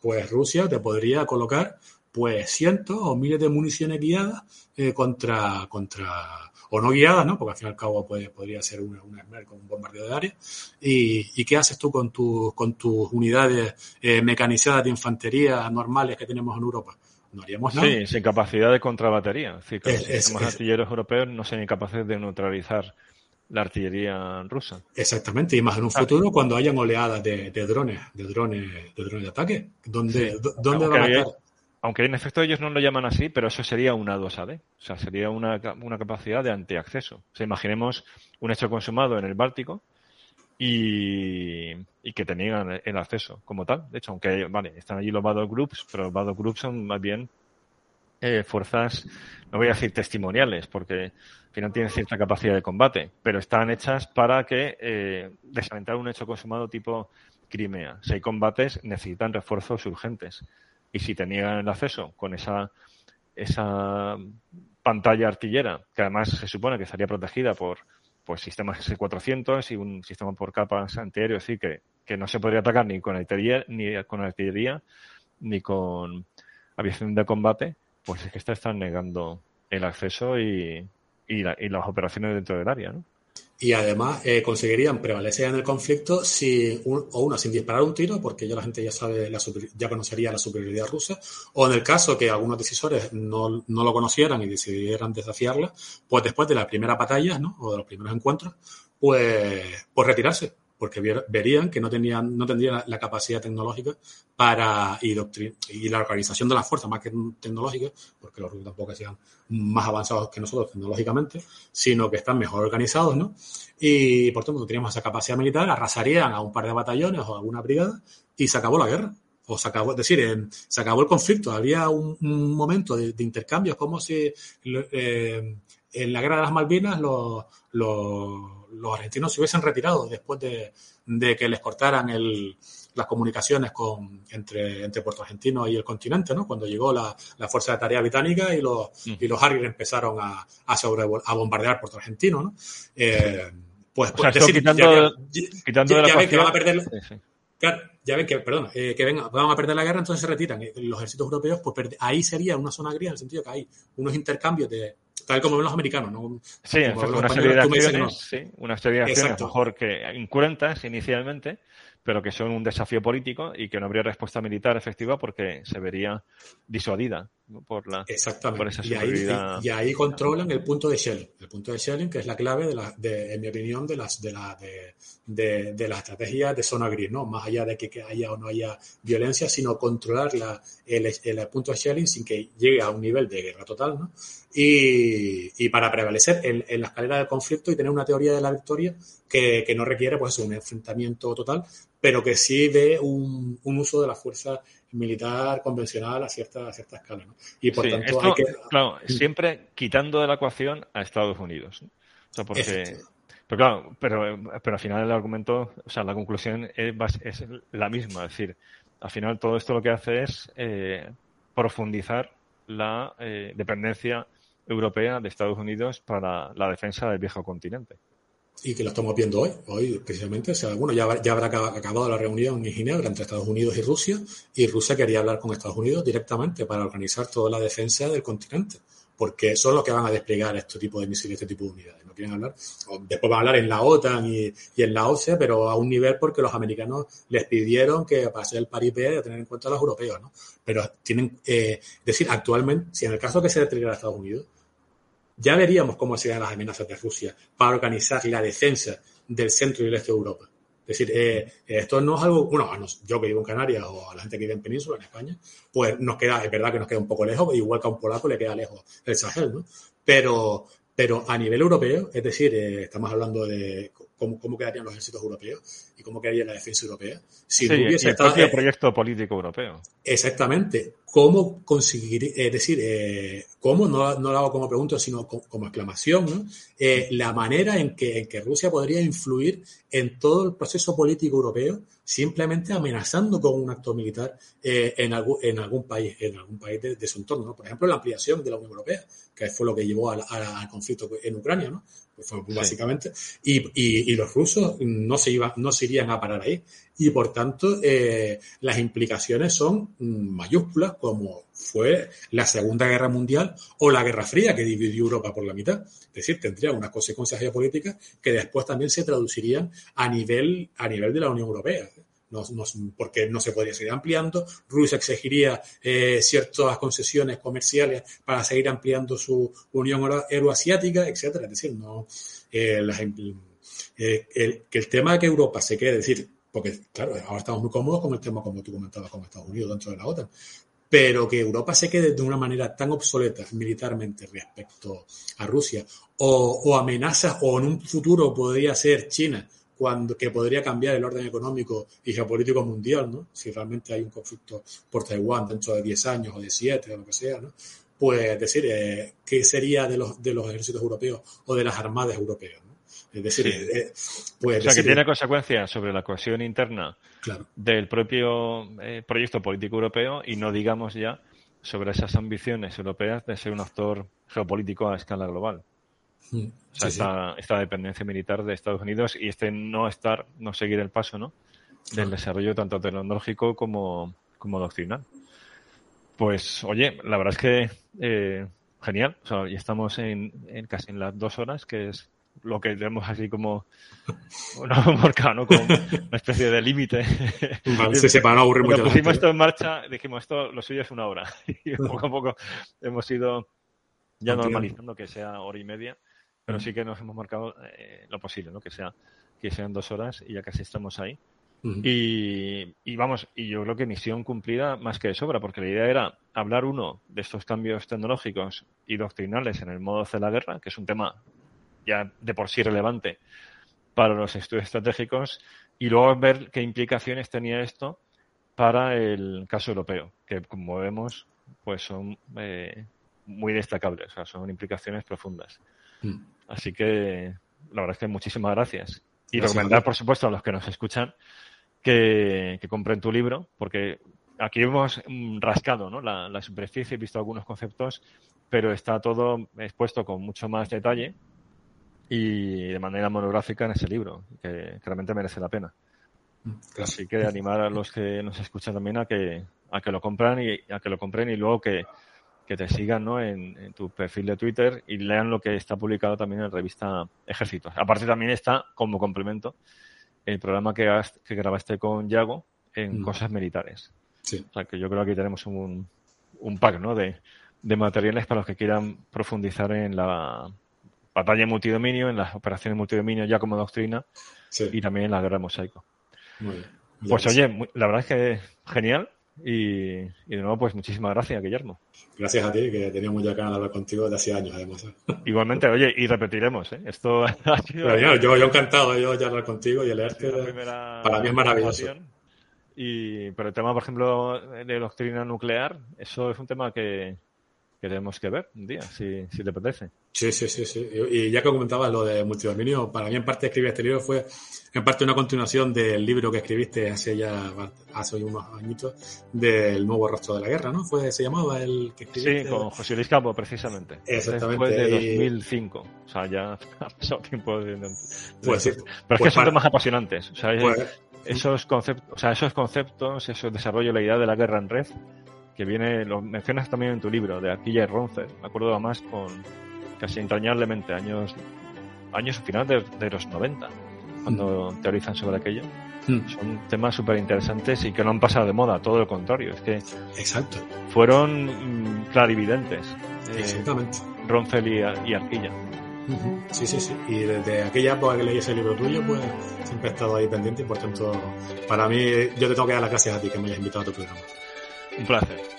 Speaker 2: Pues Rusia te podría colocar, pues, cientos o miles de municiones guiadas eh, contra, contra o no guiadas, ¿no? Porque al fin y al cabo puede, podría ser una, una con un bombardeo de área. ¿Y, qué haces tú con, tu, con tus unidades eh, mecanizadas de infantería normales que tenemos en Europa? No haríamos nada.
Speaker 1: Sí, sin capacidad de contrabatería. Es decir, los artilleros europeos no serían capaces de neutralizar la artillería rusa.
Speaker 2: Exactamente, y más en un futuro cuando hayan oleadas de, drones, de drones, de drones de ataque, ¿dónde, ¿dónde van a estar?
Speaker 1: Aunque en efecto ellos no lo llaman así, pero eso sería una 2AD. O sea, sería una, una capacidad de antiacceso. O sea, imaginemos un hecho consumado en el Báltico y, y que tenían el acceso como tal. De hecho, aunque, vale, están allí los battle groups, pero los battle groups son más bien eh, fuerzas, no voy a decir testimoniales, porque al final tienen cierta capacidad de combate, pero están hechas para que eh, un hecho consumado tipo Crimea. Si hay combates, necesitan refuerzos urgentes y si tenían el acceso con esa, esa pantalla artillera, que además se supone que estaría protegida por pues, sistemas S400 y un sistema por capas antiaéreo, decir, que, que no se podría atacar ni con artillería, ni con artillería, ni con aviación de combate, pues es que están negando el acceso y, y, y las operaciones dentro del área, ¿no?
Speaker 2: Y además eh, conseguirían prevalecer en el conflicto si o uno sin disparar un tiro porque ya la gente ya sabe la ya conocería la superioridad rusa o en el caso que algunos decisores no, no lo conocieran y decidieran desafiarla pues después de la primera batalla ¿no? o de los primeros encuentros pues pues retirarse porque verían que no tenían no tendrían la capacidad tecnológica para y, y la organización de las fuerzas más que tecnológica porque los rusos tampoco sean más avanzados que nosotros tecnológicamente sino que están mejor organizados no y por tanto teníamos esa capacidad militar arrasarían a un par de batallones o alguna brigada y se acabó la guerra o se acabó, es decir, se acabó el conflicto. Había un, momento de, de, intercambios, como si eh, en la guerra de las Malvinas los, los argentinos se hubiesen retirado después de, que les cortaran el, las comunicaciones con, entre, entre Puerto Argentino y el continente, ¿no? Cuando llegó la, la Fuerza de Tarea Británica y los, mm. y los Harrier empezaron a, a, sobre, a bombardear Puerto Argentino, ¿no? Eh, pues, pues decir, quitando, quitando de la ven que van a perder... ya ven que, perdón, eh, que van a perder la guerra, entonces se retiran. Los ejércitos europeos, pues ahí sería una zona gris en el sentido que hay unos intercambios de, tal como ven los americanos. ¿no?
Speaker 1: Sí, una serie de acciones, sí, una serie de acciones mejor que incruentas inicialmente, pero que son un desafío político y que no habría respuesta militar efectiva porque se vería disuadida por la
Speaker 2: Exactamente. Por esa y, ahí, y, ahí, controlan el punto de Schelling. El punto de Schelling, que es la clave, de la, de, en mi opinión, de las de la, de, de, de la estrategia de zona gris, ¿no? Más allá de que, haya o no haya violencia, sino controlar la, el, el, punto de Schelling sin que llegue a un nivel de guerra total, ¿no? Y, y para prevalecer en, en, la escalera del conflicto y tener una teoría de la victoria que, que no requiere pues un enfrentamiento total, pero que sí ve un, un uso de la fuerza militar convencional a cierta, a cierta escala. ¿no? Y por tanto hay que...
Speaker 1: Claro, siempre quitando de la ecuación a Estados Unidos. O sea, porque... Pero claro, pero, pero al final el argumento, o sea, la conclusión es, es la misma. Es decir, al final todo esto lo que hace es eh, profundizar la eh, dependencia europea de Estados Unidos para la defensa del viejo continente
Speaker 2: y que lo estamos viendo hoy, hoy precisamente, o sea, bueno, ya, ya habrá acabado la reunión en Ginebra entre Estados Unidos y Rusia, y Rusia quería hablar con Estados Unidos directamente para organizar toda la defensa del continente, porque son los que van a desplegar este tipo de misiles, este tipo de unidades. No quieren hablar, después van a hablar en la OTAN y, en la OCE, pero a un nivel porque los americanos les pidieron que para ser el paripé de tener en cuenta a los europeos, ¿no? Pero tienen, eh, es decir, actualmente, si en el caso que se desplegara a Estados Unidos, ya veríamos cómo serían las amenazas de Rusia para organizar la defensa del centro y el este de Europa. Es decir, eh, esto no es algo, bueno, yo que vivo en Canarias o a la gente que vive en Península, en España, pues nos queda, es verdad que nos queda un poco lejos, igual que a un polaco le queda lejos el Sahel, ¿no? Pero, pero a nivel europeo, es decir, eh, estamos hablando de cómo, cómo, quedarían los ejércitos europeos y cómo quedaría la defensa europea.
Speaker 1: Si sí, hubiese el proyecto político europeo.
Speaker 2: Exactamente cómo conseguir, es decir, eh, cómo, no, no, lo hago como pregunta, sino como, exclamación, ¿no? eh, la manera en que, en que, Rusia podría influir en todo el proceso político europeo simplemente amenazando con un acto militar eh, en, algún, en algún país, en algún país de, de su entorno. ¿no? Por ejemplo, la ampliación de la Unión Europea, que fue lo que llevó al, al conflicto en Ucrania, ¿no? Básicamente. Y, y, y, los rusos no se, iban, no se irían a parar ahí y por tanto eh, las implicaciones son mayúsculas como fue la Segunda Guerra Mundial o la Guerra Fría que dividió Europa por la mitad. Es decir, tendría unas consecuencias geopolíticas que después también se traducirían a nivel, a nivel de la Unión Europea. No, no, porque no se podría seguir ampliando. Rusia exigiría eh, ciertas concesiones comerciales para seguir ampliando su Unión Euroasiática, etcétera. Es decir, no, eh, las, eh, el, que el tema de que Europa se quede, es decir, porque, claro, ahora estamos muy cómodos con el tema, como tú comentabas, con Estados Unidos dentro de la OTAN. Pero que Europa se quede de una manera tan obsoleta militarmente respecto a Rusia, o, o amenazas, o en un futuro podría ser China, cuando, que podría cambiar el orden económico y geopolítico mundial, ¿no? Si realmente hay un conflicto por Taiwán dentro de 10 años o de 7 o lo que sea, ¿no? Pues decir, eh, ¿qué sería de los, de los ejércitos europeos o de las armadas europeas? Es decir, eh,
Speaker 1: pues, o sea, que tiene consecuencias sobre la cohesión interna del propio eh, proyecto político europeo y no digamos ya sobre esas ambiciones europeas de ser un actor geopolítico a escala global. Mm, o sea, esta, esta, dependencia militar de Estados Unidos y este no estar, no seguir el paso, ¿no? Del desarrollo tanto tecnológico como, como doctrinal. Pues, oye, la verdad es que eh, genial. O sea, ya estamos en, en casi en las dos horas, que es lo que tenemos así como bueno, marcado, ¿no? Como una especie de límite.
Speaker 2: Vale, se sepa, no aburrir
Speaker 1: mucho. pusimos esto en marcha, dijimos esto, lo suyo es una hora. Y poco a poco hemos ido ya normalizando que sea hora y media, pero sí que nos hemos marcado eh, lo posible, ¿no? Que sea que sean dos horas y ya casi estamos ahí. y, y, vamos, y yo creo que misión cumplida más que de sobra, porque la idea era hablar uno de estos cambios tecnológicos y doctrinales en el modo de la guerra, que es un tema ya de por sí relevante para los estudios estratégicos y luego ver qué implicaciones tenía esto para el caso europeo, que como vemos, pues son eh, muy destacables, o sea, son implicaciones profundas. Mm. Así que la verdad es que muchísimas gracias. Y recomendar, por supuesto, a los que nos escuchan que, compren tu libro, porque aquí hemos rascado ¿no? la, la superficie, he visto algunos conceptos, pero está todo expuesto con mucho más detalle y de manera monográfica en ese libro, que, realmente merece la pena. Así que animar a los que nos escuchan también a que, a que lo compran y a que lo compren y luego que, que te sigan ¿no? en, tu perfil de Twitter y lean lo que está publicado también en la revista Ejércitos. Aparte también está como complemento el programa que, que grabaste con Yago en mm. cosas militares. O sea que yo creo que aquí tenemos un, un pack ¿no? de, de materiales para los que quieran profundizar en la batalla multidominio, en las operaciones multidominio ya como doctrina y también en la guerra de mosaico. Pues oye, la verdad es que genial y, y, de nuevo pues muchísimas gracias, Guillermo.
Speaker 2: Gracias a ti, que teníamos ya ganas de hablar contigo desde hace años además.
Speaker 1: Igualmente, oye, y repetiremos, ¿eh? Esto
Speaker 2: ha sido... yo, yo, encantado yo ya hablar contigo y leerte. Para mí es maravilloso.
Speaker 1: Y, pero el tema, por ejemplo, de doctrina nuclear, eso es un tema que, que tenemos que ver un día, si, si te apetece.
Speaker 2: Sí, sí, sí, sí. Y ya que comentabas lo de multidominio, para mí en parte escribir este libro fue en parte una continuación del libro que escribiste hace ya hace unos añitos del nuevo rostro de la guerra, ¿no? Fue se llamaba el que escribiste.
Speaker 1: Sí, con José Luis Campo, precisamente.
Speaker 2: Exactamente.
Speaker 1: Fue de 2005. O sea, ya ha pasado tiempo. De,
Speaker 2: pues sí.
Speaker 1: Pero es que
Speaker 2: pues
Speaker 1: son temas apasionantes. O sea, pues esos conceptos, o sea, esos conceptos, esos desarrollo, la idea de la guerra en red, que viene, lo mencionas también en tu libro, de Aquilla y Ronce. Me acuerdo además con casi entrañablemente años, años finales de, los 90, cuando mm. teorizan sobre aquello. Mm. Son temas súper interesantes y que no han pasado de moda, todo lo contrario. Es que
Speaker 2: Exacto.
Speaker 1: fueron mm, clarividentes.
Speaker 2: Eh, Exactamente.
Speaker 1: Roncel y, Arquilla.
Speaker 2: Sí, sí, sí. Y desde aquella época que leí ese libro tuyo, pues siempre he estado ahí pendiente y por tanto, para mí, yo te tengo que dar las gracias a ti que me hayas invitado a tu programa.
Speaker 1: Un placer.